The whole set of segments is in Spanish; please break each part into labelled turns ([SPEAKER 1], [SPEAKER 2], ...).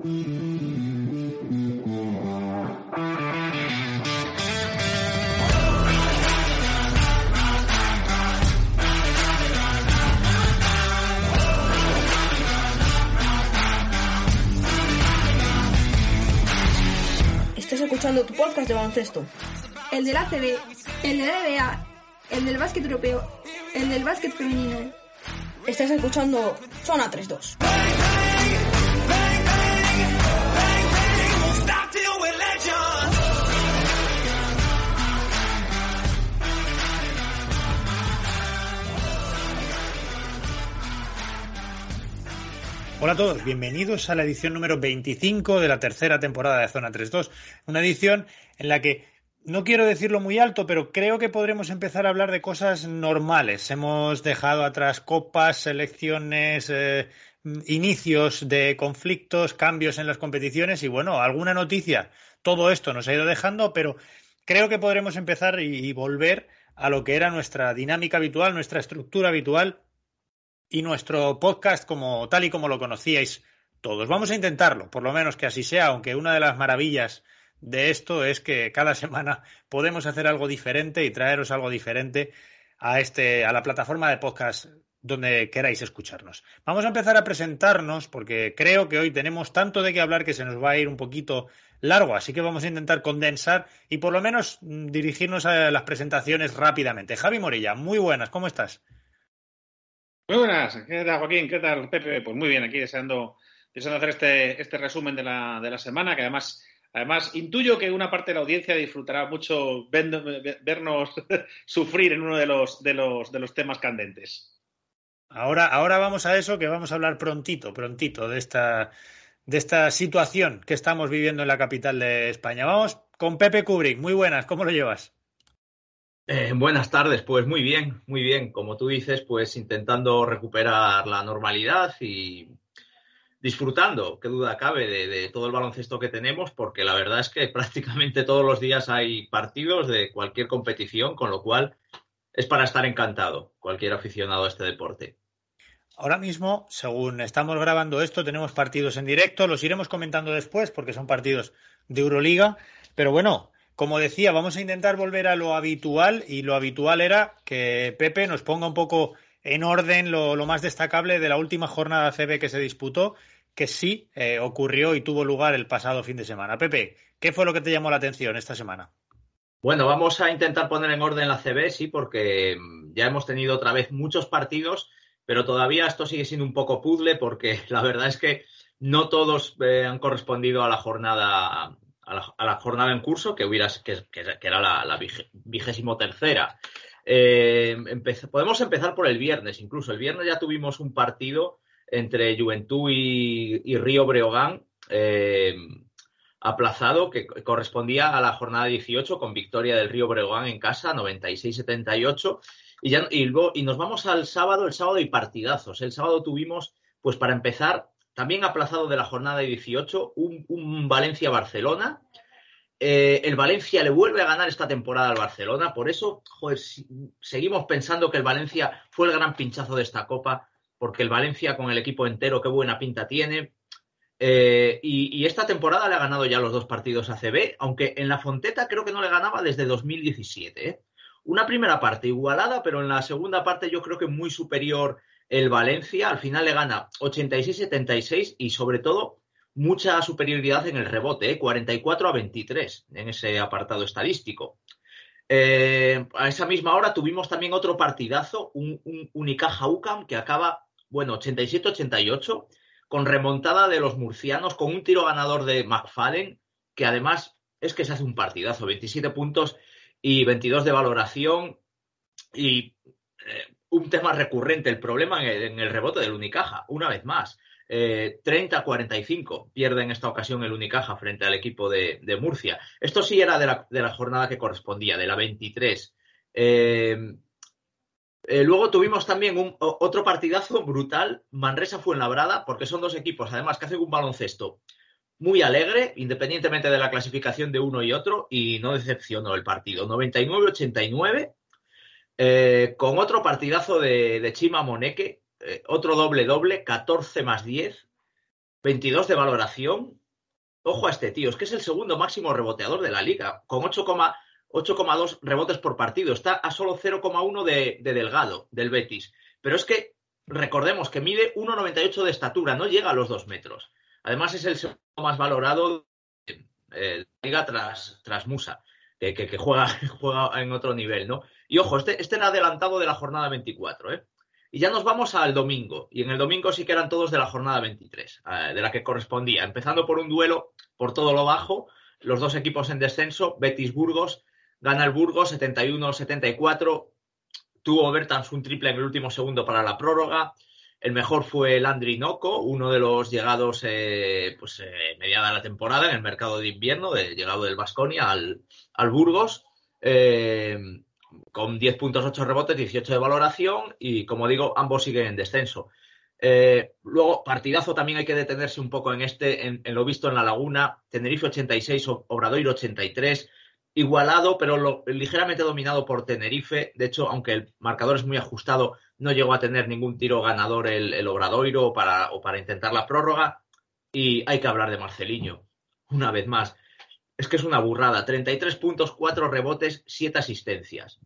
[SPEAKER 1] Estás escuchando tu podcast de baloncesto.
[SPEAKER 2] El del ACB, el de la NBA, el del básquet europeo, el del básquet femenino.
[SPEAKER 1] Estás escuchando Zona 3-2.
[SPEAKER 3] Hola a todos, bienvenidos a la edición número 25 de la tercera temporada de Zona 3.2. Una edición en la que no quiero decirlo muy alto, pero creo que podremos empezar a hablar de cosas normales. Hemos dejado atrás copas, selecciones, eh, inicios de conflictos, cambios en las competiciones y bueno, alguna noticia. Todo esto nos ha ido dejando, pero creo que podremos empezar y, y volver a lo que era nuestra dinámica habitual, nuestra estructura habitual y nuestro podcast como tal y como lo conocíais todos. Vamos a intentarlo, por lo menos que así sea, aunque una de las maravillas de esto es que cada semana podemos hacer algo diferente y traeros algo diferente a este a la plataforma de podcast donde queráis escucharnos. Vamos a empezar a presentarnos porque creo que hoy tenemos tanto de qué hablar que se nos va a ir un poquito largo, así que vamos a intentar condensar y por lo menos mm, dirigirnos a las presentaciones rápidamente. Javi Morilla, muy buenas, ¿cómo estás?
[SPEAKER 4] Muy buenas, ¿qué tal Joaquín? ¿Qué tal Pepe? Pues muy bien, aquí deseando, deseando hacer este, este resumen de la, de la semana, que además, además intuyo que una parte de la audiencia disfrutará mucho vernos sufrir en uno de los, de los, de los temas candentes.
[SPEAKER 3] Ahora, ahora vamos a eso, que vamos a hablar prontito, prontito, de esta, de esta situación que estamos viviendo en la capital de España. Vamos con Pepe Kubrick, muy buenas, ¿cómo lo llevas?
[SPEAKER 5] Eh, buenas tardes, pues muy bien, muy bien. Como tú dices, pues intentando recuperar la normalidad y disfrutando, qué duda cabe, de, de, todo el baloncesto que tenemos, porque la verdad es que prácticamente todos los días hay partidos de cualquier competición, con lo cual es para estar encantado cualquier aficionado a este deporte.
[SPEAKER 3] Ahora mismo, según estamos grabando esto, tenemos partidos en directo, los iremos comentando después porque son partidos de Euroliga, pero bueno, como decía, vamos a intentar volver a lo habitual y lo habitual era que Pepe nos ponga un poco en orden lo, más destacable de la última jornada CB que se disputó, que sí eh, ocurrió y tuvo lugar el pasado fin de semana. Pepe, ¿qué fue lo que te llamó la atención esta semana?
[SPEAKER 5] Bueno, vamos a intentar poner en orden la CB, sí, porque ya hemos tenido otra vez muchos partidos, pero todavía esto sigue siendo un poco puzzle porque la verdad es que no todos eh, han correspondido a la jornada a la, jornada en curso, que, hubiera, que, era la, la, vigésimo tercera. Eh, podemos empezar por el viernes, incluso. El viernes ya tuvimos un partido entre Juventud y, Río Breogán eh, aplazado que correspondía a la jornada 18 con victoria del Río Breogán en casa, 96-78. Y, ya, y nos vamos al sábado, el sábado y partidazos. El sábado tuvimos, pues para empezar, también aplazado de la jornada 18, un, Valencia-Barcelona. Eh, el Valencia le vuelve a ganar esta temporada al Barcelona, por eso joder, seguimos pensando que el Valencia fue el gran pinchazo de esta copa, porque el Valencia con el equipo entero, qué buena pinta tiene. Eh, y, y, esta temporada le ha ganado ya los dos partidos a CB, aunque en la Fonteta creo que no le ganaba desde 2017. ¿eh? Una primera parte igualada, pero en la segunda parte yo creo que muy superior el Valencia al final le gana 86-76 y sobre todo mucha superioridad en el rebote, ¿eh? 44 a 23 en ese apartado estadístico. Eh, a esa misma hora tuvimos también otro partidazo, un, un Unicaja UCAM que acaba, bueno, 87-88 con remontada de los murcianos, con un tiro ganador de McFadden, que además es que se hace un partidazo, 27 puntos y 22 de valoración y eh, un tema recurrente, el problema en el, en rebote del Unicaja, una vez más. Eh, 30-45 pierde en esta ocasión el Unicaja frente al equipo de, Murcia. Esto sí era de la, jornada que correspondía, de la 23. Eh, eh, luego tuvimos también otro partidazo brutal, Manresa Fuenlabrada, porque son dos equipos, además, que hacen un baloncesto muy alegre, independientemente de la clasificación de uno y otro, y no decepcionó el partido. 99-89 eh, con otro partidazo de, de Chima Moneque, eh, otro doble-doble, 14 más 10. 22 de valoración. Ojo a este tío, es que es el segundo máximo reboteador de la liga, con 8,2 rebotes por partido. Está a solo 0,1 de, de Delgado, del Betis. Pero es que recordemos que mide 1,98 de estatura, no llega a los 2 metros. Además, es el segundo más valorado de eh, la liga tras, tras Musa, que, que, juega, juega, en otro nivel, ¿no? Y ojo, este, este adelantado de la jornada 24, ¿eh? Y ya nos vamos al domingo. Y en el domingo sí que eran todos de la jornada 23, eh, de la que correspondía. Empezando por un duelo por todo lo bajo, los dos equipos en descenso, Betis Burgos, gana el Burgos 71-74, tuvo Bertans un triple en el último segundo para la prórroga. El mejor fue el Andri Noco, uno de los llegados eh, pues, eh, mediada de la temporada en el mercado de invierno, de, llegado del Vasconia al, al, Burgos, con 10 puntos, 8 rebotes, 18 de valoración y, como digo, ambos siguen en descenso. Eh, luego, partidazo también hay que detenerse un poco en este, en, lo visto en la Laguna, Tenerife 86, Obradoiro 83, igualado, pero ligeramente dominado por Tenerife. De hecho, aunque el marcador es muy ajustado, no llegó a tener ningún tiro ganador el, el Obradoiro para, o para intentar la prórroga. Y hay que hablar de Marceliño, una vez más. Es que es una burrada. 33 puntos, 4 rebotes, 7 asistencias.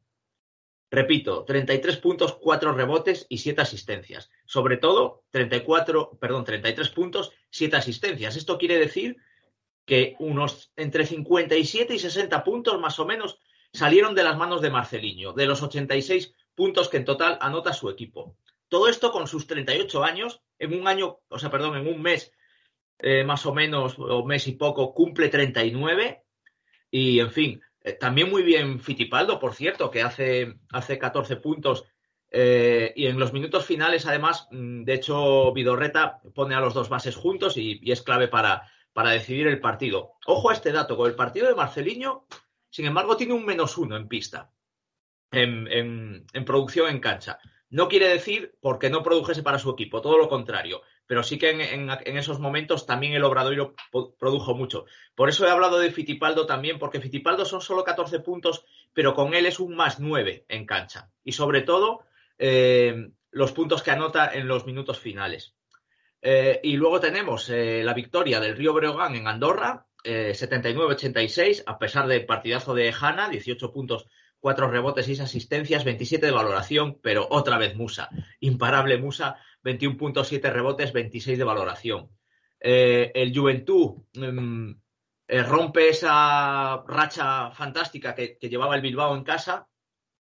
[SPEAKER 5] Repito, 33 puntos, 4 rebotes y 7 asistencias. Sobre todo, 34, perdón, 33 puntos, 7 asistencias. Esto quiere decir que unos entre 57 y 60 puntos más o menos salieron de las manos de Marceliño, de los 86 puntos que en total anota su equipo. Todo esto con sus 38 años, en un año, o sea, perdón, en un mes eh, más o menos, o mes y poco, cumple 39. Y, en fin, eh, también muy bien Fitipaldo, por cierto, que hace, hace 14 puntos. Eh, y en los minutos finales, además, mm, de hecho, Vidorreta pone a los dos bases juntos y, es clave para, para decidir el partido. Ojo a este dato, con el partido de Marceliño, sin embargo, tiene un menos uno en pista, en, producción en cancha. No quiere decir porque no produjese para su equipo, todo lo contrario, pero sí que en, en esos momentos también el Obradoiro produjo mucho. Por eso he hablado de Fitipaldo también, porque Fitipaldo son solo 14 puntos, pero con él es un más 9 en cancha. Y sobre todo, eh, los puntos que anota en los minutos finales. Eh, y luego tenemos eh, la victoria del Río Breogán en Andorra, eh, 79-86, a pesar del partidazo de Hanna, 18 puntos, 4 rebotes, 6 asistencias, 27 de valoración, pero otra vez Musa, imparable Musa, 21 puntos, 7 rebotes, 26 de valoración. Eh, el Juventud mmm, rompe esa racha fantástica que, llevaba el Bilbao en casa,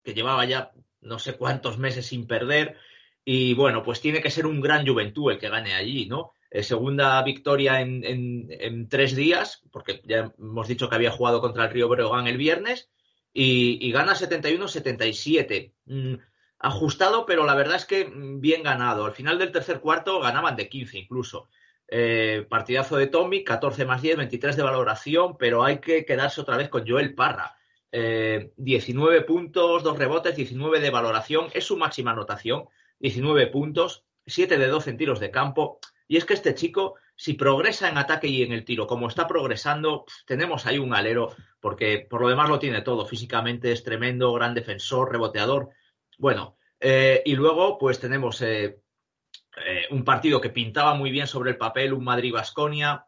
[SPEAKER 5] que llevaba ya no sé cuántos meses sin perder, y bueno, pues tiene que ser un gran Juventud el que gane allí, ¿no? Eh, segunda victoria en, tres días, porque ya hemos dicho que había jugado contra el Río Breogán el viernes, y, gana 71-77. Mm, ajustado, pero la verdad es que bien ganado. Al final del tercer cuarto ganaban de 15 incluso. Eh, partidazo de Tommy, 14 más 10, 23 de valoración, pero hay que quedarse otra vez con Joel Parra. Eh, 19 puntos, 2 rebotes, 19 de valoración, es su máxima anotación. 19 puntos, 7 de 12 en tiros de campo. Y es que este chico, si progresa en ataque y en el tiro, como está progresando, tenemos ahí un alero, porque por lo demás lo tiene todo. Físicamente es tremendo, gran defensor, reboteador. Bueno, eh, y luego pues tenemos eh, eh, un partido que pintaba muy bien sobre el papel, un Madrid-Basconia,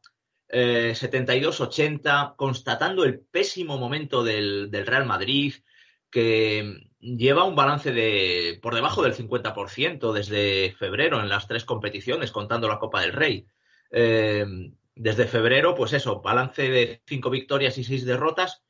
[SPEAKER 5] 72-80, constatando el pésimo momento del, del Real Madrid, que lleva un balance de por debajo del 50% desde febrero en las tres competiciones, contando la Copa del Rey. Desde febrero, pues eso, balance de cinco victorias y seis derrotas.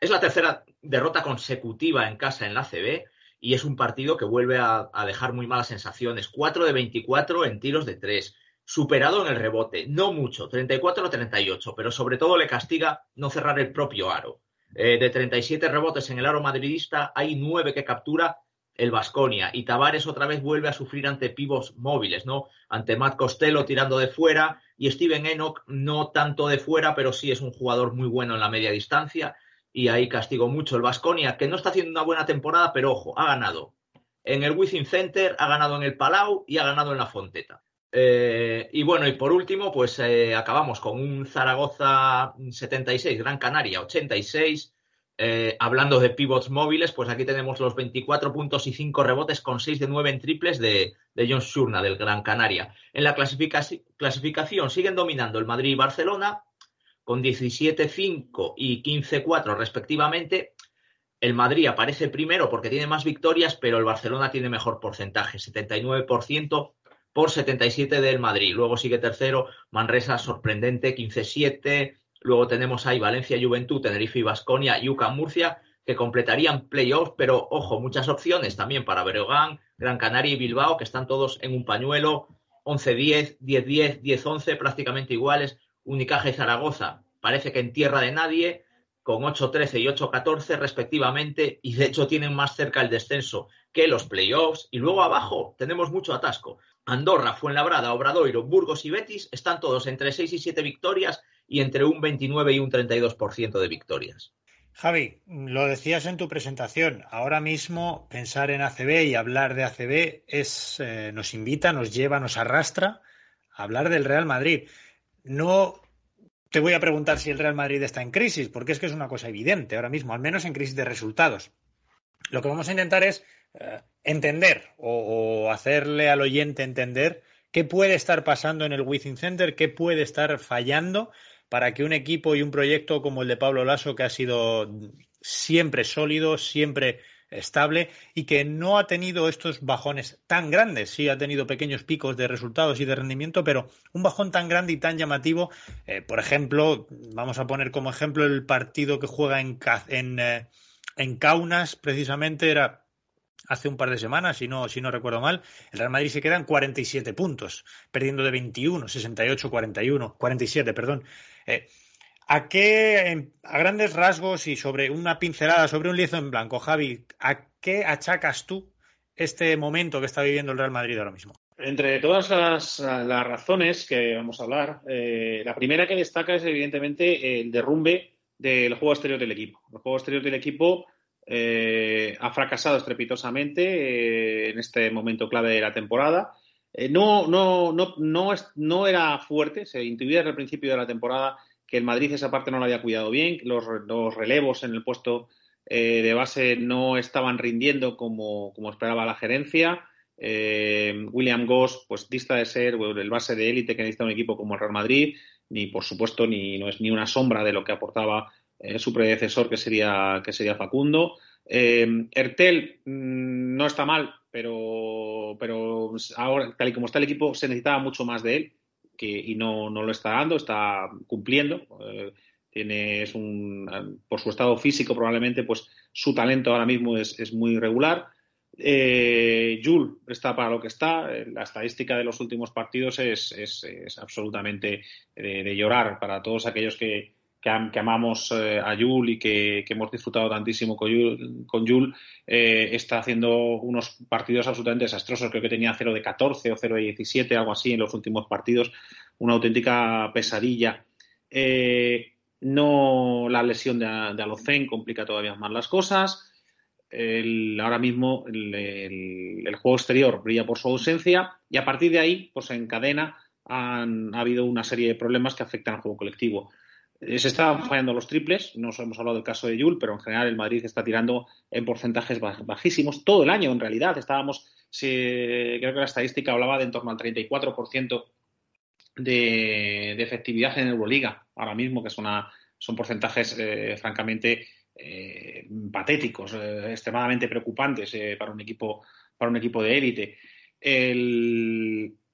[SPEAKER 5] Es la tercera derrota consecutiva en casa en la CB y es un partido que vuelve a, a dejar muy malas sensaciones. 4 de 24 en tiros de tres. Superado en el rebote, no mucho, 34-38, pero sobre todo le castiga no cerrar el propio aro. Eh, de 37 rebotes en el aro madridista, hay 9 que captura el Vasconia. Y Tavares otra vez vuelve a sufrir ante pivos móviles, ¿no? Ante Matt Costello tirando de fuera y Steven Enoch no tanto de fuera, pero sí es un jugador muy bueno en la media distancia. Y ahí castigó mucho el Vasconia, que no está haciendo una buena temporada, pero ojo, ha ganado en el Wizzing Center, ha ganado en el Palau y ha ganado en la Fonteta. Eh, y bueno, y por último, pues eh, acabamos con un Zaragoza 76, Gran Canaria 86. Eh, hablando de pivots móviles, pues aquí tenemos los 24 puntos y 5 rebotes con 6 de 9 en triples de, John Shurna del Gran Canaria. En la clasificación siguen dominando el Madrid y Barcelona con 17-5 y 15-4 respectivamente. El Madrid aparece primero porque tiene más victorias, pero el Barcelona tiene mejor porcentaje, 79% por 77 del Madrid. Luego sigue tercero Manresa, sorprendente, 15-7. Luego tenemos ahí Valencia, Juventud, Tenerife y Basconia, Yuca, Murcia, que completarían playoffs, pero ojo, muchas opciones también para Breogán, Gran Canaria y Bilbao, que están todos en un pañuelo, 11-10, 10-10, 10-11, prácticamente iguales. Unicaja y Zaragoza, parece que en tierra de nadie, con 8-13 y 8-14 respectivamente, y de hecho tienen más cerca el descenso que los playoffs. Y luego abajo tenemos mucho atasco. Andorra, Fuenlabrada, Obradoiro, Burgos y Betis están todos entre 6 y 7 victorias y entre un 29 y un 32% de victorias.
[SPEAKER 3] Javi, lo decías en tu presentación, ahora mismo pensar en ACB y hablar de ACB es, eh, nos invita, nos lleva, nos arrastra a hablar del Real Madrid. No te voy a preguntar si el Real Madrid está en crisis, porque es que es una cosa evidente ahora mismo, al menos en crisis de resultados. Lo que vamos a intentar es eh, entender o, o, hacerle al oyente entender qué puede estar pasando en el Within Center, qué puede estar fallando para que un equipo y un proyecto como el de Pablo Lasso, que ha sido siempre sólido, siempre estable y que no ha tenido estos bajones tan grandes. Sí, ha tenido pequeños picos de resultados y de rendimiento, pero un bajón tan grande y tan llamativo, eh, por ejemplo, vamos a poner como ejemplo el partido que juega en, en, eh, en Kaunas, precisamente era hace un par de semanas, si no, si no recuerdo mal, el Real Madrid se queda en 47 puntos, perdiendo de 21, 68, 41, 47, perdón. Eh, ¿A qué, a grandes rasgos y sobre una pincelada, sobre un lienzo en blanco, Javi, ¿a qué achacas tú este momento que está viviendo el Real Madrid ahora mismo?
[SPEAKER 4] Entre todas las, razones que vamos a hablar, eh, la primera que destaca es evidentemente el derrumbe del juego exterior del equipo. El juego exterior del equipo eh, ha fracasado estrepitosamente eh, en este momento clave de la temporada. No, no, no, no, no era fuerte, se intuía desde el principio de la temporada que el Madrid esa parte no la había cuidado bien, los, los relevos en el puesto de base no estaban rindiendo como, como esperaba la gerencia. William Goss, pues dista de ser el base de élite que necesita un equipo como el Real Madrid, ni por supuesto ni no es ni una sombra de lo que aportaba eh, su predecesor que sería, que sería Facundo. Eh, Ertel mm, no está mal, pero, pero ahora, tal y como está el equipo, se necesitaba mucho más de él y no, no lo está dando, está cumpliendo. Eh, tiene, es un, por su estado físico, probablemente, pues su talento ahora mismo es, es muy regular. Eh, está para lo que está. La estadística de los últimos partidos es, es, es absolutamente de, llorar para todos aquellos que, que, amamos eh, a Yul y que, hemos disfrutado tantísimo con Yul, eh, está haciendo unos partidos absolutamente desastrosos. Creo que tenía 0 de 14 o 0 de 17, algo así en los últimos partidos. Una auténtica pesadilla. Eh, no la lesión de, de Alocen complica todavía más las cosas. ahora mismo el, juego exterior brilla por su ausencia y a partir de ahí pues encadena han, ha habido una serie de problemas que afectan al juego colectivo. Eh, se estaban fallando los triples, no hemos hablado del caso de Yul, pero en general el Madrid está tirando en porcentajes bajísimos todo el año, en realidad. Estábamos, creo que la estadística hablaba de en torno al 34% de, de efectividad en Euroliga, ahora mismo, que es son porcentajes eh, francamente eh, patéticos, extremadamente preocupantes para, un equipo, para un equipo de élite.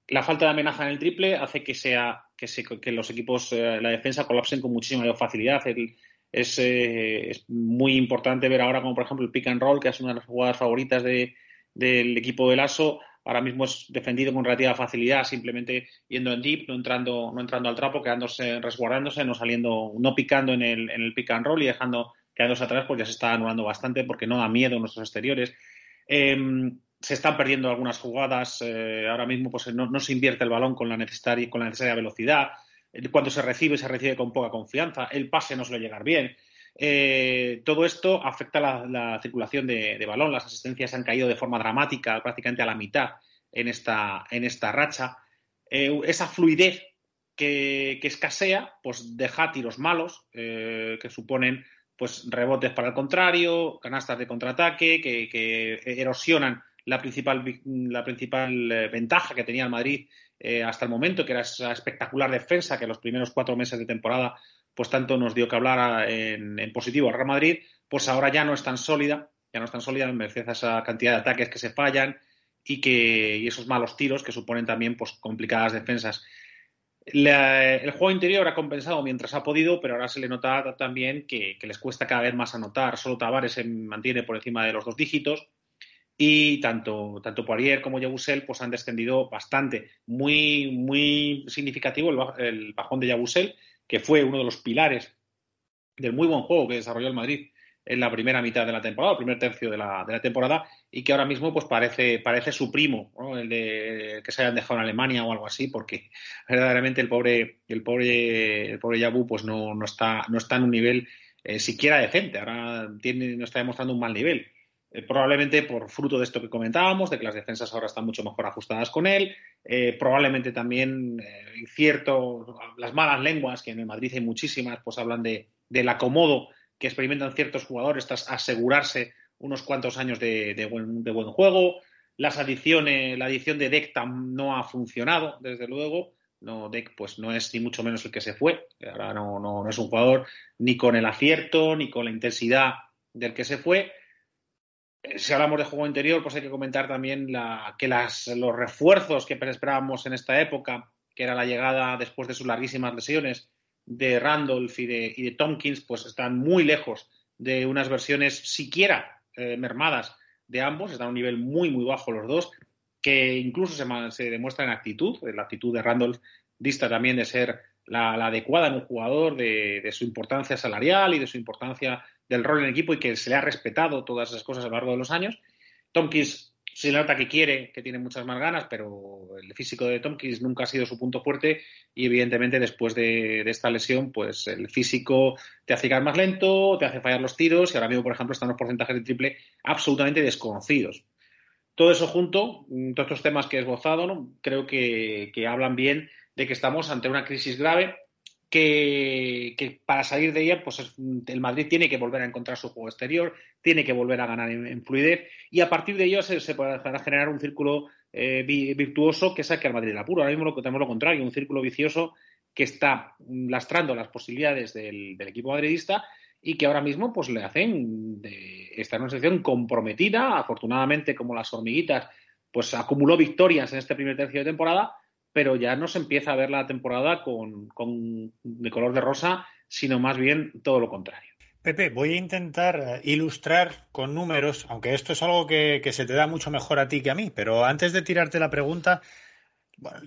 [SPEAKER 4] la falta de amenaza en el triple hace que sea que, los equipos, eh, la defensa colapsen con muchísima facilidad. Eh, es, muy importante ver ahora como, por ejemplo, el pick and roll, que es una de las jugadas favoritas del equipo del ASO, ahora mismo es defendido con relativa facilidad, simplemente yendo en deep, no entrando, no entrando al trapo, quedándose, resguardándose, no saliendo, no picando en el, en el pick and roll y dejando quedándose atrás, pues ya se está anulando bastante porque no da miedo nuestros exteriores. Em, se están perdiendo algunas jugadas. Eh, ahora mismo pues, no, se invierte el balón con la, necesaria, con la necesaria velocidad. Eh, cuando se recibe, se recibe con poca confianza. El pase no suele llegar bien. Eh, todo esto afecta la, la circulación de, balón. Las asistencias han caído de forma dramática, prácticamente a la mitad en esta, en esta racha. esa fluidez que, que, escasea, pues deja tiros malos que suponen pues rebotes para el contrario, canastas de contraataque que, erosionan la principal, la principal eh, ventaja que tenía el Madrid eh, hasta el momento, que era esa espectacular defensa que los primeros cuatro meses de temporada pues tanto nos dio que hablar en, en positivo al Real Madrid, pues ahora ya no es tan sólida, ya no es tan sólida, merced a esa cantidad de ataques que se fallan y que y esos malos tiros que suponen también pues complicadas defensas el juego interior ha compensado mientras ha podido, pero ahora se le nota también que, les cuesta cada vez más anotar. Solo Tavares se mantiene por encima de los dos dígitos y tanto, tanto Poirier como Yabusel pues han descendido bastante. Muy, muy significativo el, bajón de Yabusel, que fue uno de los pilares del muy buen juego que desarrolló el Madrid en la primera mitad de la temporada, el primer tercio de la, temporada, y que ahora mismo pues parece, parece su primo, el de que se hayan dejado en Alemania o algo así, porque verdaderamente el pobre, el pobre, el pobre Yabu pues no, no, está, no está en un nivel eh, siquiera decente, ahora tiene, no está demostrando un mal nivel. Eh, probablemente por fruto de esto que comentábamos, de que las defensas ahora están mucho mejor ajustadas con él, eh, probablemente también cierto, las malas lenguas, que en el Madrid hay muchísimas, pues hablan de, del acomodo que experimentan ciertos jugadores tras asegurarse unos cuantos años de, buen, juego. Las adiciones, la adición de Deck no ha funcionado, desde luego. No, Deck pues no es ni mucho menos el que se fue. Ahora no, no, es un jugador ni con el acierto, ni con la intensidad del que se fue. Eh, si hablamos de juego interior, pues hay que comentar también la, que las, los refuerzos que esperábamos en esta época, que era la llegada después de sus larguísimas lesiones de Randolph y de, y de Tompkins, pues están muy lejos de unas versiones siquiera eh, mermadas de ambos, están a un nivel muy, muy bajo los dos, que incluso se, se demuestra en actitud. La actitud de Randolph dista también de ser la, adecuada en un jugador, de, de, su importancia salarial y de su importancia del rol en equipo y que se le ha respetado todas esas cosas a lo largo de los años. Tompkins se nota que quiere, que tiene muchas más ganas, pero el físico de Tompkins nunca ha sido su punto fuerte y evidentemente después de, esta lesión, pues el físico te hace ir más lento, te hace fallar los tiros y ahora mismo, por ejemplo, están los porcentajes de triple absolutamente desconocidos. Todo eso junto, mm, todos estos temas que he esbozado, creo que hablan bien de que estamos ante una crisis grave que, para salir de ella, pues el Madrid tiene que volver a encontrar su juego exterior, tiene que volver a ganar en, fluidez y a partir de ello se, se podrá generar un círculo eh, virtuoso que saque al Madrid del apuro. Ahora mismo lo, tenemos lo contrario, un círculo vicioso que está lastrando las posibilidades del, equipo madridista y que ahora mismo pues le hacen de, estar en una situación comprometida. Afortunadamente, como las hormiguitas, pues acumuló victorias en este primer tercio de temporada, pero ya no se empieza a ver la temporada con, de color de rosa, sino más bien todo lo contrario.
[SPEAKER 3] Pepe, voy a intentar eh, ilustrar con números, aunque esto es algo que, se te da mucho mejor a ti que a mí, pero antes de tirarte la pregunta,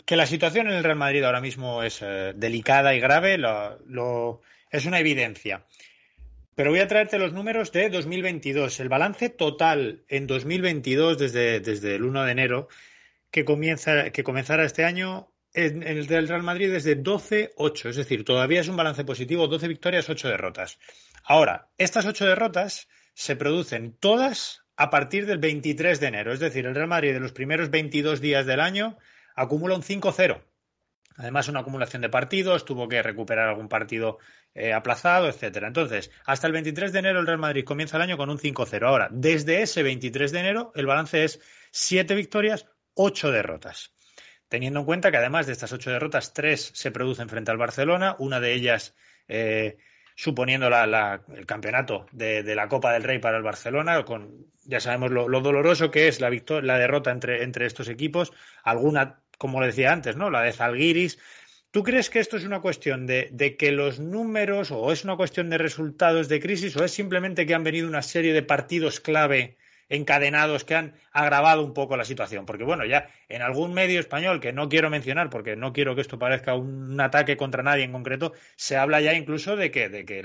[SPEAKER 3] que la situación en el Real Madrid ahora mismo es eh, delicada y grave, es una evidencia. Pero voy a traerte los números de 2022. El balance total en 2022, desde, desde el 1 de enero, que, comienza, que comenzara este año en, el del Real Madrid es de 12-8, es decir, todavía es un balance positivo, 12 victorias, 8 derrotas. Ahora, estas 8 derrotas se producen todas a partir del 23 de enero, es decir, el Real Madrid de los primeros 22 días del año acumula un 5-0. Además, una acumulación de partidos, tuvo que recuperar algún partido eh, aplazado, etcétera. Entonces, hasta el 23 de enero el Real Madrid comienza el año con un 5-0. Ahora, desde ese 23 de enero, el balance es 7 victorias, ocho derrotas. Teniendo en cuenta que además de estas ocho derrotas, tres se producen frente al Barcelona, una de ellas eh, suponiendo el campeonato de, la Copa del Rey para el Barcelona, con ya sabemos lo, doloroso que es la, la derrota entre, entre, estos equipos, alguna, como le decía antes, ¿no? La de Zalgiris. ¿Tú crees que esto es una cuestión de, de, que los números o es una cuestión de resultados de crisis o es simplemente que han venido una serie de partidos clave encadenados que han agravado un poco la situación. Porque bueno, ya en algún medio español que no quiero mencionar, porque no quiero que esto parezca un ataque contra nadie en concreto, se habla ya incluso de que, de que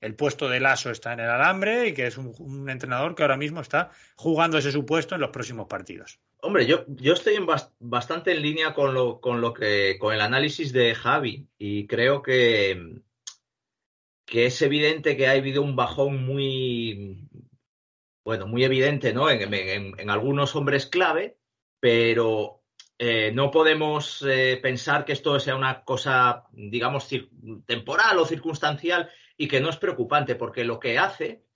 [SPEAKER 3] el puesto de Lasso está en el alambre y que es un, entrenador que ahora mismo está jugando ese supuesto en los próximos partidos.
[SPEAKER 5] Hombre, yo, yo estoy bastante en línea con lo, con lo que, con el análisis de Javi y creo que, que es evidente que ha habido un bajón muy, bueno, muy evidente, ¿no? En, algunos hombres clave, pero eh, no podemos eh, pensar que esto sea una cosa, digamos, temporal o circunstancial y que no es preocupante, porque lo que hace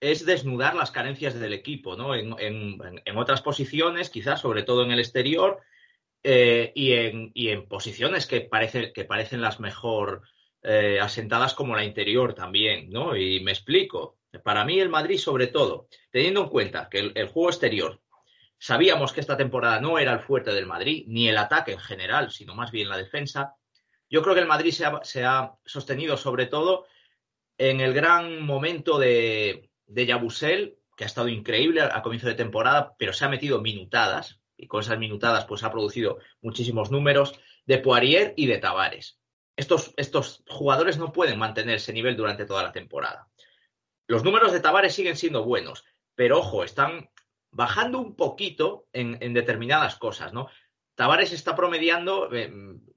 [SPEAKER 5] es desnudar las carencias del equipo, ¿no? En, otras posiciones, quizás, sobre todo en el exterior, eh, y, en, posiciones que, que parecen las mejor asentadas como la interior también, ¿no? Y me explico. Para mí el Madrid, sobre todo, teniendo en cuenta que el juego exterior Sabíamos que esta temporada no era el fuerte del Madrid, ni el ataque en general, sino más bien la defensa. Yo creo que el Madrid se ha, sostenido sobre todo en el gran momento de, de Yabusel, que ha estado increíble a comienzo de temporada, pero se ha metido minutadas, y con esas minutadas pues ha producido muchísimos números, de Poirier y de Tavares. Estos, estos jugadores no pueden mantener ese nivel durante toda la temporada. Los números de Tavares siguen siendo buenos, pero ojo, están bajando un poquito en, determinadas cosas, ¿no? Tavares está promediando, eh,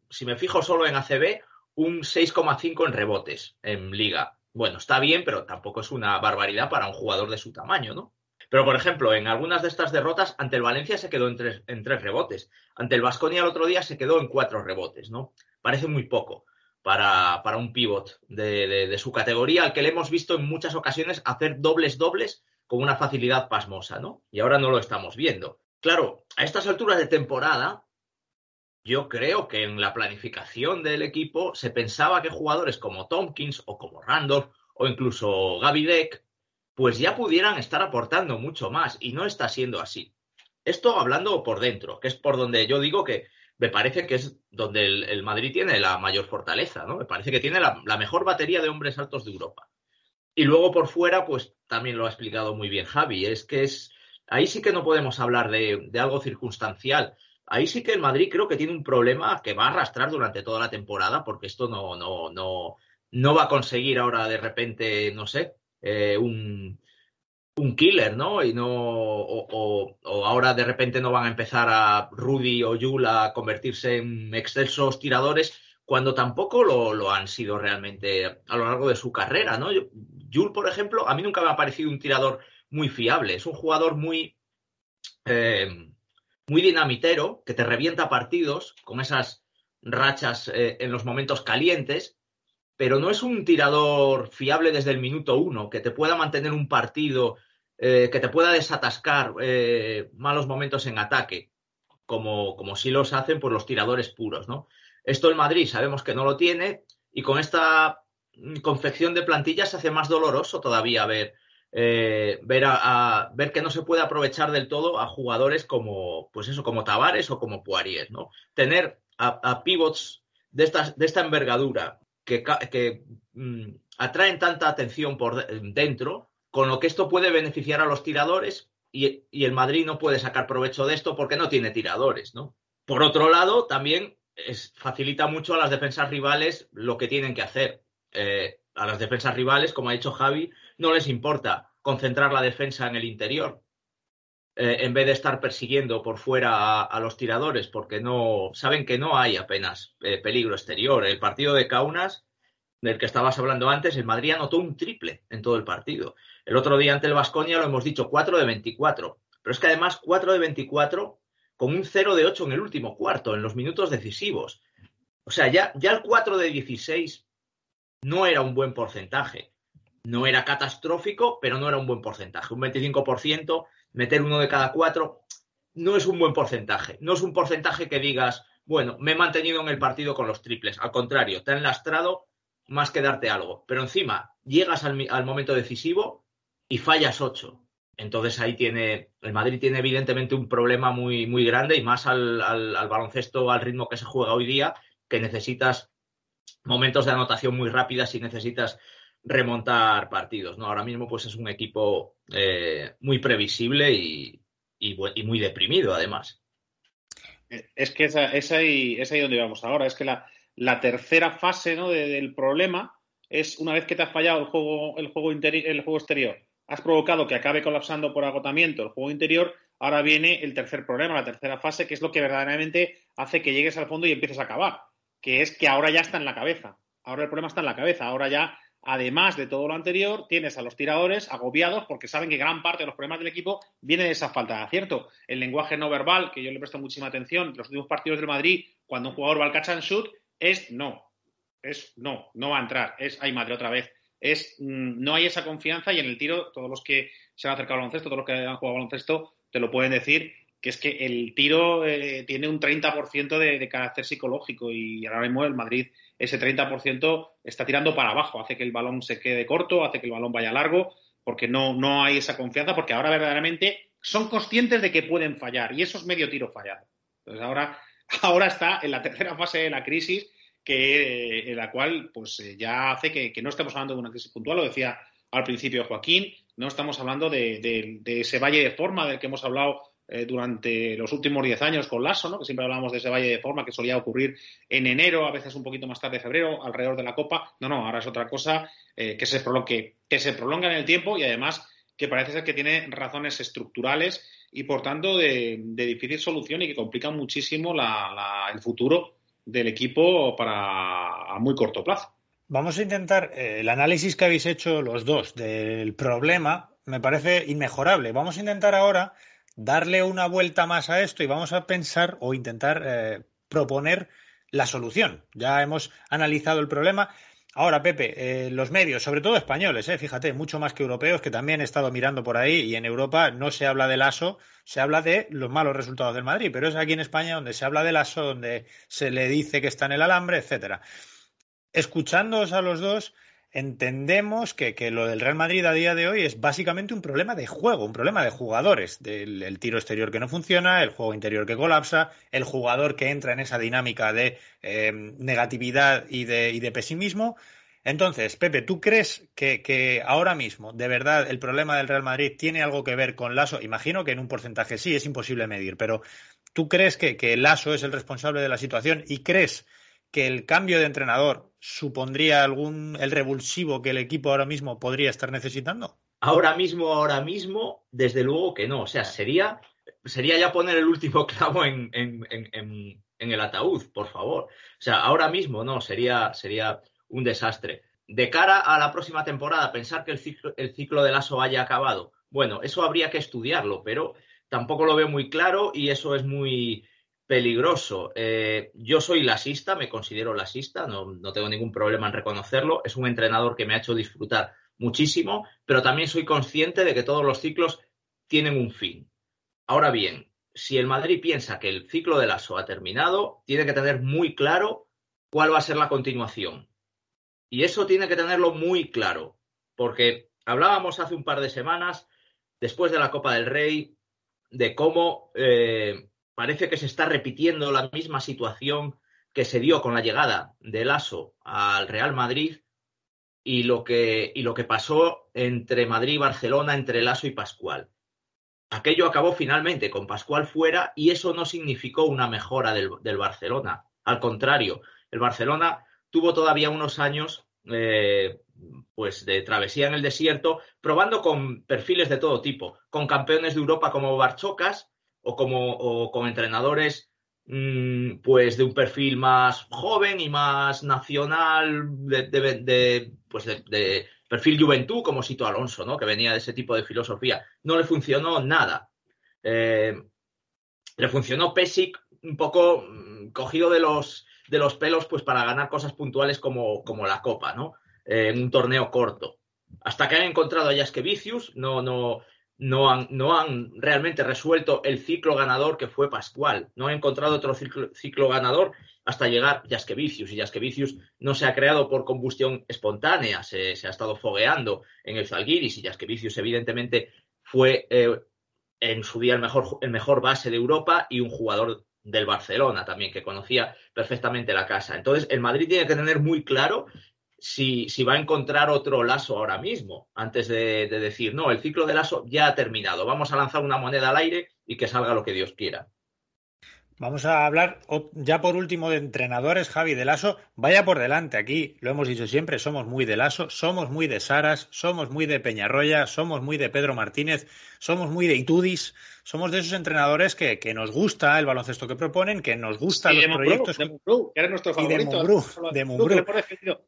[SPEAKER 5] si me fijo solo en ACB, un 6,5 en rebotes en liga. Bueno, está bien, pero tampoco es una barbaridad para un jugador de su tamaño, ¿no? Pero, por ejemplo, en algunas de estas derrotas, ante el Valencia se quedó en tres, en tres rebotes. Ante el Vasconia el otro día se quedó en cuatro rebotes, ¿no? Parece muy poco para, para un pivot de, de, su categoría, al que le hemos visto en muchas ocasiones hacer dobles dobles con una facilidad pasmosa, ¿no? Y ahora no lo estamos viendo. Claro, a estas alturas de temporada, yo creo que en la planificación del equipo se pensaba que jugadores como Tompkins o como Randolph o incluso Gavidec, pues ya pudieran estar aportando mucho más y no está siendo así. Esto hablando por dentro, que es por donde yo digo que me parece que es donde el, Madrid tiene la mayor fortaleza, ¿no? Me parece que tiene la mejor batería de hombres altos de Europa. Y luego por fuera, pues también lo ha explicado muy bien Javi, es que es, ahí sí que no podemos hablar de, algo circunstancial. Ahí sí que el Madrid creo que tiene un problema que va a arrastrar durante toda la temporada, porque esto no, no, no, no va a conseguir ahora de repente, no sé, eh, un, un killer, ¿no? Y no, o, ahora de repente no van a empezar a Rudy o Yul a convertirse en excelsos tiradores cuando tampoco lo, han sido realmente a lo largo de su carrera, ¿no? Jules, por ejemplo, a mí nunca me ha parecido un tirador muy fiable. Es un jugador muy, eh, muy dinamitero, que te revienta partidos con esas rachas eh, en los momentos calientes, pero no es un tirador fiable desde el minuto uno, que te pueda mantener un partido, eh, que te pueda desatascar malos momentos en ataque, como, como sí los hacen por los tiradores puros, ¿no? Esto el Madrid sabemos que no lo tiene y con esta confección de plantillas se hace más doloroso todavía ver, eh, ver, a, que no se puede aprovechar del todo a jugadores como, pues eso, como Tavares o como Poirier, ¿no? Tener a, pivots de, de esta envergadura que, que mm, atraen tanta atención por dentro, con lo que esto puede beneficiar a los tiradores y, y, el Madrid no puede sacar provecho de esto porque no tiene tiradores, ¿no? Por otro lado, también facilita mucho a las defensas rivales lo que tienen que hacer. Eh, a las defensas rivales, como ha dicho Javi, no les importa concentrar la defensa en el interior, eh, en vez de estar persiguiendo por fuera a, los tiradores, porque no saben que no hay apenas eh, peligro exterior. El partido de Kaunas, del que estabas hablando antes, el Madrid anotó un triple en todo el partido. El otro día ante el Vasconia lo hemos dicho, 4 de 24. Pero es que además 4 de 24 con un 0 de 8 en el último cuarto, en los minutos decisivos. O sea, ya, ya el 4 de 16 no era un buen porcentaje. No era catastrófico, pero no era un buen porcentaje. Un 25%, meter uno de cada cuatro, no es un buen porcentaje. No es un porcentaje que digas, bueno, me he mantenido en el partido con los triples. Al contrario, te han lastrado más que darte algo. Pero encima, llegas al, al momento decisivo y fallas 8. Entonces ahí tiene, el Madrid tiene evidentemente un problema muy, muy grande y más al, baloncesto, al ritmo que se juega hoy día, que necesitas momentos de anotación muy rápidas y necesitas remontar partidos. ¿no? Ahora mismo pues es un equipo eh, muy previsible y, muy deprimido además.
[SPEAKER 4] Es que es, ahí, es ahí donde vamos ahora. Es que la, la tercera fase ¿no? del problema es una vez que te ha fallado el juego, el juego, el juego exterior has provocado que acabe colapsando por agotamiento el juego interior, ahora viene el tercer problema, la tercera fase, que es lo que verdaderamente hace que llegues al fondo y empieces a acabar, que es que ahora ya está en la cabeza. Ahora el problema está en la cabeza, ahora ya además de todo lo anterior, tienes a los tiradores agobiados porque saben que gran parte de los problemas del equipo viene de esa falta de acierto. El lenguaje no verbal, que yo le presto muchísima atención, los últimos partidos del Madrid, cuando un jugador va al catch and shoot, es no. Es no, no va a entrar. Es, ay madre, otra vez. Es, mm, no hay esa confianza y en el tiro, todos los que se han acercado al baloncesto, todos los que han jugado baloncesto, te lo pueden decir, que es que el tiro eh, tiene un 30% de, de carácter psicológico y ahora mismo el Madrid ese 30% está tirando para abajo, hace que el balón se quede corto, hace que el balón vaya largo, porque no, no hay esa confianza, porque ahora verdaderamente son conscientes de que pueden fallar y eso es medio tiro fallado. Entonces ahora, ahora está en la tercera fase de la crisis, que, en la cual pues eh, ya hace que, no estemos hablando de una crisis puntual, lo decía al principio Joaquín, no estamos hablando de, de ese valle de forma del que hemos hablado eh, durante los últimos 10 años con Lasso, ¿no? que siempre hablamos de ese valle de forma que solía ocurrir en enero, a veces un poquito más tarde, febrero, alrededor de la Copa. No, no, ahora es otra cosa eh, que, se prolongue, que se prolonga en el tiempo y además que parece ser que tiene razones estructurales y por tanto de, difícil solución y que complican muchísimo el futuro del equipo para a muy corto plazo.
[SPEAKER 3] Vamos a intentar eh, el análisis que habéis hecho los dos del problema me parece inmejorable. Vamos a intentar ahora darle una vuelta más a esto y vamos a pensar o intentar eh, proponer la solución. Ya hemos analizado el problema. Ahora, Pepe, eh, los medios, sobre todo españoles, eh, fíjate, mucho más que europeos, que también he estado mirando por ahí y en Europa no se habla del ASO, se habla de los malos resultados del Madrid, pero es aquí en España donde se habla del ASO, donde se le dice que está en el alambre, etcétera. Escuchándoos a los dos, entendemos que, lo del Real Madrid a día de hoy es básicamente un problema de juego, un problema de jugadores, del tiro exterior que no funciona, el juego interior que colapsa, el jugador que entra en esa dinámica de eh, negatividad y de, pesimismo. Entonces, Pepe, ¿tú crees que, ahora mismo, de verdad, el problema del Real Madrid tiene algo que ver con Lasso? Imagino que en un porcentaje sí, es imposible medir, pero ¿tú crees que, que Lasso es el responsable de la situación y crees que el cambio de entrenador supondría algún el revulsivo que el equipo ahora mismo podría estar necesitando?
[SPEAKER 5] Ahora mismo, ahora mismo, desde luego que no. O sea, sería, sería ya poner el último clavo en, el ataúd, por favor. O sea, ahora mismo no, sería, sería un desastre. De cara a la próxima temporada, pensar que el ciclo, el ciclo del ASO haya acabado, bueno, eso habría que estudiarlo, pero tampoco lo veo muy claro y eso es muy, peligroso. Eh, yo soy lasista, me considero lasista, no, no, tengo ningún problema en reconocerlo. Es un entrenador que me ha hecho disfrutar muchísimo, pero también soy consciente de que todos los ciclos tienen un fin. Ahora bien, si el Madrid piensa que el ciclo del ASO ha terminado, tiene que tener muy claro cuál va a ser la continuación. Y eso tiene que tenerlo muy claro, porque hablábamos hace un par de semanas, después de la Copa del Rey, de cómo eh, parece que se está repitiendo la misma situación que se dio con la llegada del ASO al Real Madrid y lo que, y lo que pasó entre Madrid y Barcelona, entre el ASO y Pascual. Aquello acabó finalmente con Pascual fuera y eso no significó una mejora del, Barcelona. Al contrario, el Barcelona tuvo todavía unos años eh, pues de travesía en el desierto, probando con perfiles de todo tipo, con campeones de Europa como Barchocas, o como con entrenadores mm, pues de un perfil más joven y más nacional de, pues de, perfil juventud como Sito Alonso, ¿no? que venía de ese tipo de filosofía. No le funcionó nada. Eh, le funcionó Pesic un poco mm, cogido de los, de los pelos pues para ganar cosas puntuales como, como la Copa, ¿no? Eh, en un torneo corto. Hasta que han encontrado a Jaskevicius, no, no, no han, no han realmente resuelto el ciclo ganador que fue Pascual. No han encontrado otro ciclo, ganador hasta llegar Jaskevicius. Y Jaskevicius no se ha creado por combustión espontánea, se, ha estado fogueando en el Zalgiris y Jaskevicius evidentemente fue eh, en su día el mejor, el mejor base de Europa y un jugador del Barcelona también, que conocía perfectamente la casa. Entonces, el Madrid tiene que tener muy claro si, va a encontrar otro lazo ahora mismo, antes de, decir, no, el ciclo del lazo ya ha terminado, vamos a lanzar una moneda al aire y que salga lo que Dios quiera.
[SPEAKER 3] Vamos a hablar ya por último de entrenadores, Javi de Lasso. Vaya por delante, aquí lo hemos dicho siempre, somos muy de Lasso, somos muy de Saras, somos muy de Peñarroya, somos muy de Pedro Martínez, somos muy de Itudis, somos de esos entrenadores que, nos gusta el baloncesto que proponen, que nos gustan los proyectos.
[SPEAKER 4] De Mumbrú, que era nuestro favorito.
[SPEAKER 3] de Mumbrú,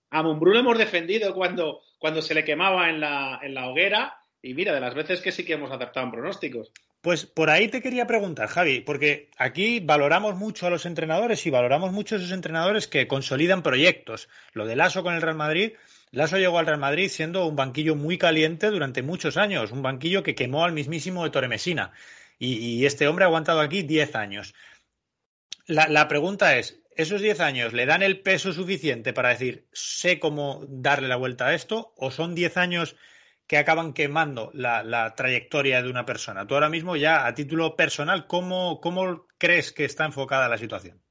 [SPEAKER 4] A Mumbrú le hemos defendido cuando, cuando se le quemaba en la, en la hoguera y mira, de las veces que sí que hemos acertado en pronósticos.
[SPEAKER 3] Pues por ahí te quería preguntar, Javi, porque aquí valoramos mucho a los entrenadores y valoramos mucho a esos entrenadores que consolidan proyectos. Lo de Lasso con el Real Madrid, Lasso llegó al Real Madrid siendo un banquillo muy caliente durante muchos años, un banquillo que quemó al mismísimo de Torre Messina. Y, este hombre ha aguantado aquí 10 años. La, la pregunta es, ¿esos 10 años le dan el peso suficiente para decir, sé cómo darle la vuelta a esto? ¿O son 10 años que acaban quemando la, trayectoria de una persona. Tú ahora mismo ya a título personal, ¿cómo, ¿cómo, crees que está enfocada la situación?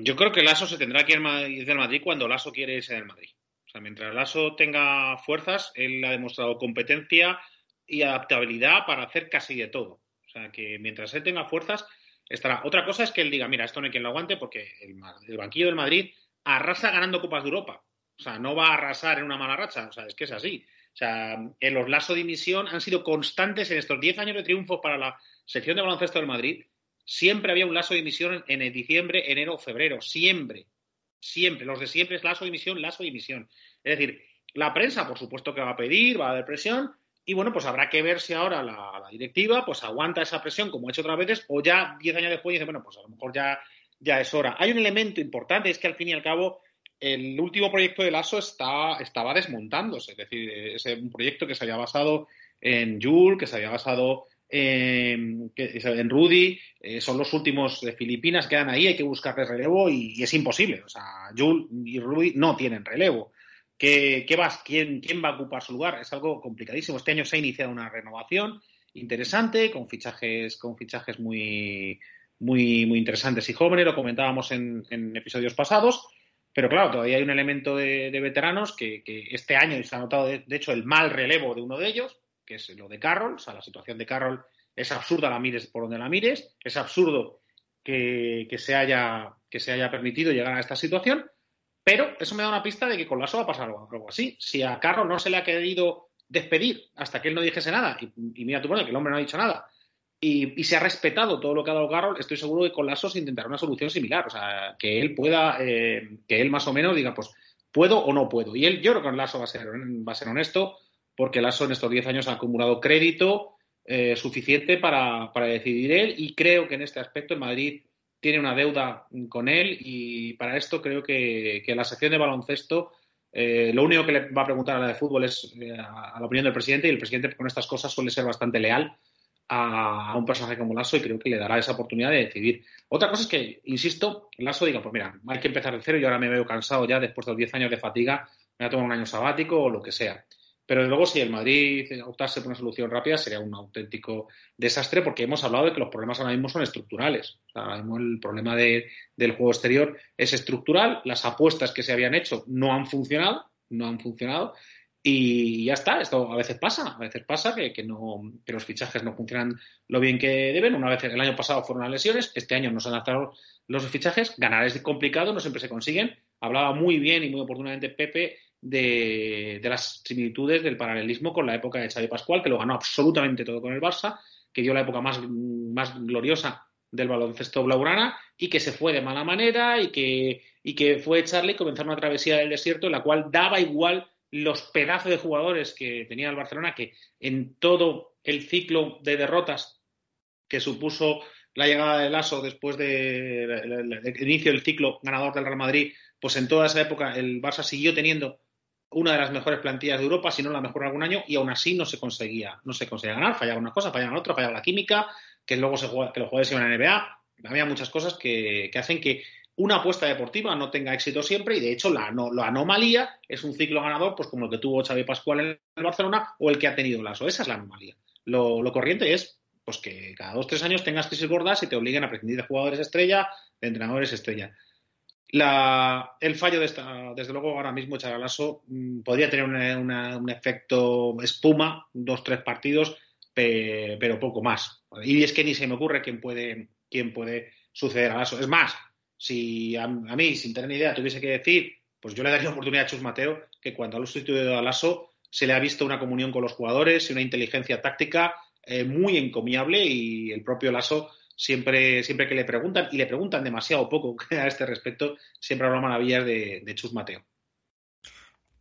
[SPEAKER 4] Yo creo que Lasso se tendrá que ir del Madrid cuando Lasso quiere irse del Madrid. O sea, mientras Lasso tenga fuerzas, él ha demostrado competencia y adaptabilidad para hacer casi de todo. O sea, que mientras él tenga fuerzas, estará. Otra cosa es que él diga, mira, esto no hay quien lo aguante porque el, el banquillo del Madrid arrasa ganando Copas de Europa. O sea, no va a arrasar en una mala racha. O sea, es que es así. O sea, los Lasso Dimisión han sido constantes en estos 10 años de triunfo para la sección de baloncesto del Madrid. Siempre había un lazo de dimisión en diciembre, enero, febrero. Siempre. Siempre. Los de siempre es lazo de dimisión, lazo de dimisión. Es decir, la prensa, por supuesto que va a pedir, va a haber presión. Y bueno, pues habrá que ver si ahora la, directiva pues aguanta esa presión como ha hecho otras veces o ya 10 años después dice, bueno, pues a lo mejor ya, ya es hora. Hay un elemento importante, es que al fin y al cabo el último proyecto de Lasso está, estaba desmontándose, es decir, es un proyecto que se había basado en Jules, que se había basado en, Rudy, eh, son los últimos de Filipinas, quedan ahí, hay que buscarles relevo y, es imposible. O sea, Jules y Rudy no tienen relevo. ¿Qué, qué vas? ¿Quién, ¿Quién va a ocupar su lugar? Es algo complicadísimo. Este año se ha iniciado una renovación interesante, con fichajes, con fichajes muy, muy, muy interesantes y jóvenes, lo comentábamos en, en episodios pasados. Pero claro, todavía hay un elemento de, veteranos que, este año se ha notado, de, hecho, el mal relevo de uno de ellos, que es lo de Carroll. O sea, la situación de Carroll es absurda, la mires por donde la mires. Es absurdo que, se, haya, que se haya permitido llegar a esta situación. Pero eso me da una pista de que con Lasso va a pasar algo, así. Si a Carroll no se le ha querido despedir hasta que él no dijese nada, y, mira tú, bueno, que el hombre no ha dicho nada, y, se ha respetado todo lo que ha dado Carroll, estoy seguro que con Lasso se intentará una solución similar. O sea, que él pueda, eh, que él más o menos diga, pues, ¿puedo o no puedo? Y él, yo creo que con Lasso va a ser, va a ser honesto, porque Lasso en estos 10 años ha acumulado crédito eh, suficiente para, decidir él, y creo que en este aspecto el Madrid tiene una deuda con él, y para esto creo que, la sección de baloncesto. Eh, lo único que le va a preguntar a la de fútbol es a la opinión del presidente y el presidente con estas cosas suele ser bastante leal a, un personaje como Lasso y creo que le dará esa oportunidad de decidir. Otra cosa es que, insisto, Lasso diga, pues mira, hay que empezar de cero, y ahora me veo cansado ya después de los 10 años de fatiga, me voy a tomar un año sabático o lo que sea. Pero luego, si el Madrid optase por una solución rápida, sería un auténtico desastre, porque hemos hablado de que los problemas ahora mismo son estructurales. ahora mismo el problema del juego exterior es estructural, las apuestas que se habían hecho no han funcionado, no han funcionado, y ya está, esto a veces pasa, a veces pasa que, no, que los fichajes no funcionan lo bien que deben. Una vez el año pasado fueron las lesiones, este año no se han adaptado los fichajes, ganar es complicado, no siempre se consiguen. Hablaba muy bien y muy oportunamente Pepe de, las similitudes del paralelismo con la época de Xavi Pascual, que lo ganó absolutamente todo con el Barça, que dio la época más, más gloriosa del baloncesto blaugrana y que se fue de mala manera y que, y que fue echarle y comenzar una travesía del desierto en la cual daba igual los pedazos de jugadores que tenía el Barcelona, que en todo el ciclo de derrotas que supuso la llegada de Lasso después del inicio del ciclo ganador del Real Madrid, pues en toda esa época el Barça siguió teniendo una de las mejores plantillas de Europa, si no la mejor algún año, y aún así no se conseguía, no se conseguía ganar, fallaba una cosa, fallaba otra, fallaba la química, que luego se juega, que los jugadores iban a NBA, había muchas cosas que hacen que una apuesta deportiva no tenga éxito siempre y de hecho la, anomalía es un ciclo ganador pues como el que tuvo Xavi Pascual en el Barcelona o el que ha tenido Lasso. Esa es la anomalía. Lo, corriente es pues que cada dos tres años tengas crisis gordas y te obliguen a prescindir de jugadores estrella, de entrenadores estrella. el fallo de esta, desde luego ahora mismo Lasso mm, podría tener un efecto espuma, dos, tres partidos, pero poco más. Y es que ni se me ocurre quién puede, quién puede suceder a Lasso. Es más, si a, mí, sin tener ni idea, tuviese que decir, pues yo le daría oportunidad a Chus Mateo que cuando ha sustituido a Lasso se le ha visto una comunión con los jugadores y una inteligencia táctica eh, muy encomiable y el propio Lasso siempre, siempre que le preguntan, y le preguntan demasiado poco a este respecto, siempre habla maravillas de, de Chus Mateo.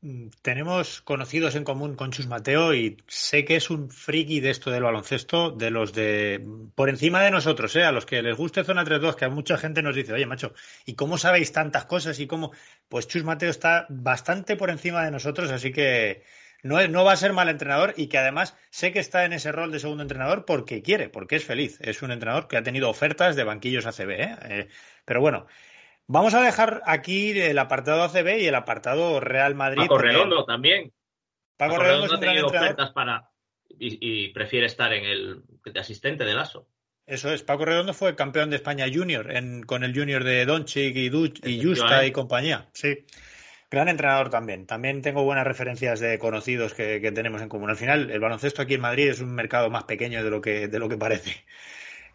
[SPEAKER 3] Mm, tenemos conocidos en común con Chus Mateo y sé que es un friki de esto del baloncesto, de los de por encima de nosotros, ¿eh? a los que les guste Zona 3-2, que a mucha gente nos dice, oye, macho, ¿y cómo sabéis tantas cosas? Y cómo, pues Chus Mateo está bastante por encima de nosotros, así que no, no va a ser mal entrenador y que además sé que está en ese rol de segundo entrenador porque quiere, porque es feliz. Es un entrenador que ha tenido ofertas de banquillos ACB, ¿eh? eh pero bueno, Vamos a dejar aquí el apartado ACB y el apartado Real Madrid.
[SPEAKER 5] Paco Redondo también. Paco, Redondo, ha tenido ofertas para y, prefiere estar en el de asistente del ASO.
[SPEAKER 3] Eso es, Paco Redondo fue campeón de España Junior con el Junior de Doncic y, Duch, y Justa y compañía. Sí. Gran entrenador también. También tengo buenas referencias de conocidos que, que, tenemos en común. Al final, el baloncesto aquí en Madrid es un mercado más pequeño de lo que, de lo que parece.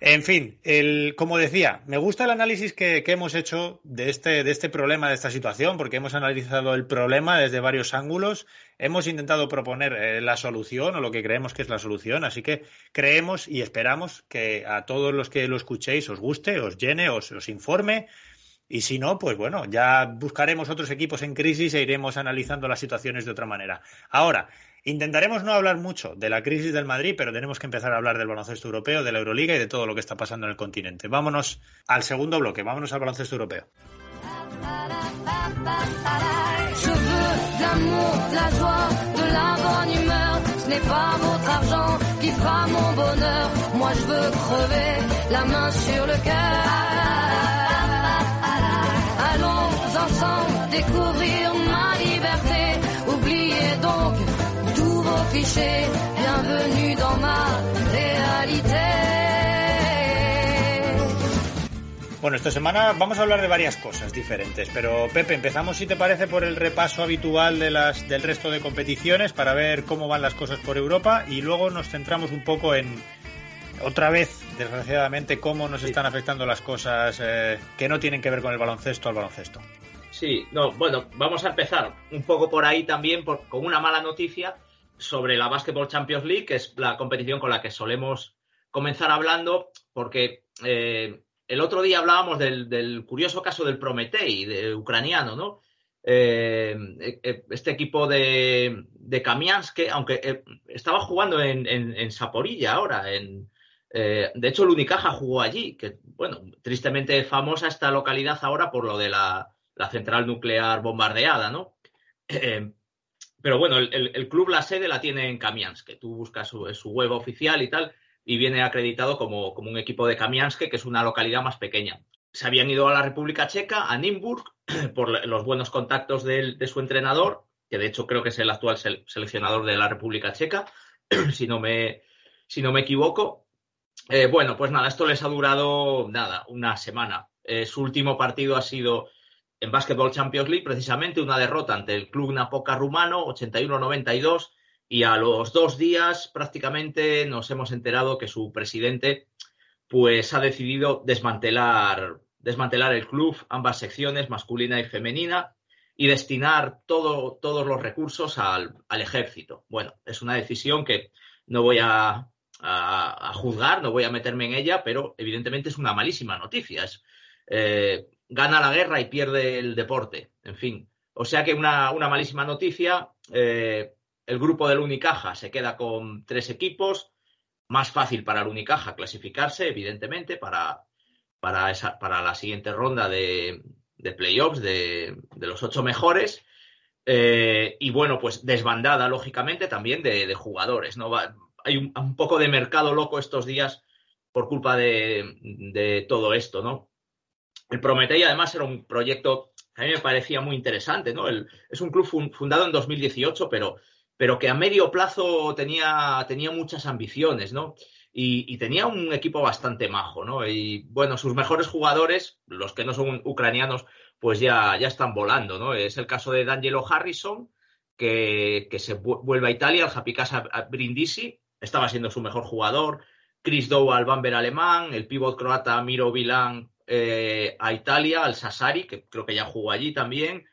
[SPEAKER 3] En fin, el, como decía, me gusta el análisis que, hemos hecho de este, de este problema, de esta situación, porque hemos analizado el problema desde varios ángulos, hemos intentado proponer eh, la solución o lo que creemos que es la solución, así que creemos y esperamos que a todos los que lo escuchéis os guste, os llene, os, os informe. Y si no, pues bueno, ya buscaremos otros equipos en crisis e iremos analizando las situaciones de otra manera. Ahora, Intentaremos no hablar mucho de la crisis del Madrid, pero tenemos que empezar a hablar del baloncesto europeo, de la Euroliga y de todo lo que está pasando en el continente. Vámonos al segundo bloque, vámonos al baloncesto europeo. Bienvenue dans ma Bueno, esta semana vamos a hablar de varias cosas diferentes, pero Pepe, empezamos si te parece por el repaso habitual de las, del resto de competiciones para ver cómo van las cosas por Europa y luego nos centramos un poco en, otra vez, desgraciadamente, cómo nos están afectando las cosas eh, que no tienen que ver con el baloncesto al baloncesto.
[SPEAKER 5] Sí, no, bueno, vamos a empezar un poco por ahí también con una mala noticia sobre la Basketball Champions League, que es la competición con la que solemos comenzar hablando, porque eh, el otro día hablábamos del, curioso caso del Prometei, ucraniano, ¿no? Eh, eh, este equipo de, de Kamiansk, aunque estaba jugando en, en, Saporilla ahora, de hecho el jugó allí, que bueno, tristemente famosa esta localidad ahora por lo de la central nuclear bombardeada, ¿no? Pero bueno, el, club, la sede la tiene en Kamiansk, tú buscas su, su web oficial y tal, y viene acreditado como, como, un equipo de Kamiansk, que es una localidad más pequeña. Se habían ido a la República Checa, a Nimburg, por los buenos contactos de, su entrenador, que de hecho creo que es el actual seleccionador de la República Checa, si no me, si no me equivoco. Eh, bueno, pues nada, esto les ha durado nada, una semana. Eh, su último partido ha sido en Basketball Champions League, precisamente una derrota ante el club Napoca rumano, 81-92, y a los dos días prácticamente nos hemos enterado que su presidente pues ha decidido desmantelar, desmantelar el club, ambas secciones, masculina y femenina, y destinar todo, todos los recursos al, ejército. Bueno, es una decisión que no voy a, juzgar, no voy a meterme en ella, pero evidentemente es una malísima noticia. Eh, gana la guerra y pierde el deporte. En fin, o sea que una, malísima noticia. Eh, el grupo del Unicaja se queda con tres equipos. Más fácil para el Unicaja clasificarse, evidentemente, para, para, esa, para la siguiente ronda de, de playoffs de, de, los ocho mejores. Eh, y bueno, pues desbandada, lógicamente, también de, jugadores. ¿no? hay un, un, poco de mercado loco estos días por culpa de, de todo esto, ¿no? El Prometei, además, era un proyecto a mí me parecía muy interesante, ¿no? es un club fundado en 2018, pero, pero que a medio plazo tenía, tenía muchas ambiciones, ¿no? Y, tenía un equipo bastante majo, ¿no? Y bueno, sus mejores jugadores, los que no son ucranianos, pues ya, ya están volando, ¿no? Es el caso de D'Angelo Harrison, que, que se vuelve a Italia, al Happy Casa Brindisi, estaba siendo su mejor jugador. Chris Dow al Bamber alemán, el pívot croata Miro Vilán eh, a Italia, al Sassari, que creo que ya jugó allí también.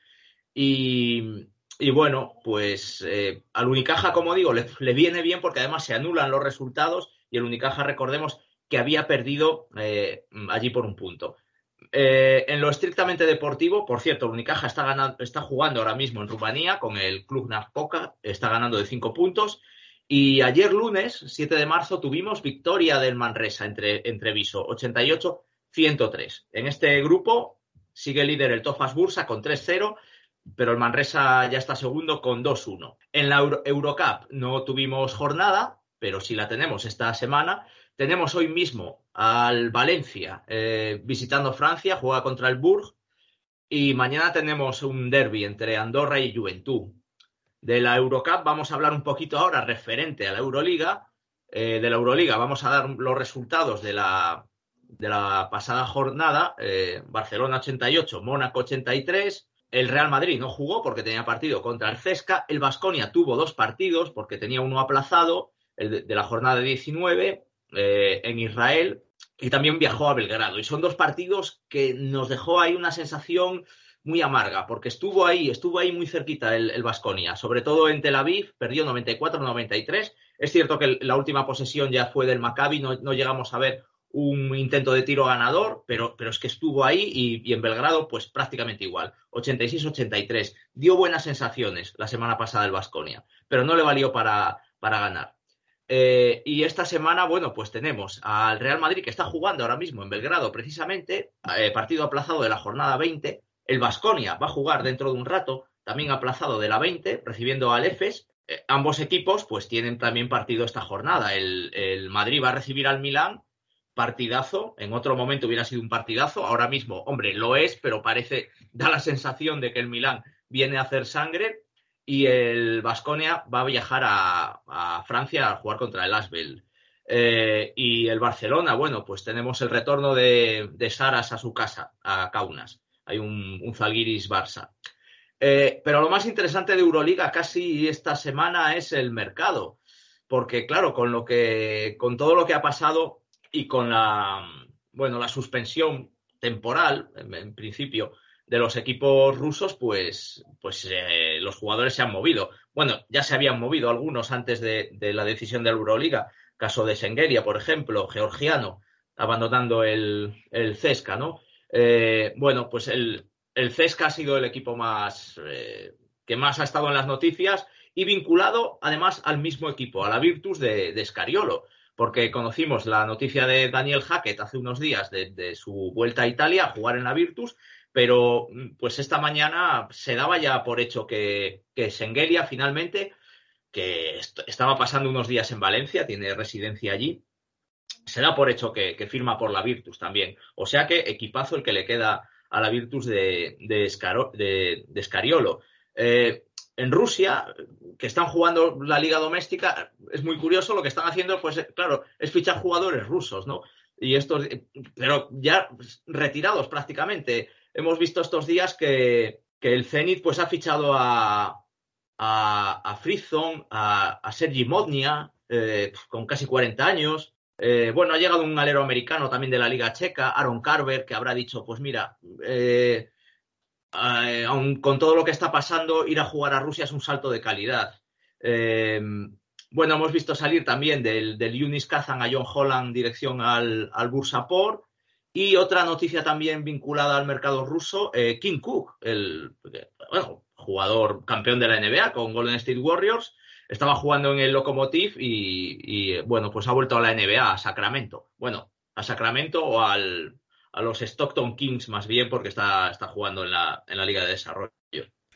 [SPEAKER 5] Y, bueno, pues eh, al Unicaja, como digo, le, viene bien porque además se anulan los resultados y el Unicaja, recordemos, que había perdido eh, allí por un punto. en lo estrictamente deportivo, por cierto, el Unicaja está, ganando, está jugando ahora mismo en Rumanía con el Club Nazpoca, está ganando de cinco puntos. Y ayer lunes, 7 de marzo, tuvimos victoria del Manresa entre, entre Viso, 88-103. En este grupo sigue líder el Tofas Bursa con 3-0, pero el Manresa ya está segundo con 2-1. En la Eurocup no tuvimos jornada, pero sí la tenemos esta semana. Tenemos hoy mismo al Valencia eh, visitando Francia, juega contra el Bourg. Y mañana tenemos un derby entre Andorra y Juventud de la Eurocup vamos a hablar un poquito ahora referente a la Euroliga. Eh, de la Euroliga vamos a dar los resultados de la, de la pasada jornada. Eh, Barcelona 88, Mónaco 83. El Real Madrid no jugó porque tenía partido contra el Cesca. El Vasconia tuvo dos partidos porque tenía uno aplazado, el de, la jornada 19 eh, en Israel. Y también viajó a Belgrado. Y son dos partidos que nos dejó ahí una sensación muy amarga, porque estuvo ahí, estuvo ahí muy cerquita el Vasconia, sobre todo en Tel Aviv, perdió 94-93. Es cierto que la última posesión ya fue del Maccabi, no, llegamos a ver un intento de tiro ganador, pero, pero es que estuvo ahí y, en Belgrado, pues prácticamente igual, 86-83. Dio buenas sensaciones la semana pasada el Vasconia, pero no le valió para, para ganar. Eh, y esta semana, bueno, pues tenemos al Real Madrid que está jugando ahora mismo en Belgrado, precisamente, eh, partido aplazado de la jornada 20, el Vasconia va a jugar dentro de un rato, también aplazado de la 20, recibiendo al EFES. Eh, ambos equipos pues tienen también partido esta jornada. El, Madrid va a recibir al Milán, partidazo. En otro momento hubiera sido un partidazo. Ahora mismo, hombre, lo es, pero parece, da la sensación de que el Milán viene a hacer sangre. Y el Vasconia va a viajar a, Francia a jugar contra el Asbel. Eh, y el Barcelona, bueno, pues tenemos el retorno de, de Saras a su casa, a Kaunas hay un, un Zalgiris Barça. Eh, pero lo más interesante de Euroliga casi esta semana es el mercado, porque claro, con lo que, con todo lo que ha pasado y con la, bueno, la suspensión temporal, en, principio, de los equipos rusos, pues, pues eh, los jugadores se han movido. Bueno, ya se habían movido algunos antes de, la decisión de la Euroliga, caso de Sengeria, por ejemplo, georgiano, abandonando el, el Cesca, ¿no? Eh, bueno, pues el, el, CESCA ha sido el equipo más eh, que más ha estado en las noticias y vinculado además al mismo equipo, a la Virtus de, de Scariolo, porque conocimos la noticia de Daniel Hackett hace unos días de, su vuelta a Italia a jugar en la Virtus, pero pues esta mañana se daba ya por hecho que, que finalmente, que estaba pasando unos días en Valencia, tiene residencia allí, se da por hecho que, firma por la Virtus también. O sea que equipazo el que le queda a la Virtus de, de, Scariolo. Eh, en Rusia, que están jugando la liga doméstica, es muy curioso lo que están haciendo, pues claro, es fichar jugadores rusos, ¿no? Y estos, pero ya retirados prácticamente. Hemos visto estos días que, el Zenit pues ha fichado a, a, a Frizon, a, Sergi Modnia, eh, con casi 40 años, eh, bueno, ha llegado un alero americano también de la Liga Checa, Aaron Carver, que habrá dicho, pues mira, eh, eh, aun con todo lo que está pasando, ir a jugar a Rusia es un salto de calidad. bueno, hemos visto salir también del, del Unis Kazan a John Holland dirección al, al Bursapor. Y otra noticia también vinculada al mercado ruso, King Cook, el jugador campeón de la NBA con Golden State Warriors, estaba jugando en el Lokomotiv y, bueno, pues ha vuelto a la NBA, a Sacramento. Bueno, a Sacramento o al, a los Stockton Kings más bien porque está, está jugando en la, en la Liga de Desarrollo.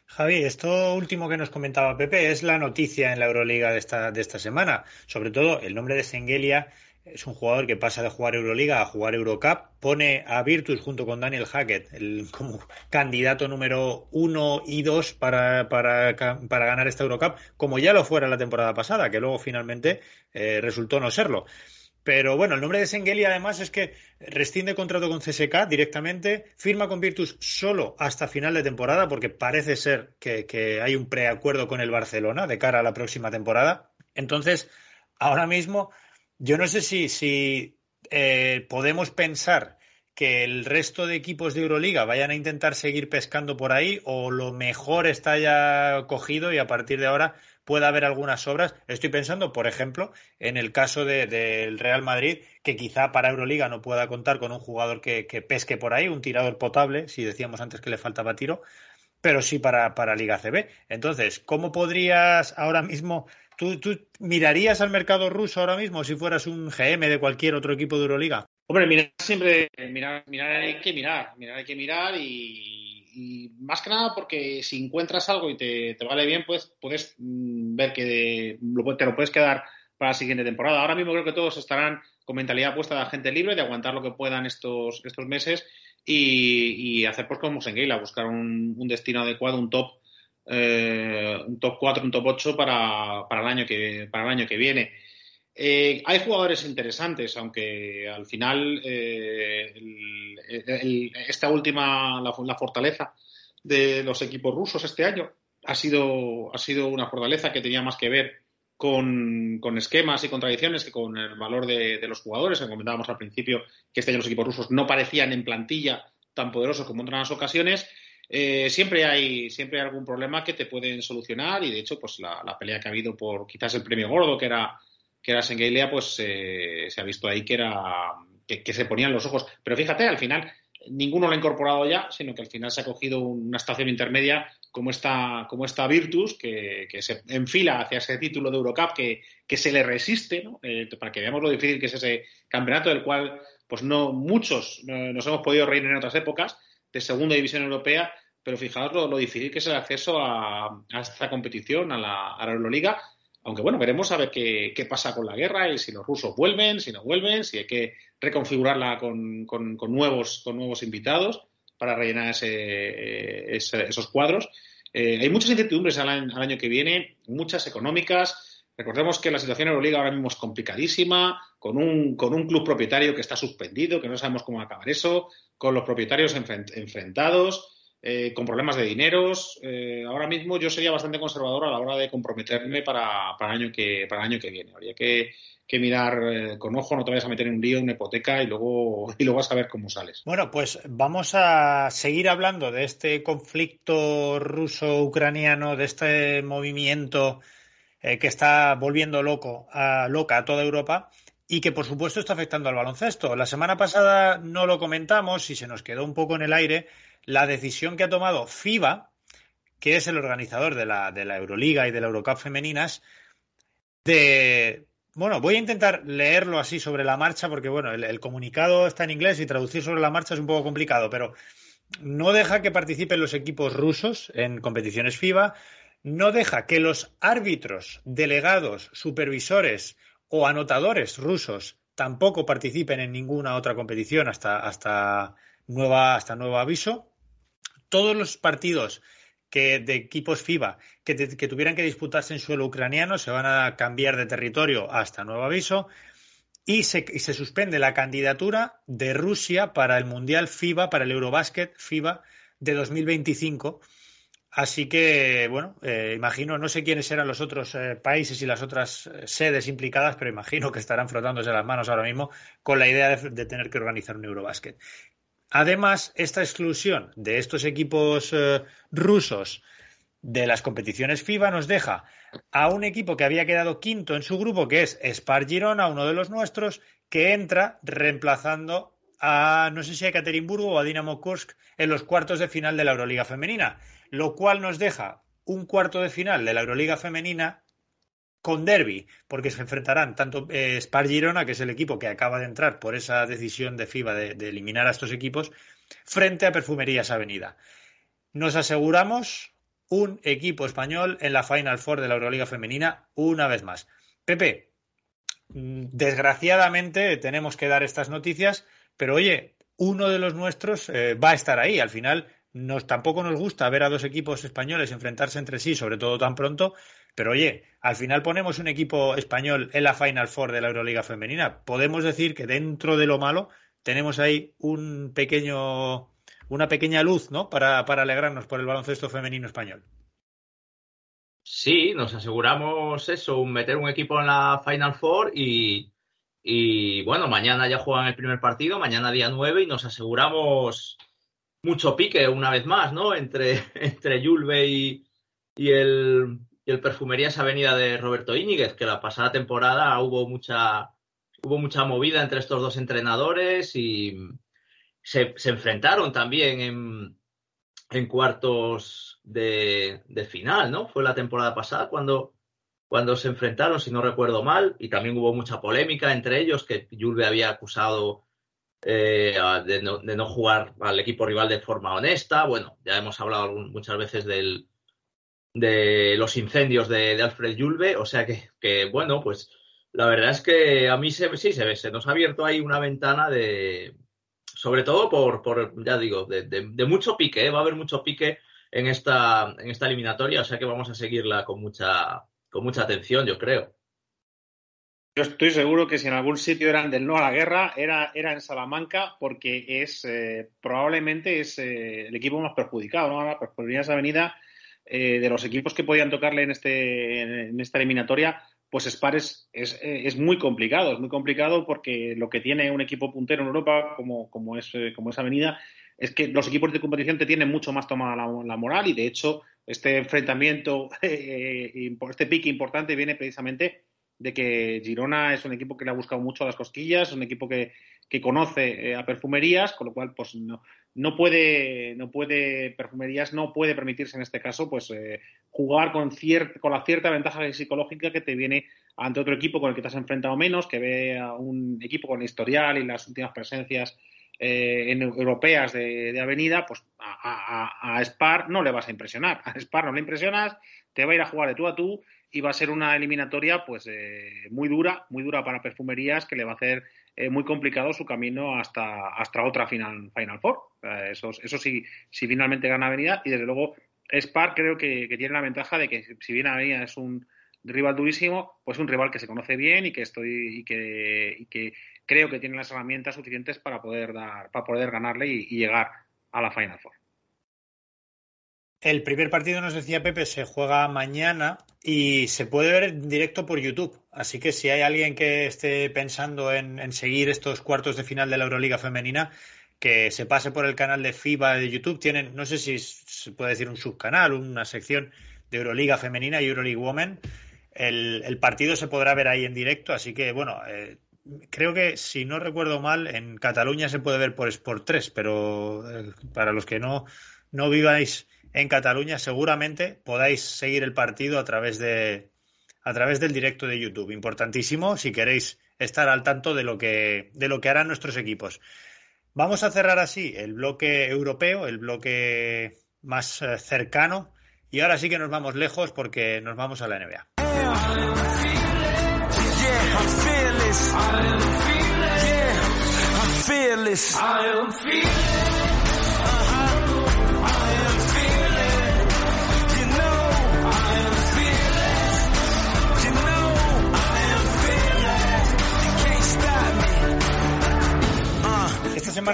[SPEAKER 3] Javi, esto último que nos comentaba Pepe es la noticia en la Euroliga de esta, de esta semana. Sobre todo el nombre de Sengelia es un jugador que pasa de jugar Euroliga a jugar Eurocup, pone a Virtus junto con Daniel Hackett el, como candidato número uno y dos para, para, para, ganar esta Eurocup, como ya lo fuera la temporada pasada, que luego finalmente eh, resultó no serlo. Pero bueno, el nombre de Sengeli además es que rescinde contrato con CSK directamente, firma con Virtus solo hasta final de temporada, porque parece ser que, hay un preacuerdo con el Barcelona de cara a la próxima temporada. Entonces, ahora mismo yo no sé si, si eh, podemos pensar que el resto de equipos de Euroliga vayan a intentar seguir pescando por ahí o lo mejor está ya cogido y a partir de ahora pueda haber algunas obras. Estoy pensando, por ejemplo, en el caso del Real Madrid, que quizá para Euroliga no pueda contar con un jugador que, pesque por ahí, un tirador potable, si decíamos antes que le faltaba tiro, pero sí para, para Liga CB. Entonces, ¿cómo podrías ahora mismo ¿Tú, ¿Tú, mirarías al mercado ruso ahora mismo si fueras un GM de cualquier otro equipo de Euroliga?
[SPEAKER 4] Hombre, mirar siempre, mirar, mirar hay que mirar, mirar hay que mirar y, más que nada porque si encuentras algo y te, vale bien, pues puedes mm, ver que te lo puedes quedar para la siguiente temporada. Ahora mismo creo que todos estarán con mentalidad puesta de agente libre, de aguantar lo que puedan estos, estos meses y, hacer pues como Sengeila, buscar un, destino adecuado, un top, eh, un top 4, un top 8 para, para, el año que, para el año que viene. Eh, hay jugadores interesantes, aunque al final eh, esta última, la, fortaleza de los equipos rusos este año ha sido, ha sido una fortaleza que tenía más que ver con, esquemas y con tradiciones que con el valor de, los jugadores. Comentábamos al principio que este año los equipos rusos no parecían en plantilla tan poderosos como en otras ocasiones. Eh, siempre hay siempre hay algún problema que te pueden solucionar y de hecho pues la pelea que ha habido por quizás el premio gordo que era que era Sengelia, pues eh, se ha visto ahí que era que, se ponían los ojos. Pero fíjate, al final ninguno lo ha incorporado ya, sino que al final se ha cogido una estación intermedia como esta, como esta Virtus, que, se enfila hacia ese título de Eurocup que, que se le resiste, ¿no? Eh, para que veamos lo difícil que es ese campeonato del cual pues no muchos nos hemos podido reír en otras épocas de segunda división europea, pero fijaos lo, difícil que es el acceso a, esta competición, a la, a la Euroliga, aunque bueno, veremos a ver qué, pasa con la guerra y si los rusos vuelven, si no vuelven, si hay que reconfigurarla con, nuevos, con nuevos invitados para rellenar ese, esos cuadros. Eh, hay muchas incertidumbres al año, que viene, muchas económicas. Recordemos que la situación en Euroliga ahora mismo es complicadísima, con un, con un club propietario que está suspendido, que no sabemos cómo acabar eso, con los propietarios enfrentados. Eh, con problemas de dineros. Eh, ahora mismo yo sería bastante conservador a la hora de comprometerme para, para, el, año que, para el año que viene. Habría que, mirar eh, con ojo, no te vayas a meter en un lío, una hipoteca y luego, y luego vas a ver cómo sales.
[SPEAKER 3] Bueno, pues vamos a seguir hablando de este conflicto ruso-ucraniano, de este movimiento que está volviendo loco a, loca a toda Europa y que por supuesto está afectando al baloncesto. La semana pasada no lo comentamos y se nos quedó un poco en el aire la decisión que ha tomado FIBA, que es el organizador de la, de la Euroliga y de la Eurocup femeninas, de... Bueno, voy a intentar leerlo así sobre la marcha porque, bueno, el, comunicado está en inglés y traducir sobre la marcha es un poco complicado, pero no deja que participen los equipos rusos en competiciones FIBA, no deja que los árbitros, delegados, supervisores o anotadores rusos tampoco participen en ninguna otra competición hasta, hasta nueva, hasta nuevo aviso. Todos los partidos que, de equipos FIBA que, tuvieran que disputarse en suelo ucraniano se van a cambiar de territorio hasta nuevo aviso. Y se, suspende la candidatura de Rusia para el Mundial FIBA, para el Eurobasket FIBA de 2025. Así que, bueno, eh, imagino, no sé quiénes serán los otros eh, países y las otras eh, sedes implicadas, pero imagino que estarán frotándose las manos ahora mismo con la idea de, de tener que organizar un Eurobasket. Además, esta exclusión de estos equipos eh, rusos de las competiciones FIBA nos deja a un equipo que había quedado quinto en su grupo, que es Spar Girona, uno de los nuestros, que entra reemplazando a, no sé si a Ekaterinburgo o a Dinamo Kursk en los cuartos de final de la Euroliga Femenina, lo cual nos deja un cuarto de final de la Euroliga Femenina con derby, porque se enfrentarán tanto eh, Spar Girona, que es el equipo que acaba de entrar por esa decisión de FIBA de, eliminar a estos equipos, frente a Perfumerías Avenida. Nos aseguramos un equipo español en la Final Four de la Euroliga Femenina una vez más. Pepe, mm, desgraciadamente tenemos que dar estas noticias, pero oye, uno de los nuestros eh, va a estar ahí. Al final, nos, tampoco nos gusta ver a dos equipos españoles enfrentarse entre sí, sobre todo tan pronto, pero oye, al final ponemos un equipo español en la Final Four de la Euroliga Femenina. Podemos decir que dentro de lo malo tenemos ahí un pequeño, una pequeña luz, ¿no? Para, para alegrarnos por el baloncesto femenino español.
[SPEAKER 5] Sí, nos aseguramos eso, meter un equipo en la Final Four y, Y bueno, mañana ya juegan el primer partido, mañana día 9 y nos aseguramos mucho pique una vez más, ¿no? Entre, entre Yulbe y, y, el, y el Perfumerías Avenida de Roberto Íñiguez, que la pasada temporada hubo mucha, hubo mucha movida entre estos dos entrenadores y se, se enfrentaron también en, en cuartos de, de, final, ¿no? Fue la temporada pasada cuando, cuando se enfrentaron, si no recuerdo mal, y también hubo mucha polémica entre ellos, que Julve había acusado eh, de, no, de, no, jugar al equipo rival de forma honesta. Bueno, ya hemos hablado muchas veces del, de los incendios de, Alfred Julve, o sea que, bueno, pues la verdad es que a mí se, sí se ve, se nos ha abierto ahí una ventana de, sobre todo por, por ya digo, de mucho pique, ¿eh? va a haber mucho pique en esta, en esta eliminatoria, o sea que vamos a seguirla con mucha, con mucha atención, yo creo.
[SPEAKER 4] Yo estoy seguro que si en algún sitio eran del no a la guerra, era, era en Salamanca, porque es eh, probablemente es eh, el equipo más perjudicado, ¿no? La Perfumerías Avenida, eh, de los equipos que podían tocarle en, este, en esta eliminatoria, pues Spar es, es, es, muy complicado, es muy complicado porque lo que tiene un equipo puntero en Europa, como, como, es, como es Avenida, es que los equipos de competición te tienen mucho más tomada la, moral y de hecho este enfrentamiento, eh, este pique importante viene precisamente de que Girona es un equipo que le ha buscado mucho a las cosquillas, es un equipo que, que conoce eh, a perfumerías, con lo cual pues no, no puede, no puede, perfumerías no puede permitirse en este caso pues eh, jugar con, cier con la cierta ventaja psicológica que te viene ante otro equipo con el que te has enfrentado menos, que ve a un equipo con historial y las últimas presencias eh, en, europeas de, de, avenida, pues a, a, a, Spar no le vas a impresionar. A Spar no le impresionas, te va a ir a jugar de tú a tú y va a ser una eliminatoria pues eh, muy dura, muy dura para perfumerías que le va a hacer eh, muy complicado su camino hasta, hasta otra final, final Four. Eh, eso, eso sí, si finalmente gana Avenida y desde luego Spar creo que, que, tiene la ventaja de que si bien Avenida es un rival durísimo, pues un rival que se conoce bien y que estoy y que, y que creo que tiene las herramientas suficientes para poder dar, para poder ganarle y, y llegar a la Final Four.
[SPEAKER 3] El primer partido, nos decía Pepe, se juega mañana y se puede ver en directo por YouTube. Así que si hay alguien que esté pensando en, seguir estos cuartos de final de la Euroliga femenina, que se pase por el canal de FIBA de YouTube. Tienen, no sé si se puede decir un subcanal, una sección de Euroliga femenina y Euroleague Women. El, el partido se podrá ver ahí en directo, así que bueno, eh, creo que si no recuerdo mal, en Cataluña se puede ver por Sport 3, pero eh, para los que no, no viváis en Cataluña, seguramente podáis seguir el partido a través de a través del directo de YouTube. Importantísimo si queréis estar al tanto de lo que de lo que harán nuestros equipos. Vamos a cerrar así el bloque europeo, el bloque más eh, cercano y ahora sí que nos vamos lejos porque nos vamos a la NBA.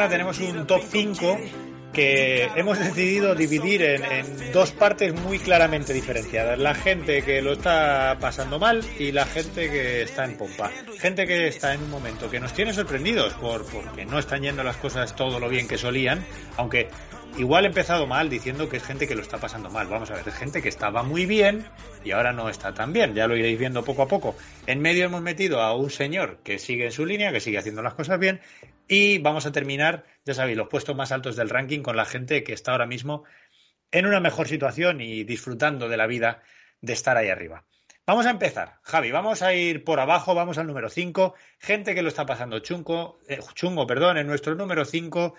[SPEAKER 3] Tenemos un top 5 que hemos decidido dividir en, en, dos partes muy claramente diferenciadas. La gente que lo está pasando mal y la gente que está en pompa. Gente que está en un momento que nos tiene sorprendidos por, porque no están yendo las cosas todo lo bien que solían, aunque igual he empezado mal diciendo que es gente que lo está pasando mal. Vamos a ver, es gente que estaba muy bien y ahora no está tan bien. Ya lo iréis viendo poco a poco. En medio hemos metido a un señor que sigue en su línea, que sigue haciendo las cosas bien. Y vamos a terminar, ya sabéis, los puestos más altos del ranking con la gente que está ahora mismo en una mejor situación y disfrutando de la vida de estar ahí arriba. Vamos a empezar, Javi, vamos a ir por abajo, vamos al número 5, gente que lo está pasando chungo, eh, chungo, perdón, en nuestro número 5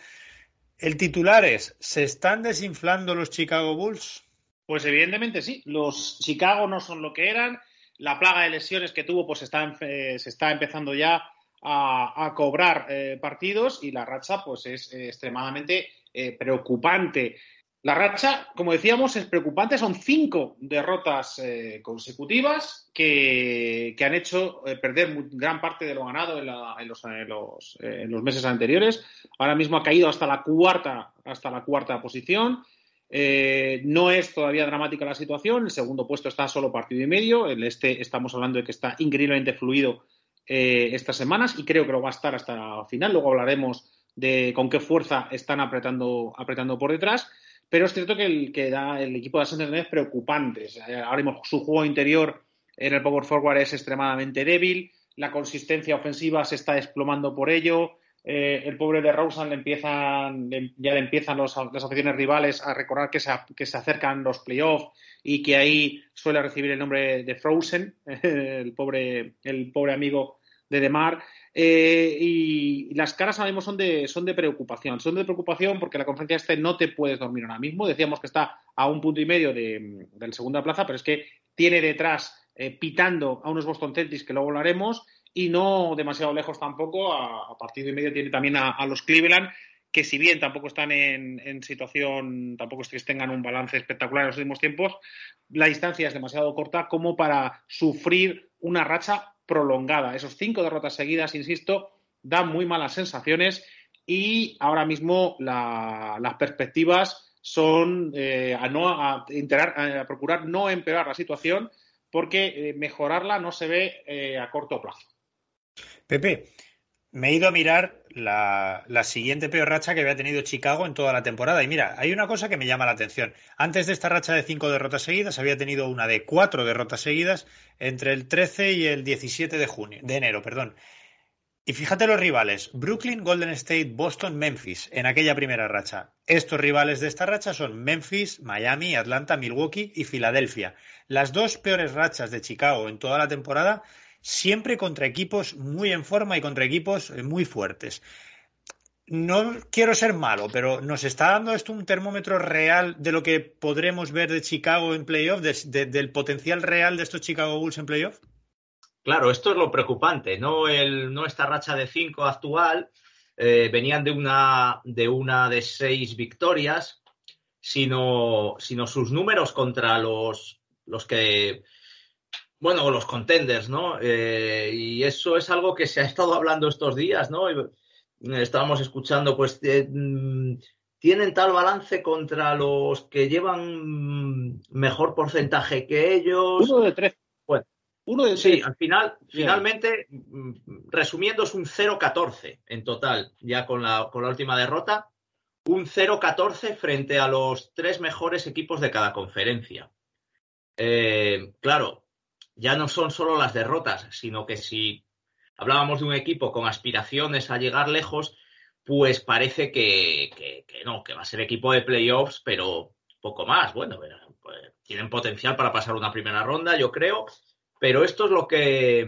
[SPEAKER 3] el titular es, ¿se están desinflando los Chicago Bulls?
[SPEAKER 4] Pues evidentemente sí, los Chicago no son lo que eran, la plaga de lesiones que tuvo pues está, eh, se está empezando ya a, a cobrar eh, partidos y la racha pues es eh, extremadamente preocupante. La racha, como decíamos, es preocupante. Son cinco derrotas eh, consecutivas que, han hecho eh, perder gran parte de lo ganado eh, en, los, meses anteriores. Ahora mismo ha caído hasta la cuarta, hasta la cuarta posición. no es todavía dramática la situación. El segundo puesto está a solo partido y medio. El este estamos hablando de que está increíblemente fluido estas semanas y creo que lo va a estar hasta el final. Luego hablaremos de con qué fuerza están apretando, apretando por detrás. Pero es cierto que el, que da el equipo de Ascendent es preocupante. Ahora mismo su juego interior en el Power Forward es extremadamente débil. La consistencia ofensiva se está desplomando por ello. Eh, el pobre de Rosen le empiezan, ya le empiezan las aficiones rivales a recordar que se, que se acercan los playoffs y que ahí suele recibir el nombre de Frozen, el pobre, el pobre amigo de Demar. Eh, y, las caras mismo son de, son de preocupación. Son de preocupación porque la conferencia este no te puedes dormir ahora mismo. Decíamos que está a un punto y medio de, la segunda plaza, pero es que tiene detrás eh, pitando a unos Boston Celtics que luego hablaremos y no demasiado lejos tampoco, a, partido y medio tiene también a, los Cleveland, que si bien tampoco están en, situación, tampoco es que tengan un balance espectacular en los últimos tiempos, la distancia es demasiado corta como para sufrir una racha prolongada. Esos cinco derrotas seguidas, insisto, dan muy malas sensaciones y ahora mismo las perspectivas son eh, a, no, a, procurar no empeorar la situación porque eh, mejorarla no se ve eh, a corto plazo.
[SPEAKER 3] Pepe, me he ido a mirar la, siguiente peor racha que había tenido Chicago en toda la temporada. Y mira, hay una cosa que me llama la atención. Antes de esta racha de cinco derrotas seguidas, había tenido una de cuatro derrotas seguidas entre el 13 y el 17 de junio, de enero, perdón. Y fíjate los rivales, Brooklyn, Golden State, Boston, Memphis, en aquella primera racha. Estos rivales de esta racha son Memphis, Miami, Atlanta, Milwaukee y Filadelfia. Las dos peores rachas de Chicago en toda la temporada siempre contra equipos muy en forma y contra equipos eh, muy fuertes. No quiero ser malo, pero ¿nos está dando esto un termómetro real de lo que podremos ver de Chicago en playoff, del potencial real de estos Chicago Bulls en playoff?
[SPEAKER 5] Claro, esto es lo preocupante, no, no esta racha de cinco actual, eh, venían de una, de una de seis victorias, sino, sino sus números contra los, los que bueno, los contenders, ¿no? Eh, y eso es algo que se ha estado hablando estos días, ¿no? Eh, estábamos escuchando, pues, mm, tienen tal balance contra los que llevan mejor porcentaje que ellos.
[SPEAKER 4] Uno de tres.
[SPEAKER 5] Bueno, uno de Sí, al final, finalmente, mm, resumiendo, es un 0-14 en total, ya con la, con la última derrota. Un 0-14 frente a los tres mejores equipos de cada conferencia. Eh, claro, ya no son solo las derrotas, sino que si hablábamos de un equipo con aspiraciones a llegar lejos, pues parece que, no, que va a ser equipo de playoffs, pero poco más. Bueno, pues, tienen potencial para pasar una primera ronda, yo creo, pero esto es lo que,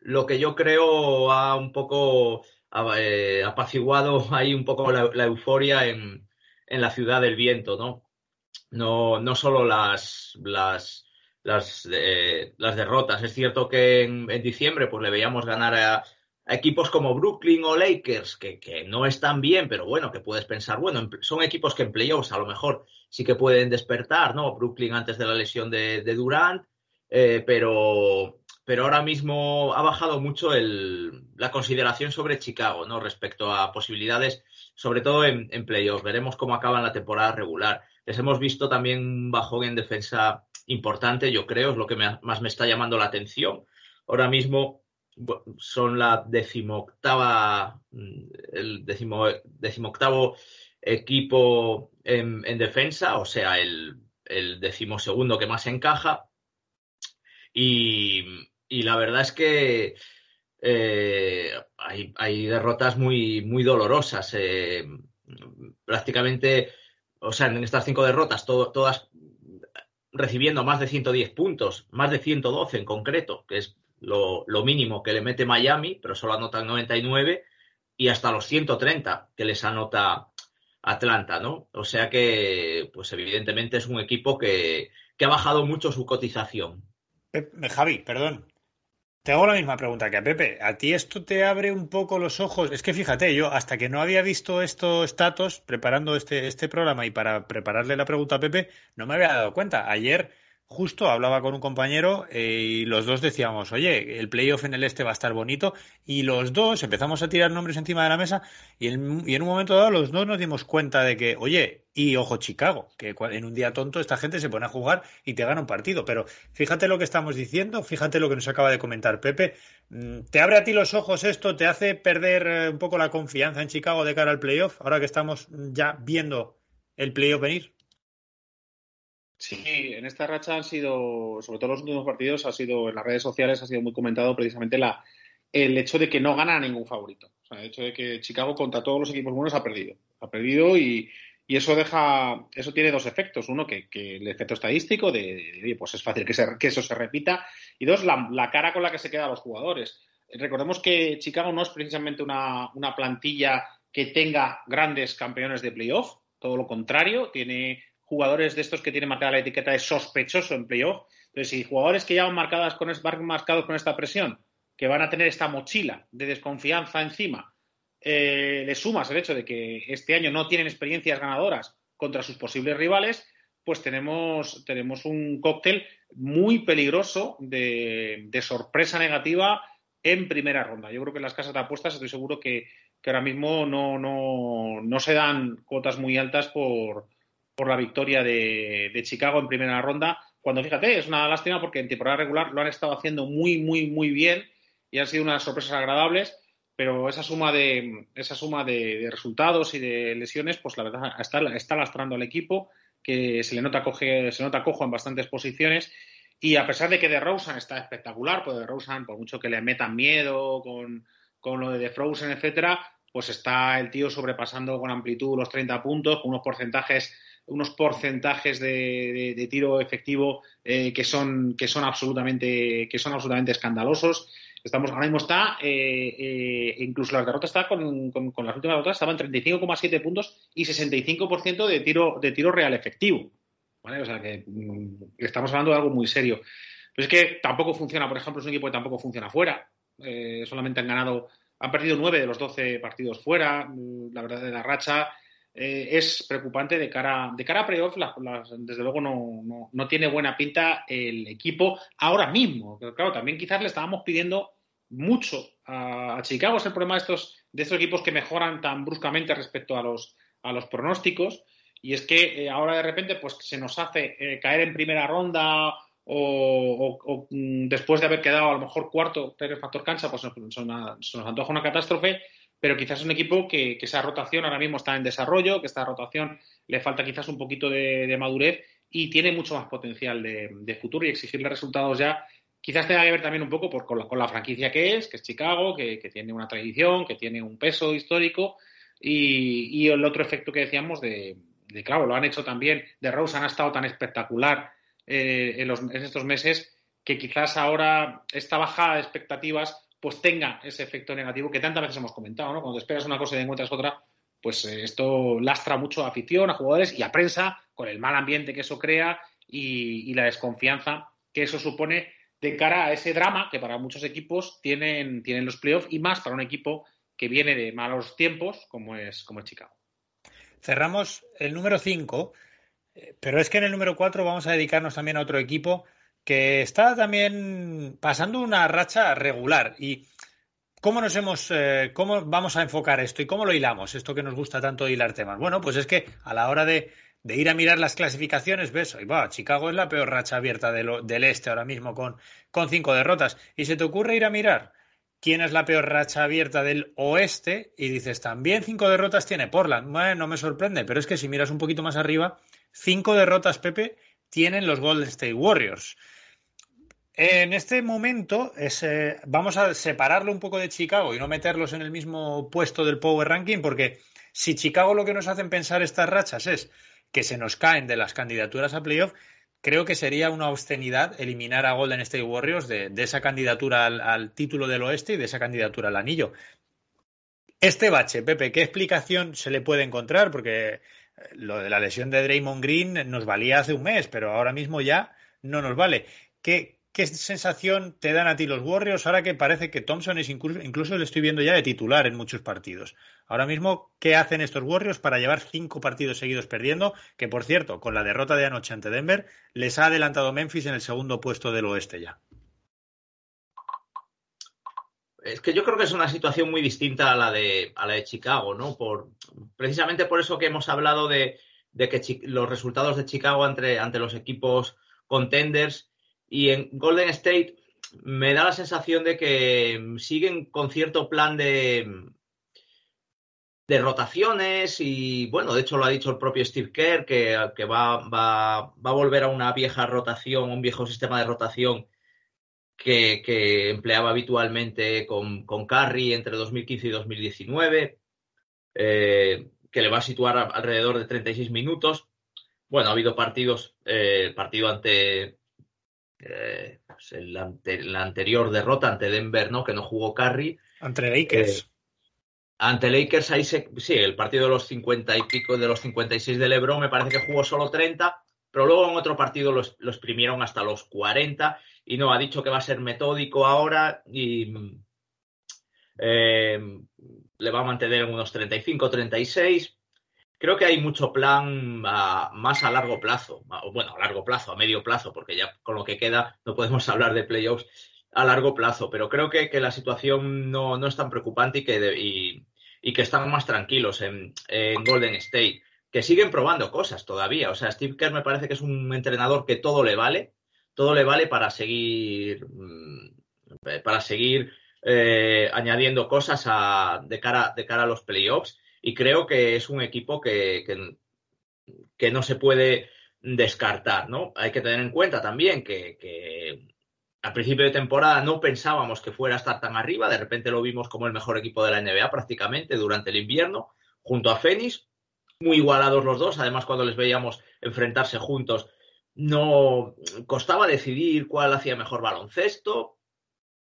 [SPEAKER 5] lo que yo creo ha un poco eh, apaciguado ahí un poco la, euforia en, en, la ciudad del viento, ¿no? No, no solo las, las las, las derrotas. Es cierto que en, diciembre pues le veíamos ganar a, equipos como Brooklyn o Lakers, que, que, no están bien, pero bueno, que puedes pensar, bueno, son equipos que en playoffs a lo mejor sí que pueden despertar, ¿no? Brooklyn antes de la lesión de, Durant, eh, pero, pero ahora mismo ha bajado mucho el, la consideración sobre Chicago, ¿no? Respecto a posibilidades, sobre todo en, playoffs. Veremos cómo acaba la temporada regular. Les hemos visto también un bajón en defensa importante, yo creo, es lo que más me está llamando la atención. Ahora mismo son la decimoctava, mm, el decimo, decimoctavo equipo en, defensa, o sea, el, el decimosegundo que más encaja. Y, la verdad es que eh, hay, derrotas muy, muy dolorosas. Eh, prácticamente, o sea, en estas cinco derrotas, todas recibiendo más de 110 puntos, más de 112 en concreto, que es lo, mínimo que le mete Miami, pero solo anotan 99, y hasta los 130 que les anota Atlanta, ¿no? O sea que, pues evidentemente es un equipo que, que ha bajado mucho su cotización.
[SPEAKER 3] Javi, perdón, te hago la misma pregunta que a Pepe. ¿A ti esto te abre un poco los ojos? Es que fíjate, yo hasta que no había visto estos datos preparando este, este programa y para prepararle la pregunta a Pepe, no me había dado cuenta. Ayer justo hablaba con un compañero eh, y los dos decíamos, oye, el playoff en el este va a estar bonito y los dos empezamos a tirar nombres encima de la mesa y en, y en, un momento dado los dos nos dimos cuenta de que, oye, y ojo Chicago, que en un día tonto esta gente se pone a jugar y te gana un partido, pero fíjate lo que estamos diciendo, fíjate lo que nos acaba de comentar Pepe, mm, ¿te abre a ti los ojos esto? ¿Te hace perder eh, un poco la confianza en Chicago de cara al playoff ahora que estamos ya viendo el playoff venir?
[SPEAKER 4] Sí, en esta racha han sido, sobre todo los últimos partidos, ha sido en las redes sociales ha sido muy comentado precisamente la, el hecho de que no gana ningún favorito. O sea, el hecho de que Chicago contra todos los equipos buenos ha perdido. Ha perdido y, y eso deja, eso tiene dos efectos. Uno, que, que el efecto estadístico de, de, pues es fácil que, se, que, eso se repita. Y dos, la, la, cara con la que se quedan los jugadores. Recordemos que Chicago no es precisamente una, una plantilla que tenga grandes campeones de playoff. Todo lo contrario, tiene jugadores de estos que tienen marcada la etiqueta de sospechoso en playoff. Entonces, si jugadores que ya van marcadas con, van marcados con esta presión, que van a tener esta mochila de desconfianza encima, eh, le sumas el hecho de que este año no tienen experiencias ganadoras contra sus posibles rivales, pues tenemos, tenemos un cóctel muy peligroso de, sorpresa negativa en primera ronda. Yo creo que en las casas de apuestas estoy seguro que, ahora mismo no se dan cuotas muy altas por, por la victoria de, de, Chicago en primera ronda, cuando fíjate, es una lástima porque en temporada regular lo han estado haciendo muy, muy, muy bien y han sido unas sorpresas agradables, pero esa suma de, esa suma de, resultados y de lesiones, pues la verdad está, está lastrando al equipo, que se le nota, coge, se nota cojo en bastantes posiciones. Y a pesar de que de Rosen está espectacular, pues de Rosen, por mucho que le metan miedo con, con lo de The Frozen, etcétera, pues está el tío sobrepasando con amplitud los 30 puntos, con unos porcentajes unos porcentajes de, tiro efectivo eh, que son que son absolutamente que son absolutamente escandalosos. Estamos ahora mismo está eh, eh, incluso las derrotas está con, con, las últimas derrotas estaban 35,7 puntos y 65% de tiro de tiro real efectivo ¿vale? o sea que mm, estamos hablando de algo muy serio. Pero es que tampoco funciona por ejemplo es un equipo que tampoco funciona fuera. Solamente han ganado han perdido 9 de los 12 partidos fuera la verdad de la racha eh, es preocupante de cara, de cara a playoff. La, la, desde luego no, no, no, tiene buena pinta el equipo ahora mismo. Pero claro, también quizás le estábamos pidiendo mucho a, a, Chicago. Es el problema de estos, de estos equipos que mejoran tan bruscamente respecto a los, a los pronósticos. Y es que eh, ahora de repente pues se nos hace eh, caer en primera ronda o, mm, después de haber quedado a lo mejor cuarto en el factor cancha, pues nos, se nos antoja una catástrofe pero quizás es un equipo que, esa rotación ahora mismo está en desarrollo, que esta rotación le falta quizás un poquito de, madurez y tiene mucho más potencial de, futuro y exigirle resultados ya quizás tenga que ver también un poco por, con, la, franquicia que es, que es Chicago, que, tiene una tradición, que tiene un peso histórico y, el otro efecto que decíamos de, claro, lo han hecho también, de Rose han estado tan espectacular eh, en, los, en estos meses que quizás ahora esta bajada de expectativas pues tenga ese efecto negativo que tantas veces hemos comentado, ¿no? Cuando esperas una cosa y encuentras otra, pues eh, esto lastra mucho a afición, a jugadores y a prensa, con el mal ambiente que eso crea y, y, la desconfianza que eso supone de cara a ese drama que para muchos equipos tienen, tienen los playoffs y más para un equipo que viene de malos tiempos como es, como es Chicago.
[SPEAKER 3] Cerramos el número 5, eh, pero es que en el número 4 vamos a dedicarnos también a otro equipo que está también pasando una racha regular. ¿Y cómo nos hemos, eh, cómo vamos a enfocar esto y cómo lo hilamos, esto que nos gusta tanto hilar temas? Bueno, pues es que a la hora de, ir a mirar las clasificaciones, ves, va, Chicago es la peor racha abierta del este ahora mismo con, con cinco derrotas. Y se te ocurre ir a mirar quién es la peor racha abierta del oeste y dices, también cinco derrotas tiene Portland. Bueno, no me sorprende, pero es que si miras un poquito más arriba, cinco derrotas, Pepe, tienen los Golden State Warriors. En este momento es, eh, vamos a separarlo un poco de Chicago y no meterlos en el mismo puesto del Power Ranking, porque si Chicago lo que nos hacen pensar estas rachas es que se nos caen de las candidaturas a playoff, creo que sería una obscenidad eliminar a Golden State Warriors de, esa candidatura al, al, título del oeste y de esa candidatura al anillo. Este bache, Pepe, ¿qué explicación se le puede encontrar? Porque eh, lo de la lesión de Draymond Green nos valía hace un mes, pero ahora mismo ya no nos vale. ¿Qué, ¿qué sensación te dan a ti los Warriors ahora que parece que Thompson es incluso, incluso le estoy viendo ya de titular en muchos partidos? Ahora mismo, ¿qué hacen estos Warriors para llevar cinco partidos seguidos perdiendo? Que por cierto, con la derrota de anoche ante Denver, les ha adelantado Memphis en el segundo puesto del oeste ya.
[SPEAKER 5] Es que yo creo que es una situación muy distinta a la de, a la de Chicago, ¿no? Por, precisamente por eso que hemos hablado de, que los resultados de Chicago ante, ante los equipos contenders y en Golden State me da la sensación de que siguen con cierto plan de, de rotaciones y bueno, de hecho lo ha dicho el propio Steve Kerr que, que va, va, va, a volver a una vieja rotación, un viejo sistema de rotación que, empleaba habitualmente con, con Curry entre 2015 y 2019, eh, que le va a situar alrededor de 36 minutos. Bueno, ha habido partidos, eh, el partido ante, eh, pues la anterior derrota ante Denver, ¿no? Que no jugó Curry.
[SPEAKER 3] Ante Lakers.
[SPEAKER 5] ante Lakers, ahí sí, el partido de los 50 y pico, de los 56 de LeBron, me parece que jugó solo 30, pero luego en otro partido los, los exprimieron hasta los 40 y no, ha dicho que va a ser metódico ahora y eh, le va a mantener en unos 35, 36. Creo que hay mucho plan más a largo plazo, bueno, a largo plazo, a medio plazo, porque ya con lo que queda no podemos hablar de playoffs a largo plazo, pero creo que, la situación no, es tan preocupante y que, y, que están más tranquilos en, en Golden State, que siguen probando cosas todavía. O sea, Steve Kerr me parece que es un entrenador que todo le vale, todo le vale para seguir, mm, para seguir eh, añadiendo cosas de, cara, de cara a los playoffs. Y creo que es un equipo que, que, no se puede descartar, ¿no? Hay que tener en cuenta también que, al principio de temporada no pensábamos que fuera a estar tan arriba, de repente lo vimos como el mejor equipo de la NBA prácticamente durante el invierno, junto a Phoenix, muy igualados los dos, además cuando les veíamos enfrentarse juntos no costaba decidir cuál hacía mejor baloncesto,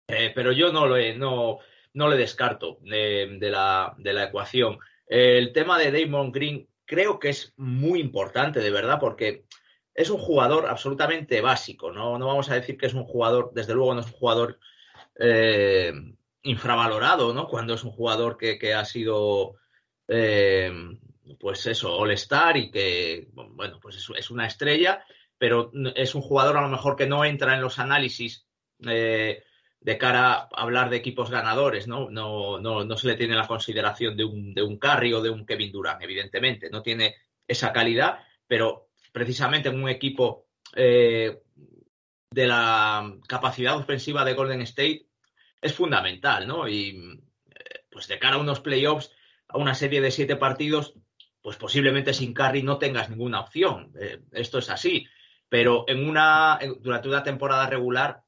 [SPEAKER 5] eh, pero yo no, lo no, no le descarto de, la, de, la, ecuación. El tema de Damon Green creo que es muy importante, de verdad, porque es un jugador absolutamente básico. No, no vamos a decir que es un jugador, desde luego no es un jugador eh, infravalorado, ¿no? Cuando es un jugador que, que ha sido eh, pues eso, All-Star y que, bueno, pues es, es, una estrella pero es un jugador a lo mejor que no entra en los análisis eh, de cara a hablar de equipos ganadores, ¿no? No, no, no se le tiene la consideración de un, de un Curry o de un Kevin Durant, evidentemente, no tiene esa calidad, pero precisamente en un equipo eh, de la capacidad ofensiva de Golden State es fundamental, ¿no? Y eh, pues de cara a unos playoffs, a una serie de siete partidos, pues posiblemente sin Curry no tengas ninguna opción. esto es así pero en una, durante una temporada regular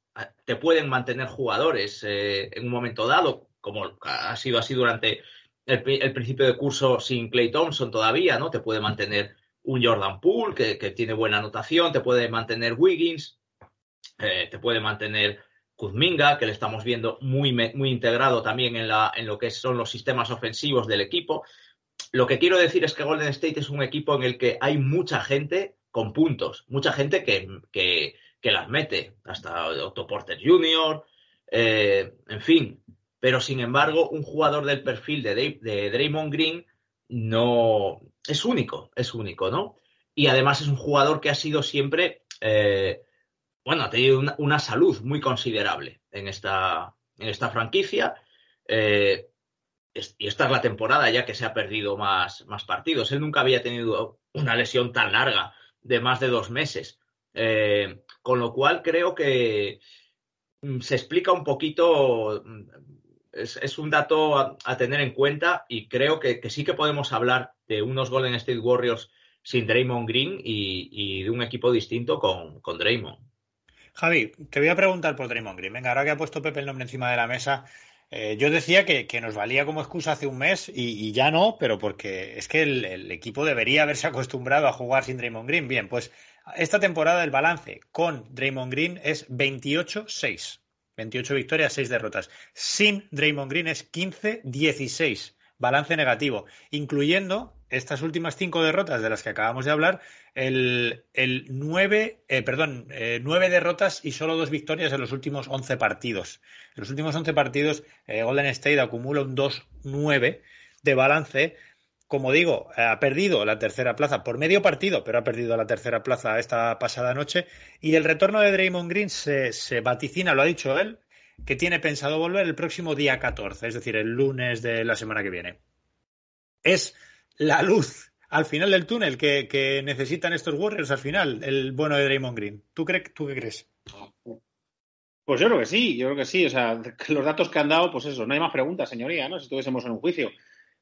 [SPEAKER 5] te pueden mantener jugadores eh, en un momento dado, como ha sido así durante el, principio de curso sin Clay Thompson todavía, ¿no? Te puede mantener un Jordan Poole que, tiene buena anotación, te puede mantener Wiggins, eh, te puede mantener Kuzminga, que le estamos viendo muy, muy integrado también en, la, en lo que son los sistemas ofensivos del equipo. Lo que quiero decir es que Golden State es un equipo en el que hay mucha gente con puntos. Mucha gente que, que, las mete, hasta Otto Porter Jr., eh, en fin. Pero sin embargo, un jugador del perfil de, Draymond Green no es único, es único, ¿no? Y además es un jugador que ha sido siempre, eh, bueno, ha tenido una, salud muy considerable en esta, en esta franquicia. Eh, y esta es la temporada ya que se ha perdido más, más partidos. Él nunca había tenido una lesión tan larga de más de dos meses. Con lo cual creo que mm, se explica un poquito, mm, es, un dato a, tener en cuenta y creo que, sí que podemos hablar de unos Golden State Warriors sin Draymond Green y, de un equipo distinto con, con Draymond.
[SPEAKER 3] Javi, te voy a preguntar por Draymond Green. Venga, ahora que ha puesto Pepe el nombre encima de la mesa, eh, yo decía que, nos valía como excusa hace un mes y, ya no, pero porque es que el, equipo debería haberse acostumbrado a jugar sin Draymond Green. Bien, pues esta temporada el balance con Draymond Green es 28-6. 28 victorias, 6 derrotas. Sin Draymond Green es 15-16. Balance negativo, incluyendo estas últimas cinco derrotas de las que acabamos de hablar, el, el nueve, eh, perdón, eh, nueve derrotas y solo dos victorias en los últimos once partidos. En los últimos once partidos, eh, Golden State acumula un 2-9 de balance. Como digo, ha perdido la tercera plaza por medio partido, pero ha perdido la tercera plaza esta pasada noche. Y el retorno de Draymond Green se, se vaticina, lo ha dicho él, que tiene pensado volver el próximo día 14, es decir, el lunes de la semana que viene. Es la luz al final del túnel que, necesitan estos Warriors al final, el bueno de Draymond Green. ¿Tú, ¿Tú qué crees?
[SPEAKER 4] Pues yo creo que sí, yo creo que sí. O sea, los datos que han dado, pues eso, no hay más preguntas, señoría, ¿no? Si estuviésemos en un juicio.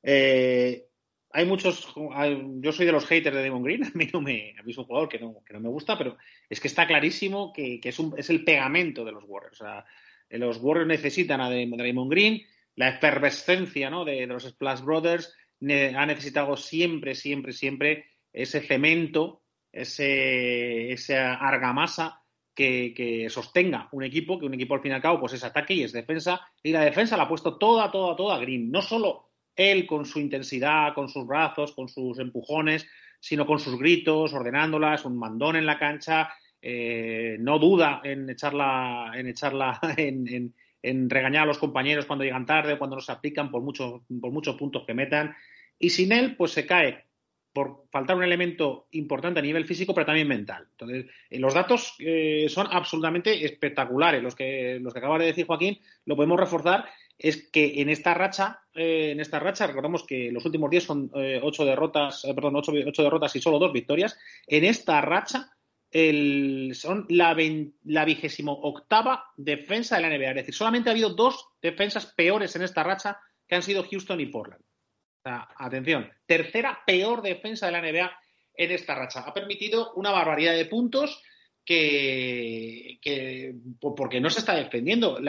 [SPEAKER 4] Eh, hay muchos, yo soy de los haters de Draymond Green, a mí no me, a mí es un jugador que no, que no me gusta, pero es que está clarísimo que, es, un, es el pegamento de los Warriors. O sea, los Warriors necesitan a Draymond Green, la efervescencia ¿no? de, los Splash Brothers, ha necesitado siempre, siempre, siempre ese cemento, ese, esa argamasa que, sostenga un equipo, que un equipo al fin y al cabo pues es ataque y es defensa, y la defensa la ha puesto toda, toda, toda Green, no solo él con su intensidad, con sus brazos, con sus empujones, sino con sus gritos, ordenándolas, un mandón en la cancha, eh, no duda en echarla, en echarla, en, en, regañar a los compañeros cuando llegan tarde cuando no se aplican por muchos, por muchos puntos que metan. Y sin él, pues se cae por faltar un elemento importante a nivel físico, pero también mental. Entonces, eh, los datos eh, son absolutamente espectaculares. Los que, los que acaba de decir Joaquín, lo podemos reforzar, es que en esta racha, eh, en esta racha, recordemos que los últimos días son ocho derrotas, perdón, ocho, derrotas y solo dos victorias. En esta racha, son la, la vigésimo octava defensa de la NBA. Es decir, solamente ha habido dos defensas peores en esta racha que han sido Houston y Portland atención, tercera peor defensa de la NBA en esta racha. Ha permitido una barbaridad de puntos que, porque no se está defendiendo.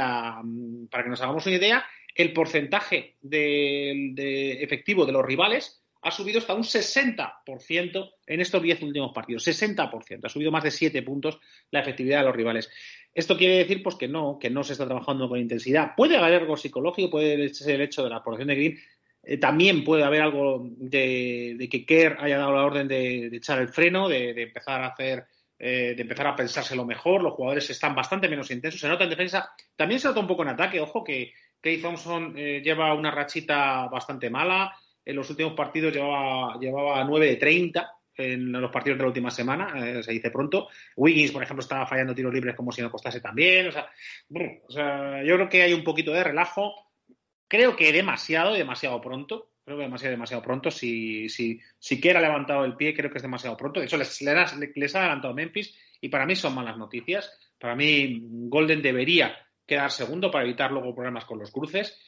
[SPEAKER 4] para que nos hagamos una idea, el porcentaje de, efectivo de los rivales ha subido hasta un 60% en estos 10 últimos partidos. 60%. Ha subido más de 7 puntos la efectividad de los rivales. Esto quiere decir pues, que no, que no se está trabajando con intensidad. Puede haber algo psicológico, puede ser el hecho de la población de Green eh, también puede haber algo de, que Kerr haya dado la orden de, echar el freno, de, empezar a hacer, eh, de empezar a pensárselo mejor. Los jugadores están bastante menos intensos. Se nota en defensa. También se nota un poco en ataque. Ojo que Clay Thompson eh, lleva una rachita bastante mala. En los últimos partidos llevaba, llevaba 9 de 30 en los partidos de la última semana, se dice pronto. Wiggins, por ejemplo, estaba fallando tiros libres como si no costase también. O o sea, yo creo que hay un poquito de relajo Creo que demasiado, demasiado pronto. Creo que demasiado, demasiado pronto. Si, si, si ha levantado el pie, creo que es demasiado pronto. De hecho, les, les, ha adelantado Memphis y para mí son malas noticias. Para mí, Golden debería quedar segundo para evitar luego problemas con los cruces.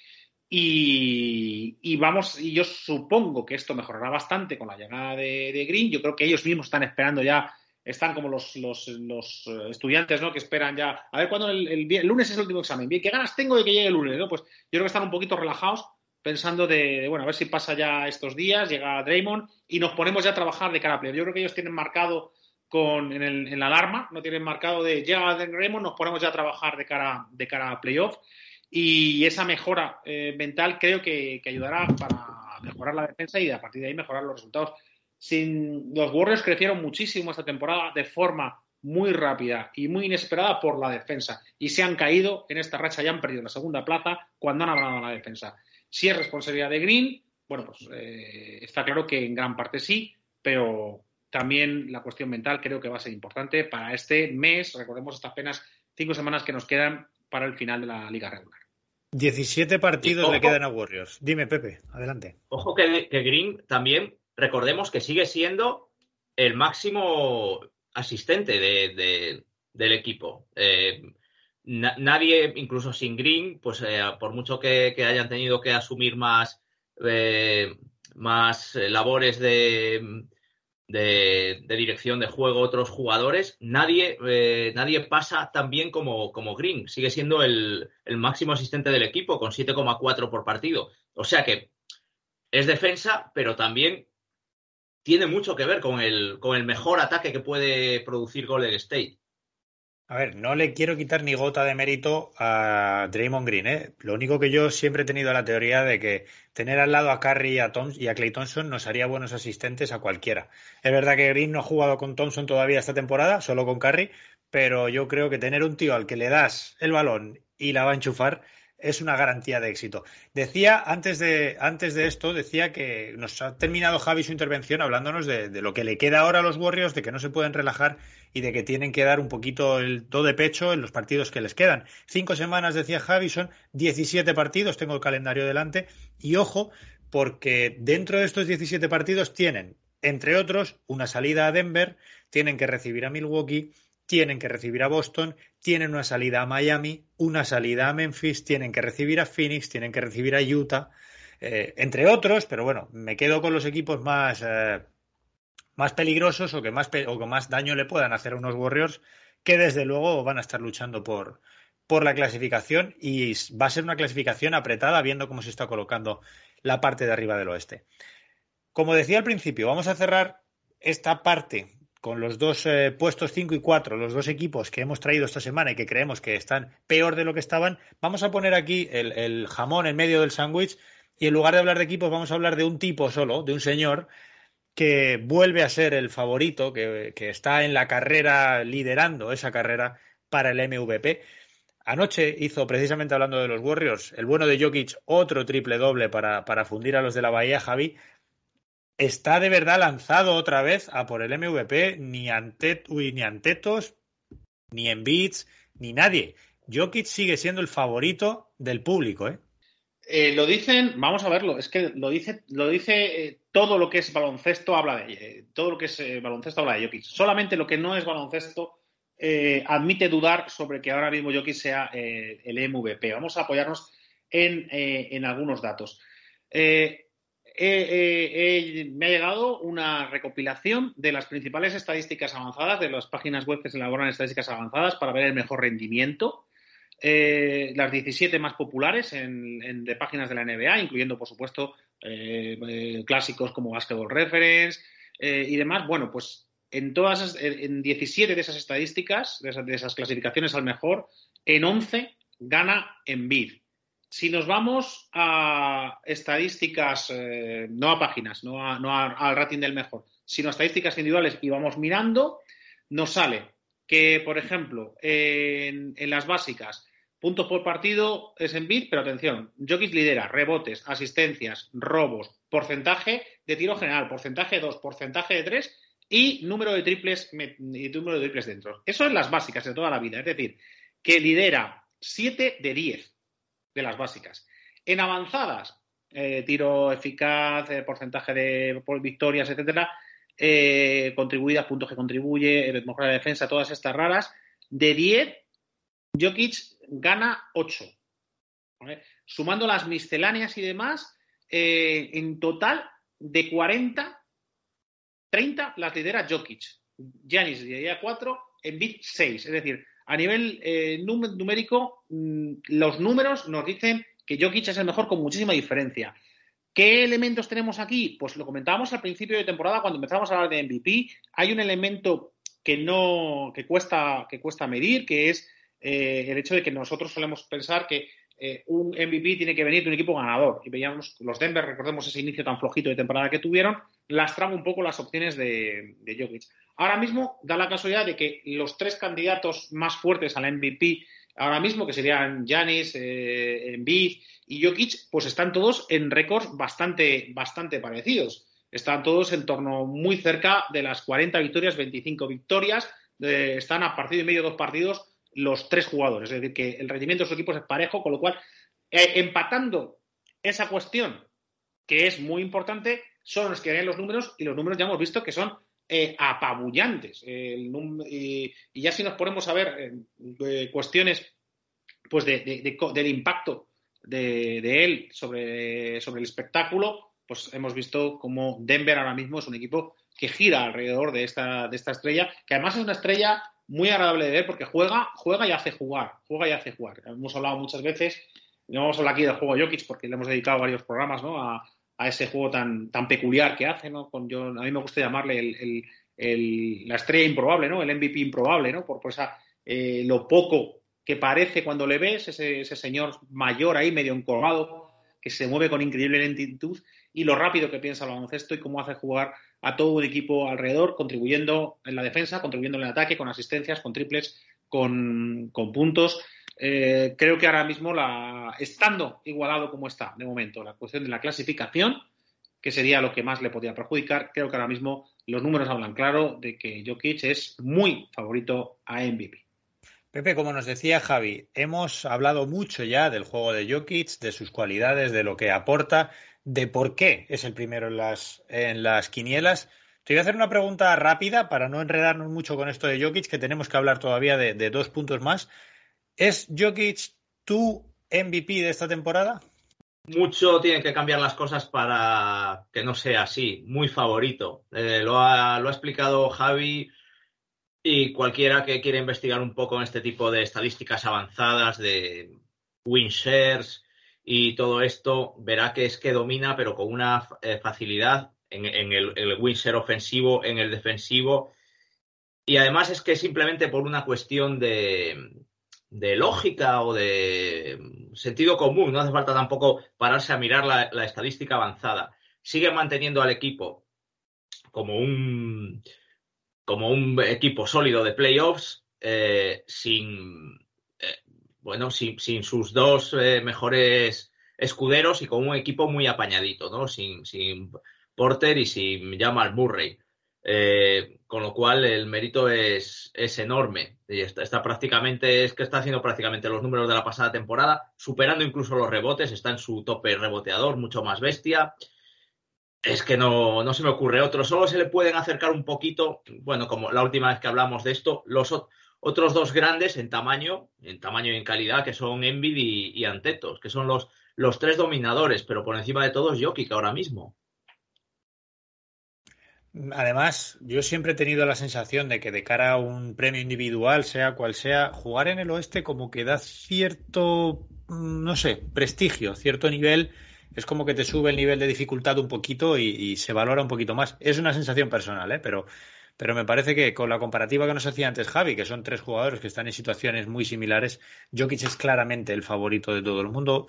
[SPEAKER 4] Y, y, vamos, y yo supongo que esto mejorará bastante con la llegada de, de, Green. Yo creo que ellos mismos están esperando ya están como los, los, eh, estudiantes, ¿no? Que esperan ya. A ver cuándo el, lunes es el último examen. Bien, ¿qué ganas tengo de que llegue el lunes? ¿no? Pues yo creo que están un poquito relajados pensando de, bueno, a ver si pasa ya estos días, llega Draymond y nos ponemos ya a trabajar de cara a playoff. Yo creo que ellos tienen marcado con, en, el, en la alarma, no tienen marcado de llega Draymond, nos ponemos ya a trabajar de cara, de cara a playoff y esa mejora eh, mental creo que, ayudará para mejorar la defensa y a partir de ahí mejorar los resultados sin, los Warriors crecieron muchísimo esta temporada de forma muy rápida y muy inesperada por la defensa y se han caído en esta racha y han perdido la segunda plaza cuando han hablado la defensa. Si es responsabilidad de Green, bueno, pues eh, está claro que en gran parte sí, pero también la cuestión mental creo que va a ser importante para este mes. Recordemos estas apenas cinco semanas que nos quedan para el final de la liga regular.
[SPEAKER 3] 17 partidos le quedan a Warriors. Dime, Pepe, adelante.
[SPEAKER 5] Ojo que, que Green también recordemos que sigue siendo el máximo asistente del equipo. Eh, nadie, incluso sin Green, pues eh, por mucho que, hayan tenido que asumir más, eh, más labores de, de, dirección de juego otros jugadores, nadie, nadie pasa tan bien como, como Green. Sigue siendo el, el máximo asistente del equipo con 7,4 por partido. O sea que es defensa, pero también tiene mucho que ver con el, con el mejor ataque que puede producir Golden State.
[SPEAKER 3] A ver, no le quiero quitar ni gota de mérito a Draymond Green, ¿eh? Lo único que yo siempre he tenido la teoría de que tener al lado a Curry y a, Tom y a Clay Thompson nos haría buenos asistentes a cualquiera. Es verdad que Green no ha jugado con Thompson todavía esta temporada, solo con Curry, pero yo creo que tener un tío al que le das el balón y la va a enchufar es una garantía de éxito. Decía, antes de, antes de esto, decía que nos ha terminado Javi su intervención hablándonos de, lo que le queda ahora a los Warriors, de que no se pueden relajar y de que tienen que dar un poquito el todo de pecho en los partidos que les quedan. Cinco semanas, decía Javi, son 17 partidos, tengo el calendario delante, y ojo, porque dentro de estos 17 partidos tienen, entre otros, una salida a Denver, tienen que recibir a Milwaukee, tienen que recibir a Boston, tienen una salida a Miami, una salida a Memphis, tienen que recibir a Phoenix, tienen que recibir a Utah, eh, entre otros, pero bueno, me quedo con los equipos más, eh, más peligrosos o que más, o que más daño le puedan hacer a unos Warriors que desde luego van a estar luchando por, por la clasificación y va a ser una clasificación apretada viendo cómo se está colocando la parte de arriba del oeste. Como decía al principio, vamos a cerrar esta parte con los dos eh, puestos 5 y 4, los dos equipos que hemos traído esta semana y que creemos que están peor de lo que estaban, vamos a poner aquí el, jamón en medio del sándwich y en lugar de hablar de equipos vamos a hablar de un tipo solo, de un señor que vuelve a ser el favorito, que, está en la carrera, liderando esa carrera para el MVP. Anoche hizo, precisamente hablando de los Warriors, el bueno de Jokic otro triple doble para, para fundir a los de la Bahía, Javi, está de verdad lanzado otra vez a por el MVP, ni, Antet, ni Antetos, ni Beats, ni nadie. Jokic sigue siendo el favorito del público, ¿eh?
[SPEAKER 4] ¿eh? lo dicen, vamos a verlo, es que lo dice, lo dice eh, todo lo que es baloncesto habla de eh, todo lo que es baloncesto habla de Jokic. Solamente lo que no es baloncesto admite dudar sobre que ahora mismo Jokic sea el MVP. Vamos a apoyarnos en, en algunos datos me ha llegado una recopilación de las principales estadísticas avanzadas, de las páginas web que se elaboran estadísticas avanzadas para ver el mejor rendimiento. Eh, las 17 más populares en, de páginas de la NBA, incluyendo, por supuesto, eh, eh, clásicos como Basketball Reference y demás. Bueno, pues en todas, en 17 de esas estadísticas, de esas, de esas clasificaciones al mejor, en 11 gana Embiid. Si nos vamos a estadísticas, eh, no a páginas, no, al rating del mejor, sino a estadísticas individuales y vamos mirando, nos sale que, por ejemplo, en, las básicas, puntos por partido es en bit, pero atención, Jokic lidera rebotes, asistencias, robos, porcentaje de tiro general, porcentaje de 2, porcentaje de 3 y número de triples y número de triples dentro. Eso es las básicas de toda la vida, es decir, que lidera 7 de 10 de las básicas. En avanzadas, eh, tiro eficaz, eh, porcentaje de victorias, etcétera, eh, contribuidas, puntos que contribuye, mejora de defensa, todas estas raras. De 10, Jokic gana 8. Sumando las misceláneas y demás, en total de 40, 30 las lidera Jokic. Giannis lidera 4, en bit 6. Es decir, a nivel eh, numérico, mm, los números nos dicen que Jokic es el mejor con muchísima diferencia. ¿Qué elementos tenemos aquí? Pues lo comentábamos al principio de temporada cuando empezamos a hablar de MVP. Hay un elemento que no que cuesta que cuesta medir, que es eh, el hecho de que nosotros solemos pensar que eh, un MVP tiene que venir de un equipo ganador. Y veíamos los Denver, recordemos ese inicio tan flojito de temporada que tuvieron, lastraba un poco las opciones de, Jokic. Ahora mismo da la casualidad de que los tres candidatos más fuertes al MVP ahora mismo, que serían Janis, eh, Embiid y Jokic, pues están todos en récords bastante, bastante parecidos. Están todos en torno muy cerca de las 40 victorias, 25 victorias. están a partido y medio, dos partidos, los tres jugadores. Es decir, que el rendimiento de sus equipos es parejo, con lo cual, eh, empatando esa cuestión, que es muy importante, son los que ven los números y los números ya hemos visto que son eh, apabullantes. y, ya si nos ponemos a ver eh, cuestiones pues del impacto de, él sobre, sobre, el espectáculo, pues hemos visto como Denver ahora mismo es un equipo que gira alrededor de esta, de esta estrella, que además es una estrella muy agradable de ver porque juega, juega y hace jugar, juega y hace jugar. Hemos hablado muchas veces, no vamos a hablar aquí del juego Jokic porque le hemos dedicado varios programas ¿no? a, a ese juego tan, tan peculiar que hace, ¿no? Con, yo, a mí me gusta llamarle el, el, la estrella improbable, ¿no? El MVP improbable, ¿no? Por, esa eh, lo poco que parece cuando le ves, ese, señor mayor ahí medio encorvado, que se mueve con increíble lentitud, y lo rápido que piensa el baloncesto y cómo hace jugar a todo un equipo alrededor, contribuyendo en la defensa, contribuyendo en el ataque, con asistencias, con triples, con, puntos. Eh, creo que ahora mismo, la, estando igualado como está de momento, la cuestión de la clasificación, que sería lo que más le podía perjudicar, creo que ahora mismo los números hablan claro de que Jokic es muy favorito a MVP.
[SPEAKER 3] Pepe, como nos decía Javi, hemos hablado mucho ya del juego de Jokic, de sus cualidades, de lo que aporta, de por qué es el primero en las, en las quinielas. Te voy a hacer una pregunta rápida para no enredarnos mucho con esto de Jokic, que tenemos que hablar todavía de, de dos puntos más. ¿Es Jokic tu MVP de esta temporada?
[SPEAKER 5] mucho tienen que cambiar las cosas para que no sea así, muy favorito. Eh, lo, ha, lo, ha, explicado Javi y cualquiera que quiera investigar un poco en este tipo de estadísticas avanzadas de win shares y todo esto, verá que es que domina, pero con una eh, facilidad en, el, el ofensivo, en el defensivo. Y además es que simplemente por una cuestión de, de lógica o de sentido común, no hace falta tampoco pararse a mirar la, estadística avanzada. Sigue manteniendo al equipo como un, como un equipo sólido de playoffs, eh, sin, bueno, sin, sus dos eh, mejores escuderos y con un equipo muy apañadito, ¿no? Sin, sin Porter y sin Jamal Murray. Eh, con lo cual el mérito es, es enorme. Y está, prácticamente, es que está haciendo prácticamente los números de la pasada temporada, superando incluso los rebotes, está en su tope reboteador, mucho más bestia. Es que no, no se me ocurre otro. Solo se le pueden acercar un poquito, bueno, como la última vez que hablamos de esto, los otros dos grandes en tamaño, en tamaño y en calidad, que son Envid y, y Antetos, que son los, tres dominadores, pero por encima de todos Jokic ahora mismo.
[SPEAKER 3] Además, yo siempre he tenido la sensación de que de cara a un premio individual, sea cual sea, jugar en el oeste como que da cierto, mm, no sé, prestigio, cierto nivel. Es como que te sube el nivel de dificultad un poquito y, se valora un poquito más. Es una sensación personal, ¿eh? pero, pero me parece que con la comparativa que nos hacía antes Javi, que son tres jugadores que están en situaciones muy similares, Jokic es claramente el favorito de todo el mundo.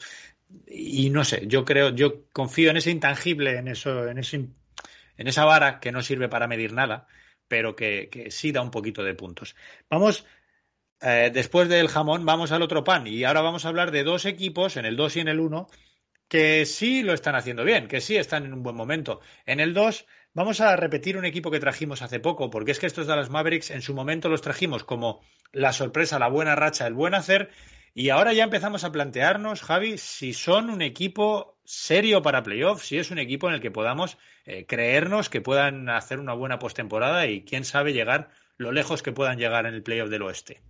[SPEAKER 3] Y no sé, yo creo, yo confío en ese intangible, en eso, en ese en esa vara que no sirve para medir nada, pero que, sí da un poquito de puntos. Vamos, eh, después del jamón, vamos al otro pan y ahora vamos a hablar de dos equipos, en el 2 y en el 1, que sí lo están haciendo bien, que sí están en un buen momento. En el 2 vamos a repetir un equipo que trajimos hace poco, porque es que estos Dallas Mavericks en su momento los trajimos como la sorpresa, la buena racha, el buen hacer, y ahora ya empezamos a plantearnos, Javi, si son un equipo serio para playoffs, si es un equipo en el que podamos eh, creernos que puedan hacer una buena postemporada y quién sabe llegar lo lejos que puedan llegar en el playoff del oeste.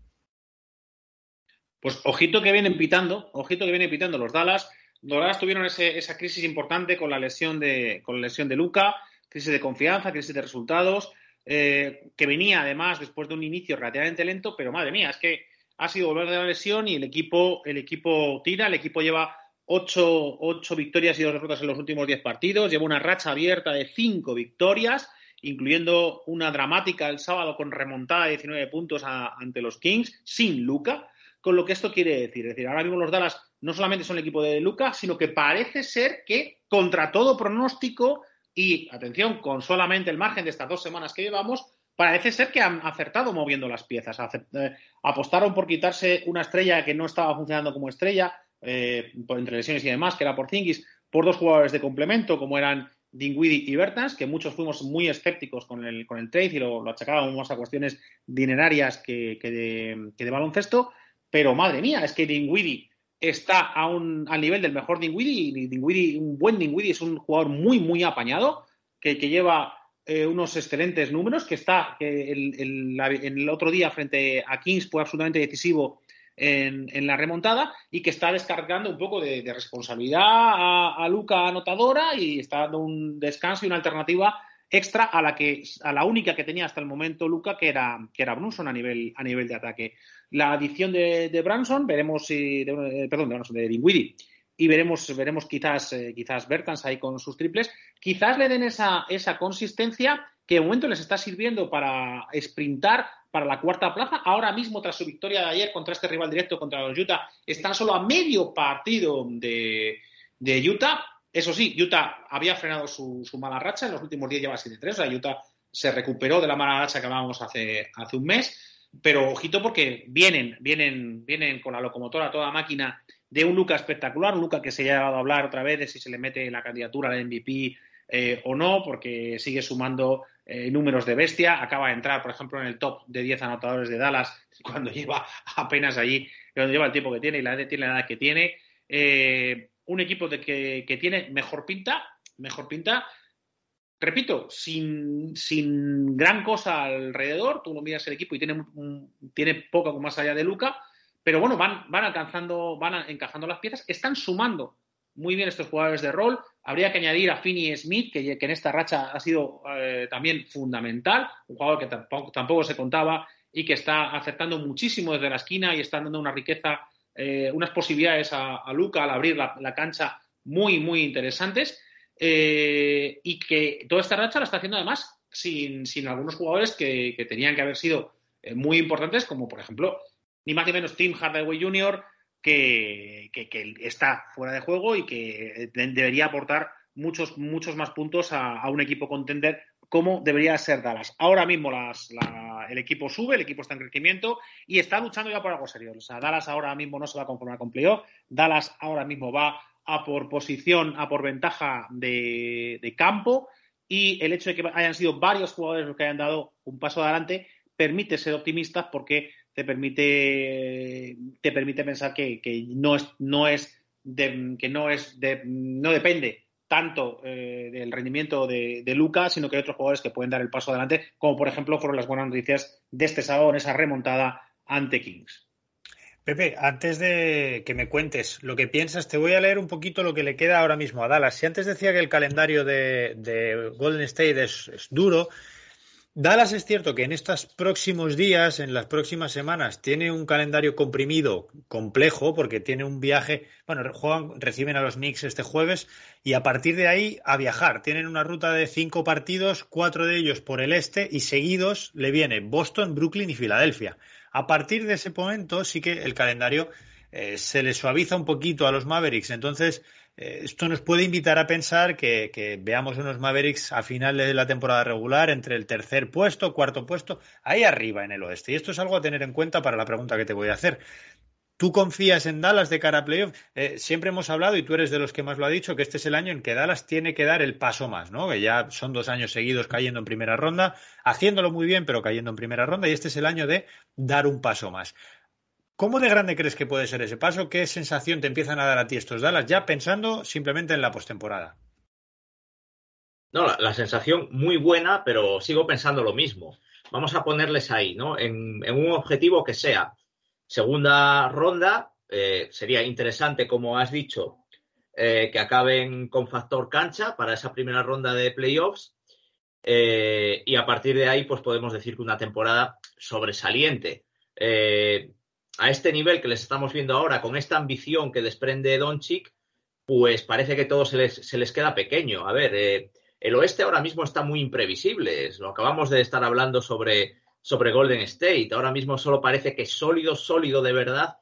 [SPEAKER 4] Pues ojito que vienen pitando, ojito que vienen pitando los Dallas. Los Dallas tuvieron esa crisis importante con la lesión de, con la lesión de Luca, crisis de confianza, crisis de resultados, eh, que venía además después de un inicio relativamente lento, pero madre mía, es que ha sido volver de la lesión y el equipo, el equipo tira, el equipo lleva ocho, victorias y dos derrotas en los últimos diez partidos, lleva una racha abierta de cinco victorias, incluyendo una dramática el sábado con remontada de 19 puntos ante los Kings, sin Luca, con lo que esto quiere decir. Es decir, ahora mismo los Dallas no solamente son el equipo de Luca, sino que parece ser que, contra todo pronóstico, y atención, con solamente el margen de estas dos semanas que llevamos, parece ser que han acertado moviendo las piezas. Eh, apostaron por quitarse una estrella que no estaba funcionando como estrella, eh, entre lesiones y demás, que era por Zingis, por dos jugadores de complemento, como eran Dingwiddie y Bertans, que muchos fuimos muy escépticos con el, con el trade y lo, achacábamos a cuestiones dinerarias que, de, baloncesto. Pero madre mía, es que Dingwiddie está a un, al nivel del mejor Dingwiddie y un buen Dingwiddie es un jugador muy, muy apañado, que, que lleva eh, unos excelentes números, que está que el, el, otro día frente a Kings fue absolutamente decisivo en, en, la remontada y que está descargando un poco de, responsabilidad a, Luca anotadora y está dando un descanso y una alternativa extra a la que a la única que tenía hasta el momento Luca que era que era Brunson a nivel a nivel de ataque la adición de, Branson veremos si de, eh, perdón de, de Dinwiddie y veremos, veremos quizás, eh, quizás Bertans ahí con sus triples, quizás le den esa, esa consistencia que de momento les está sirviendo para sprintar para la cuarta plaza. Ahora mismo, tras su victoria de ayer contra este rival directo, contra los Utah, están solo a medio partido de, de Utah. Eso sí, Utah había frenado su, mala racha, en los últimos días lleva 7-3, o sea, Utah se recuperó de la mala racha que hablábamos hace, hace un mes, pero ojito porque vienen, vienen, vienen con la locomotora toda máquina de un Luca espectacular, un Luca que se ha llegado a hablar otra vez de si se le mete la candidatura al MVP eh, o no, porque sigue sumando eh, números de bestia. Acaba de entrar, por ejemplo, en el top de 10 anotadores de Dallas cuando lleva apenas allí, cuando lleva el tiempo que tiene y la edad, tiene la edad que tiene. Eh, un equipo de que, que, tiene mejor pinta, mejor pinta. Repito, sin, sin, gran cosa alrededor, tú lo miras el equipo y tiene, un, tiene poco más allá de Luca, pero bueno, van, van alcanzando, van encajando las piezas, están sumando muy bien estos jugadores de rol. Habría que añadir a Finney Smith, que, que en esta racha ha sido eh, también fundamental, un jugador que tampoco, tampoco, se contaba y que está acertando muchísimo desde la esquina y está dando una riqueza, eh, unas posibilidades a, Luca al abrir la cancha muy, muy interesantes. Eh, y que toda esta racha la está haciendo además sin, sin algunos jugadores que, que, tenían que haber sido eh, muy importantes, como por ejemplo, ni más ni menos Tim Hardaway Jr., que, que, está fuera de juego y que debería aportar muchos, muchos más puntos a, un equipo contender como debería ser Dallas. Ahora mismo el equipo sube, el equipo está en crecimiento y está luchando ya por algo serio. O sea, Dallas ahora mismo no se va a conformar con playoff. Dallas ahora mismo va a por posición, a por ventaja de, campo y el hecho de que hayan sido varios jugadores los que hayan dado un paso adelante permite ser optimistas porque te permite, te permite pensar que, que no es, no es de, que no es de, no depende tanto eh, del rendimiento de, de Luca, sino que hay otros jugadores que pueden dar el paso adelante, como por ejemplo fueron las buenas noticias de este sábado en esa remontada ante Kings.
[SPEAKER 3] Pepe, antes de que me cuentes lo que piensas, te voy a leer un poquito lo que le queda ahora mismo a Dallas. Si antes decía que el calendario de, de Golden State es, es, duro, Dallas es cierto que en estos próximos días, en las próximas semanas, tiene un calendario comprimido complejo porque tiene un viaje, bueno, juegan, reciben a los Knicks este jueves y a partir de ahí a viajar. Tienen una ruta de cinco partidos, cuatro de ellos por el este y seguidos le viene Boston, Brooklyn y Filadelfia. A partir de ese momento sí que el calendario eh, se le suaviza un poquito a los Mavericks. Entonces, eh, esto nos puede invitar a pensar que, veamos unos Mavericks a final de la temporada regular entre el tercer puesto, cuarto puesto, ahí arriba en el oeste. Y esto es algo a tener en cuenta para la pregunta que te voy a hacer. ¿Tú confías en Dallas de cara a playoff? Eh, siempre hemos hablado, y tú eres de los que más lo ha dicho, que este es el año en que Dallas tiene que dar el paso más, ¿no? Que ya son dos años seguidos cayendo en primera ronda, haciéndolo muy bien, pero cayendo en primera ronda, y este es el año de dar un paso más. ¿Cómo de grande crees que puede ser ese paso? ¿Qué sensación te empiezan a dar a ti estos Dallas ya pensando simplemente en la postemporada?
[SPEAKER 5] No, la, sensación muy buena, pero sigo pensando lo mismo. Vamos a ponerles ahí, ¿no? En un objetivo que sea Segunda ronda, eh, sería interesante, como has dicho, eh, que acaben con factor cancha para esa primera ronda de playoffs. Eh, y a partir de ahí, pues podemos decir que una temporada sobresaliente. A este nivel que les estamos viendo ahora, con esta ambición que desprende Doncic, pues parece que todo se les, se les queda pequeño. A ver, el oeste ahora mismo está muy imprevisible. Lo acabamos de estar hablando sobre sobre Golden State. Ahora mismo solo parece que sólido, sólido de verdad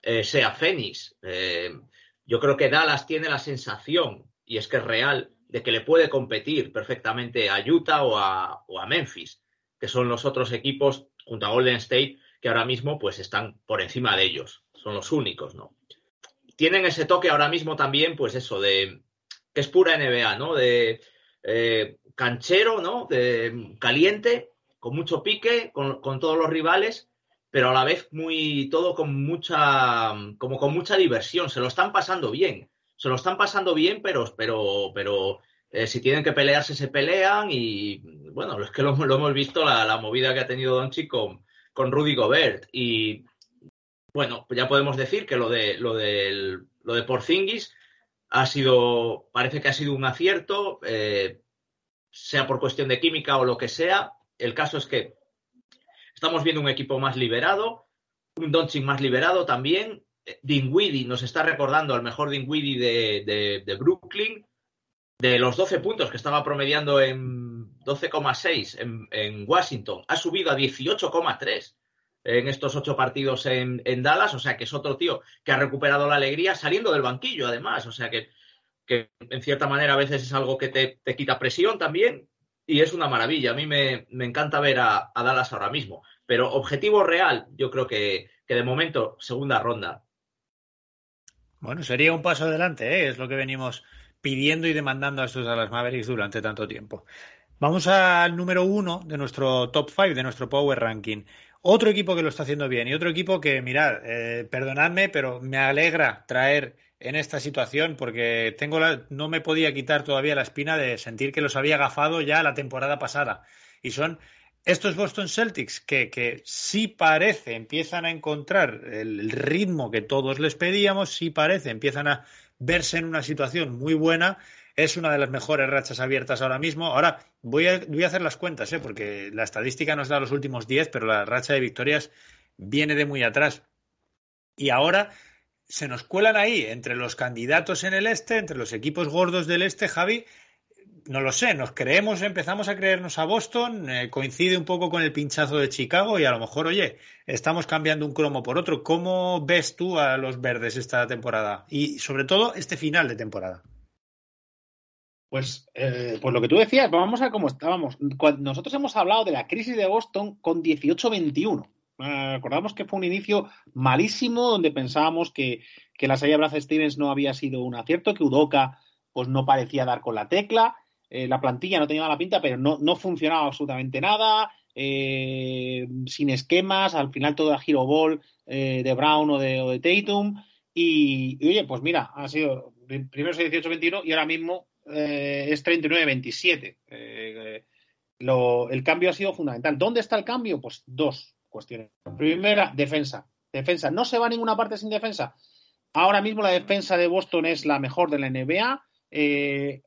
[SPEAKER 5] eh, sea Phoenix. Eh, yo creo que Dallas tiene la sensación, y es que es real, de que le puede competir perfectamente a Utah o a, Memphis, que son los otros equipos junto a Golden State que ahora mismo pues están por encima de ellos. Son los únicos, ¿no? Tienen ese toque ahora mismo también, pues eso, de que es pura NBA, ¿no? De eh, canchero, ¿no? De caliente, con mucho pique, con, con, todos los rivales, pero a la vez muy todo con mucha como con mucha diversión. Se lo están pasando bien, se lo están pasando bien, pero pero pero eh, si tienen que pelearse se pelean y bueno, es que lo, hemos visto la, la, movida que ha tenido Donchi con, con Rudy Gobert y bueno, ya podemos decir que lo de lo del lo de Porzingis ha sido parece que ha sido un acierto, eh, sea por cuestión de química o lo que sea, el caso es que estamos viendo un equipo más liberado, un Doncic más liberado también. Dinwiddie nos está recordando al mejor Dinwiddie de, de, de Brooklyn. de los 12 puntos que estaba promediando en 12,6 en, en, Washington, ha subido a 18,3 en estos ocho partidos en, en, Dallas, o sea que es otro tío que ha recuperado la alegría saliendo del banquillo, además, o sea que, que en cierta manera a veces es algo que te, te, quita presión también y es una maravilla. A mí me, me encanta ver a, a, Dallas ahora mismo, pero objetivo real, yo creo que, que de momento, segunda ronda.
[SPEAKER 3] Bueno, sería un paso adelante, ¿eh? es lo que venimos pidiendo y demandando a estos Dallas Mavericks durante tanto tiempo. Vamos al número uno de nuestro top five, de nuestro Power Ranking. Otro equipo que lo está haciendo bien y otro equipo que, mirad, eh, perdonadme, pero me alegra traer en esta situación porque tengo la, no me podía quitar todavía la espina de sentir que los había agafado ya la temporada pasada. Y son estos Boston Celtics que, que sí parece empiezan a encontrar el ritmo que todos les pedíamos, sí parece, empiezan a verse en una situación muy buena es una de las mejores rachas abiertas ahora mismo. Ahora voy a, voy a hacer las cuentas, ¿eh? porque la estadística nos da los últimos 10, pero la racha de victorias viene de muy atrás. Y ahora se nos cuelan ahí entre los candidatos en el este, entre los equipos gordos del este, Javi. No lo sé, nos creemos, empezamos a creernos a Boston, eh, coincide un poco con el pinchazo de Chicago y a lo mejor, oye, estamos cambiando un cromo por otro. ¿Cómo ves tú a los verdes esta temporada? Y sobre todo este final de temporada.
[SPEAKER 4] Pues, eh, pues lo que tú decías, vamos a cómo estábamos. Nosotros hemos hablado de la crisis de Boston con 18-21. Uh, acordamos que fue un inicio malísimo donde pensábamos que, que la salida de Stevens no había sido un acierto, que Udoca pues no parecía dar con la tecla, eh, la plantilla no tenía la pinta, pero no, no funcionaba absolutamente nada, eh, sin esquemas, al final todo era giro ball eh, de Brown o de, o de Tatum. Y, y, oye, pues mira, ha sido primero 18-21 y ahora mismo eh, es 39-27. Eh, el cambio ha sido fundamental. ¿Dónde está el cambio? Pues dos cuestiones. Primera, defensa. Defensa. No se va a ninguna parte sin defensa. Ahora mismo la defensa de Boston es la mejor de la NBA. Eh,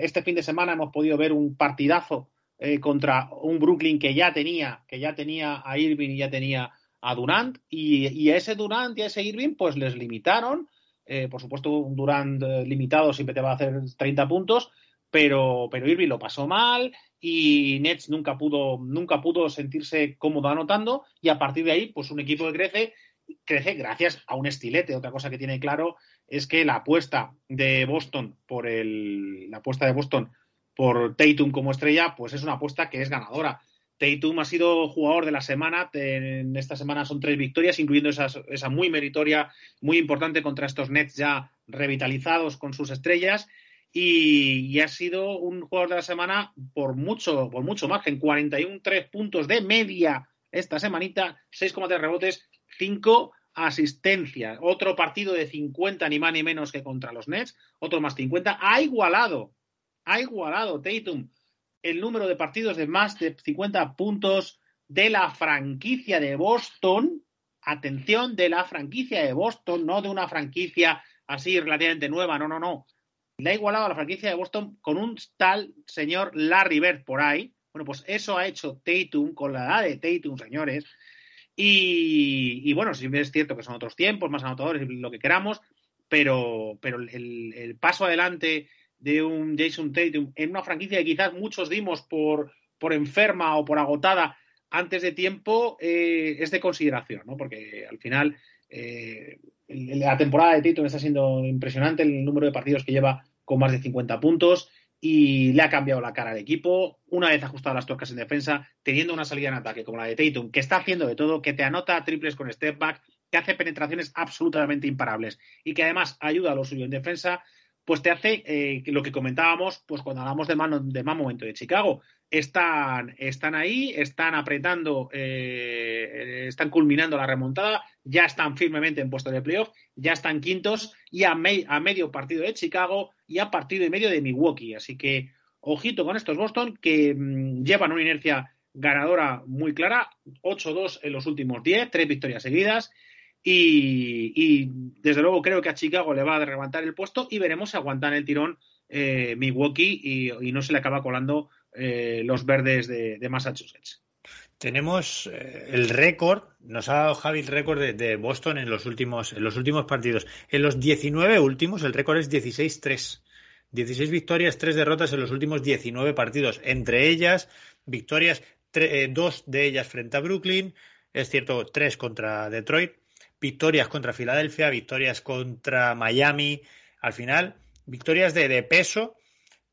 [SPEAKER 4] este fin de semana hemos podido ver un partidazo eh, contra un Brooklyn que ya tenía, que ya tenía a Irving y ya tenía a Durant. Y, y a ese Durant y a ese Irving, pues les limitaron eh, por supuesto, un Durant limitado siempre te va a hacer 30 puntos, pero, pero Irving lo pasó mal y Nets nunca pudo, nunca pudo sentirse cómodo anotando y a partir de ahí, pues un equipo que crece, crece gracias a un estilete. Otra cosa que tiene claro es que la apuesta de Boston por el, la apuesta de Boston por Tatum como estrella, pues es una apuesta que es ganadora. Tatum ha sido jugador de la semana. En esta semana son tres victorias, incluyendo esa, esa, muy meritoria, muy importante contra estos Nets ya revitalizados con sus estrellas. Y, ha sido un jugador de la semana por mucho, por mucho margen. 41 tres puntos de media esta semanita, 6,3 rebotes, 5 asistencias. Otro partido de 50, ni más ni menos que contra los Nets. Otro más 50. Ha igualado, ha igualado Tatum el número de partidos de más de 50 puntos de la franquicia de Boston. Atención, de la franquicia de Boston, no de una franquicia así relativamente nueva, no, no, no. Le ha igualado a la franquicia de Boston con un tal señor Larry Bird por ahí. Bueno, pues eso ha hecho Tatum con la edad de Tatum, señores. Y, y bueno, si es cierto que son otros tiempos, más anotadores, lo que queramos, pero, pero el, paso adelante de un Jason Tatum en una franquicia que quizás muchos dimos por, por enferma o por agotada antes de tiempo, eh, es de consideración, ¿no? Porque al final eh, la temporada de Tatum está siendo impresionante, el número de partidos que lleva con más de 50 puntos y le ha cambiado la cara al equipo. Una vez ajustado las tuercas en defensa, teniendo una salida en ataque como la de Tatum, que está haciendo de todo, que te anota triples con step back, que hace penetraciones absolutamente imparables y que además ayuda a lo suyo en defensa, pues te hace eh, lo que comentábamos pues cuando hablamos de, mano, de mal momento de Chicago. Están, están ahí, están apretando, eh, están culminando la remontada, ya están firmemente en puesto de playoff, ya están quintos y a, me, a medio partido de Chicago y a partido y medio de Milwaukee. Así que ojito con estos Boston que mmm, llevan una inercia ganadora muy clara, 8-2 en los últimos 10, tres victorias seguidas y, desde luego creo que a Chicago le va a levantar el puesto y veremos si aguantan el tirón eh, Milwaukee y, no se le acaba colando eh, los verdes de, Massachusetts.
[SPEAKER 3] Tenemos eh, el récord, nos ha dado Javi el récord de, de, Boston en los, últimos, en los últimos partidos. En los 19 últimos el récord es 16-3. 16 victorias, 3 derrotas en los últimos 19 partidos. Entre ellas, victorias, eh, dos de ellas frente a Brooklyn, es cierto, tres contra Detroit, victorias contra Filadelfia, victorias contra Miami. Al final, victorias de, de peso,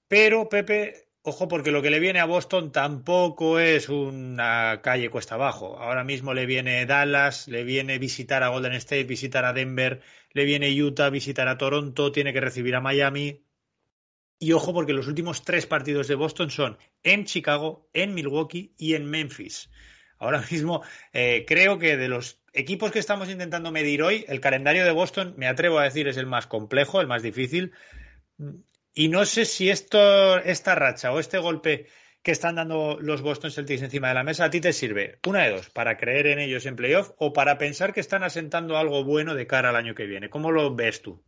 [SPEAKER 3] pero Pepe Ojo, porque lo que le viene a Boston tampoco es una calle cuesta abajo. Ahora mismo le viene Dallas, le viene visitar a Golden State, visitar a Denver, le viene Utah, visitar a Toronto, tiene que recibir a Miami. Y ojo, porque los últimos tres partidos de Boston son en Chicago, en Milwaukee y en Memphis. Ahora mismo eh, creo que de los equipos que estamos intentando medir hoy, el calendario de Boston, me atrevo a decir, es el más complejo, el más difícil. Y no sé si esto, esta racha o este golpe que están dando los Boston Celtics encima de la mesa a ti te sirve, una de dos, para creer en ellos en playoff o para pensar que están asentando algo bueno de cara al año que viene. ¿Cómo lo ves tú?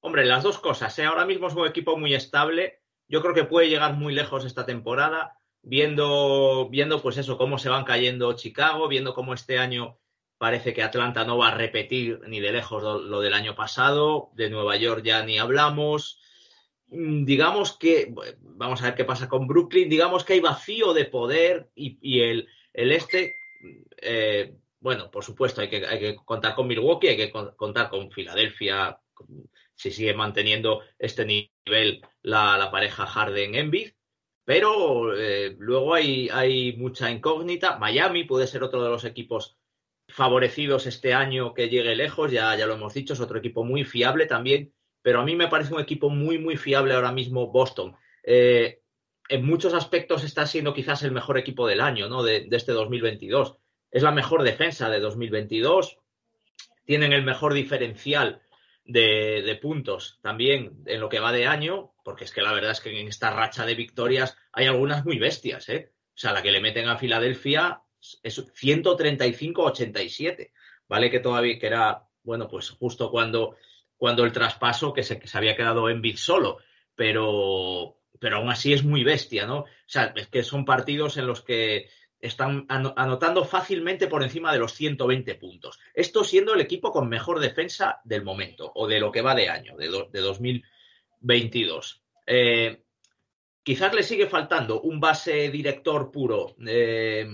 [SPEAKER 5] Hombre, las dos cosas. ¿eh? Ahora mismo es un equipo muy estable. Yo creo que puede llegar muy lejos esta temporada, viendo, viendo pues eso, cómo se van cayendo Chicago, viendo cómo este año Parece que Atlanta no va a repetir ni de lejos lo, del año pasado. De Nueva York ya ni hablamos. Mm, digamos que, vamos a ver qué pasa con Brooklyn. Digamos que hay vacío de poder y, el, este, eh, bueno, por supuesto, hay que, hay que, contar con Milwaukee, hay que contar con Filadelfia, si sigue manteniendo este nivel la, pareja Harden-Embiid. Pero eh, luego hay, hay mucha incógnita. Miami puede ser otro de los equipos favorecidos este año que llegue lejos, ya, ya lo hemos dicho, es otro equipo muy fiable también, pero a mí me parece un equipo muy, muy fiable ahora mismo Boston. Eh, en muchos aspectos está siendo quizás el mejor equipo del año, ¿no? De, este 2022. Es la mejor defensa de 2022. Tienen el mejor diferencial de, de, puntos también en lo que va de año, porque es que la verdad es que en esta racha de victorias hay algunas muy bestias, ¿eh? O sea, la que le meten a Filadelfia es 135-87, ¿vale? Que todavía que era, bueno, pues justo cuando, cuando el traspaso que se, que se había quedado en bid solo, pero, pero aún así es muy bestia, ¿no? O sea, es que son partidos en los que están anotando fácilmente por encima de los 120 puntos. Esto siendo el equipo con mejor defensa del momento o de lo que va de año, de, de 2022. Eh, quizás le sigue faltando un base director puro. Eh,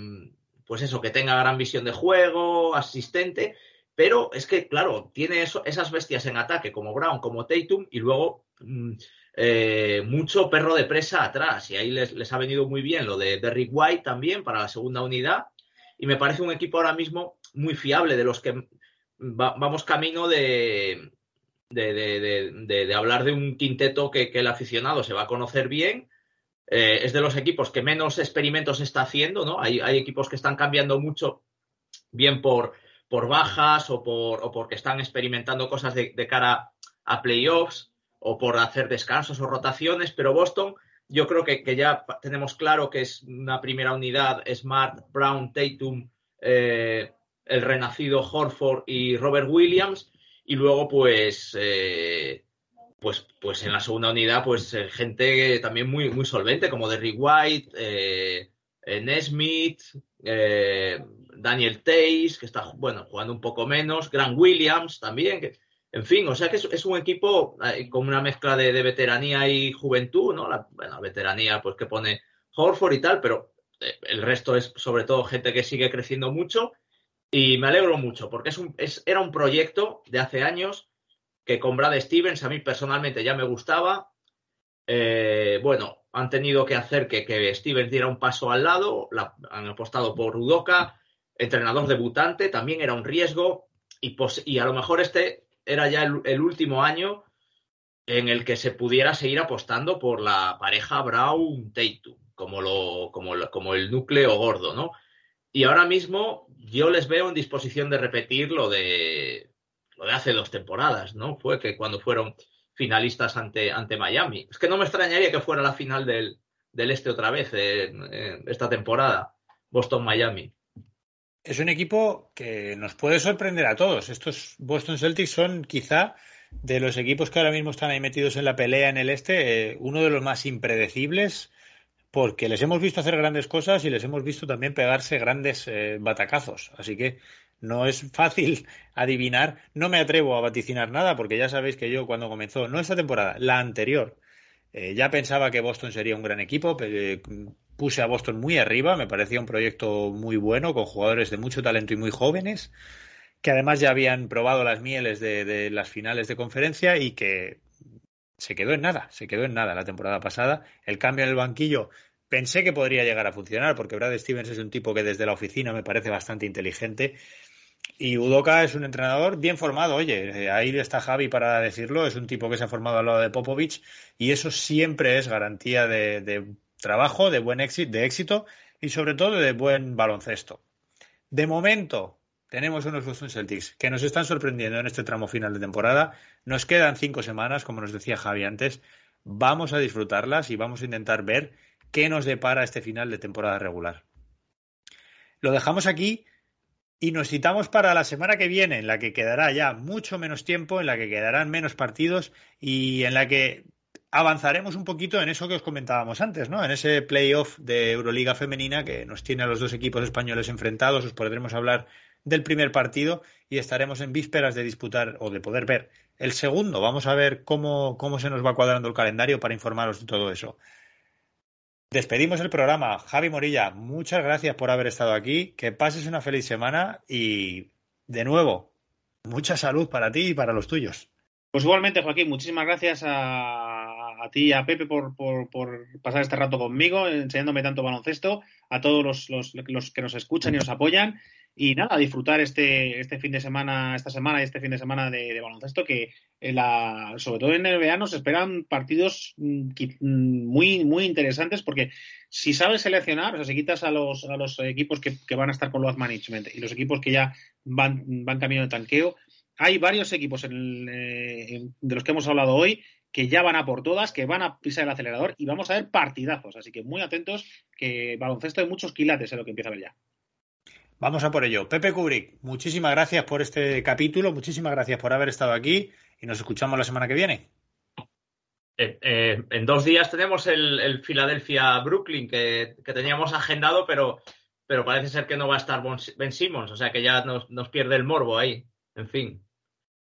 [SPEAKER 5] pues eso, que tenga gran visión de juego, asistente, pero es que, claro, tiene esas bestias en ataque como Brown, como Tatum, y luego mm, eh, mucho perro de presa atrás. Y ahí les, ha venido muy bien lo de Derrick White también para la segunda unidad. Y me parece un equipo ahora mismo muy fiable, de los que vamos camino de, hablar de un quinteto que el aficionado se va a conocer bien eh, es de los equipos que menos experimentos está haciendo, ¿no? Hay, equipos que están cambiando mucho, bien por, por bajas o, por, o porque están experimentando cosas de, cara a playoffs o por hacer descansos o rotaciones, pero Boston yo creo que, ya tenemos claro que es una primera unidad, Smart, Brown, Tatum, eh, el renacido Horford y Robert Williams, y luego pues eh, pues, pues en la segunda unidad, pues eh, gente también muy, muy solvente, como Derrick White, eh, Nesmith, eh, Daniel Tays, que está bueno, jugando un poco menos, Grant Williams también, que, en fin, o sea que es, un equipo con una mezcla de, veteranía y juventud, ¿no? La, veteranía, pues que pone Horford y tal, pero el resto es sobre todo gente que sigue creciendo mucho y me alegro mucho porque es un, es, era un proyecto de hace años que con Brad Stevens a mí personalmente ya me gustaba. Eh, bueno, han tenido que hacer que, Stevens diera un paso al lado, han apostado por Rudoka, entrenador debutante, también era un riesgo y, y a lo mejor este era ya el, último año en el que se pudiera seguir apostando por la pareja Brown-Tatum, como, lo, como, como el núcleo gordo, ¿no? Y ahora mismo yo les veo en disposición de repetir lo de lo de hace dos temporadas, ¿no? Fue que cuando fueron finalistas ante, ante Miami. Es que no me extrañaría que fuera la final del, este otra vez esta temporada, Boston-Miami.
[SPEAKER 3] Es un equipo que nos puede sorprender a todos. Estos Boston Celtics son quizá de los equipos que ahora mismo están ahí metidos en la pelea en el este, eh, uno de los más impredecibles, porque les hemos visto hacer grandes cosas y les hemos visto también pegarse grandes eh, batacazos. Así que no es fácil adivinar, no me atrevo a vaticinar nada porque ya sabéis que yo cuando comenzó, no esta temporada, la anterior, eh, ya pensaba que Boston sería un gran equipo, eh, puse a Boston muy arriba, me parecía un proyecto muy bueno, con jugadores de mucho talento y muy jóvenes, que además ya habían probado las mieles de, de las finales de conferencia y que se quedó en nada, se quedó en nada la temporada pasada. El cambio en el banquillo pensé que podría llegar a funcionar, porque Brad Stevens es un tipo que desde la oficina me parece bastante inteligente. Y Udoka es un entrenador bien formado, oye, eh, ahí está Javi para decirlo, es un tipo que se ha formado al lado de Popovich y eso siempre es garantía de, de trabajo, de buen éxito, de éxito y sobre todo de buen baloncesto. De momento, tenemos unos Boston Celtics que nos están sorprendiendo en este tramo final de temporada. Nos quedan cinco semanas, como nos decía Javi antes. Vamos a disfrutarlas y vamos a intentar ver qué nos depara este final de temporada regular. Lo dejamos aquí y nos citamos para la semana que viene, en la que quedará ya mucho menos tiempo, en la que quedarán menos partidos y en la que avanzaremos un poquito en eso que os comentábamos antes, ¿no? En ese playoff de Euroliga femenina que nos tiene a los dos equipos españoles enfrentados, os podremos hablar del primer partido y estaremos en vísperas de disputar o de poder ver el segundo. Vamos a ver cómo, cómo se nos va cuadrando el calendario para informaros de todo eso. Despedimos el programa. Javi Morilla, muchas gracias por haber estado aquí. Que pases una feliz semana y, de nuevo, mucha salud para ti y para los tuyos.
[SPEAKER 4] Pues igualmente, Joaquín, muchísimas gracias a, a ti y a Pepe por, pasar este rato conmigo, enseñándome tanto baloncesto, a todos los, los, los que nos escuchan y nos apoyan y nada, disfrutar este, este fin de semana, esta semana y este fin de semana de, baloncesto, que la, sobre todo en NBA nos esperan partidos mm, mm, muy, muy interesantes, porque si sabes seleccionar, o sea, si quitas a los, a los equipos que, que van a estar con load management y los equipos que ya van, van camino de tanqueo, hay varios equipos en el, eh, de los que hemos hablado hoy que ya van a por todas, que van a pisar el acelerador y vamos a ver partidazos. Así que muy atentos, que baloncesto hay muchos quilates en lo que empieza a ver ya.
[SPEAKER 3] Vamos a por ello. Pepe Kubrick, muchísimas gracias por este capítulo, muchísimas gracias por haber estado aquí y nos escuchamos la semana que viene.
[SPEAKER 5] Eh, eh, en dos días tenemos el, el Philadelphia-Brooklyn que, que, teníamos agendado, pero, pero parece ser que no va a estar Ben Simmons, o sea que ya nos, nos pierde el morbo ahí. En fin.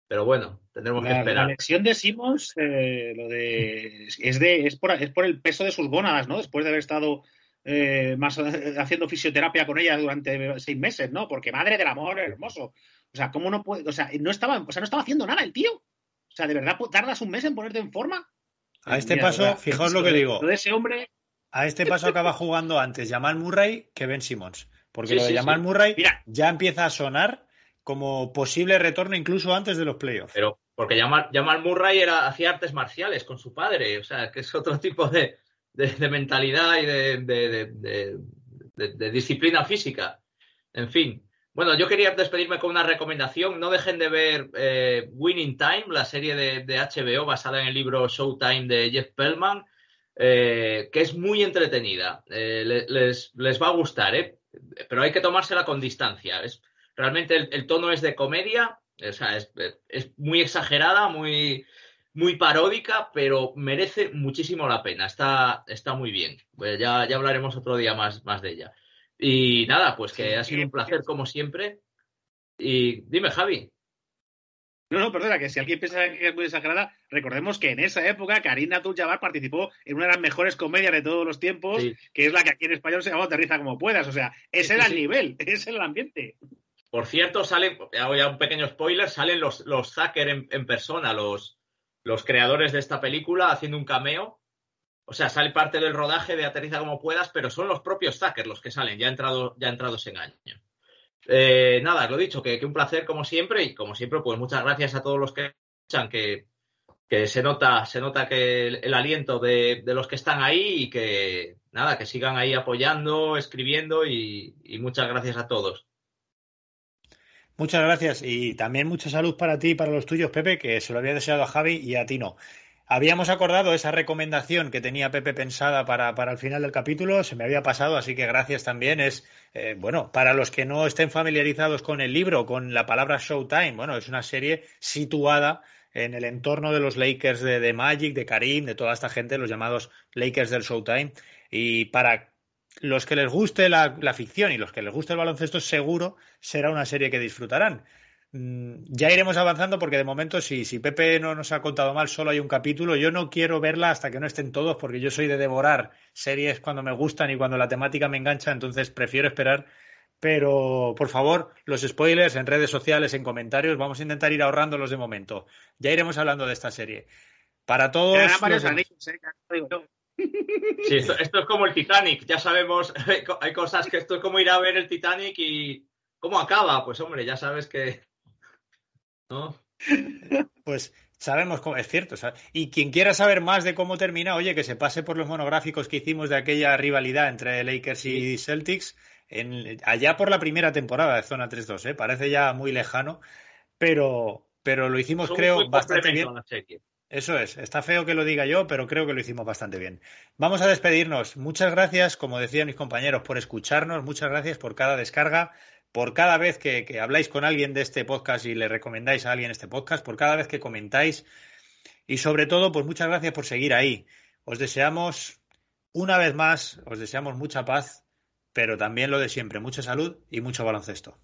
[SPEAKER 5] Pero bueno, tendremos
[SPEAKER 4] la,
[SPEAKER 5] que esperar.
[SPEAKER 4] La lesión de Simmons, eh, lo de, es, de, es, por, es por el peso de sus gónadas, ¿no? Después de haber estado eh, más haciendo fisioterapia con ella durante seis meses, ¿no? Porque madre del amor hermoso. O sea, ¿cómo no puede? O sea, no estaba, o sea, no estaba haciendo nada el tío. O sea, ¿de verdad tardas un mes en ponerte en forma?
[SPEAKER 3] A este Mira, paso, verdad, fijaos lo que digo.
[SPEAKER 4] Lo de ese hombre.
[SPEAKER 3] A este paso acaba jugando antes Jamal Murray que Ben Simmons. Porque sí, lo de sí, Jamal sí. Murray Mira. ya empieza a sonar como posible retorno incluso antes de los playoffs.
[SPEAKER 5] Pero porque Jamal, Jamal Murray era, hacía artes marciales con su padre, o sea, que es otro tipo de, de, mentalidad y de, de, disciplina física. En fin. Bueno, yo quería despedirme con una recomendación. No dejen de ver eh, Winning Time, la serie de, HBO basada en el libro Showtime de Jeff Pellman, eh, que es muy entretenida. Eh, les, les, va a gustar, pero hay que tomársela con distancia. Es, realmente el, el, tono es de comedia, o sea, es, es muy exagerada, muy, muy paródica, pero merece muchísimo la pena. Está, está muy bien. Pues ya, ya hablaremos otro día más, más de ella. Y nada, pues que sí, ha sido un placer como siempre. Y dime, Javi.
[SPEAKER 4] No, no, perdona, que si alguien piensa que es muy exagerada, recordemos que en esa época Karina Abdul-Jabbar participó en una de las mejores comedias de todos los tiempos, sí. que es la que aquí en español se llama Aterriza como puedas. O sea, ese sí, era el nivel, ese es el ambiente.
[SPEAKER 5] Por cierto, salen, hago ya un pequeño spoiler, salen los, los Zucker en, en persona, los, los creadores de esta película haciendo un cameo. O sea, sale parte del rodaje de Aterriza como puedas, pero son los propios Zucker los que salen, ya, entrado, ya entrados en año. Eh, nada, lo dicho, que, un placer como siempre y como siempre, pues muchas gracias a todos los que escuchan, que, que se nota, se nota que el, aliento de, los que están ahí y que nada, que sigan ahí apoyando, escribiendo y muchas gracias a todos.
[SPEAKER 3] Muchas gracias y también mucha salud para ti y para los tuyos, Pepe, que se lo había deseado a Javi y a ti no. Habíamos acordado esa recomendación que tenía Pepe pensada para, para el final del capítulo, se me había pasado, así que gracias también. Es, eh, bueno, para los que no estén familiarizados con el libro, con la palabra Showtime, bueno, es una serie situada en el entorno de los Lakers de, de Magic, de Karim, de toda esta gente, los llamados Lakers del Showtime. Y para los que les guste la, la, ficción y los que les guste el baloncesto, seguro será una serie que disfrutarán. Mm, ya iremos avanzando porque de momento, si, si Pepe no nos ha contado mal, solo hay un capítulo. Yo no quiero verla hasta que no estén todos porque yo soy de devorar series cuando me gustan y cuando la temática me engancha, entonces prefiero esperar. Pero, por favor, los spoilers en redes sociales, en comentarios, vamos a intentar ir ahorrándolos de momento. Ya iremos hablando de esta serie. Para todos. Los...
[SPEAKER 5] Sí, esto, esto, es como el Titanic, ya sabemos, hay cosas que esto es como ir a ver el Titanic y cómo acaba, pues hombre, ya sabes que... ¿No?
[SPEAKER 3] Pues sabemos cómo, es cierto. Y quien quiera saber más de cómo termina, oye, que se pase por los monográficos que hicimos de aquella rivalidad entre Lakers y Celtics, en, allá por la primera temporada de Zona 3-2, ¿eh? parece ya muy lejano, pero, pero lo hicimos, creo, bastante bien. Eso es, está feo que lo diga yo, pero creo que lo hicimos bastante bien. Vamos a despedirnos. Muchas gracias, como decían mis compañeros, por escucharnos. Muchas gracias por cada descarga, por cada vez que, habláis con alguien de este podcast y le recomendáis a alguien este podcast, por cada vez que comentáis. Y sobre todo, pues muchas gracias por seguir ahí. Os deseamos, una vez más, os deseamos mucha paz, pero también lo de siempre, mucha salud y mucho baloncesto.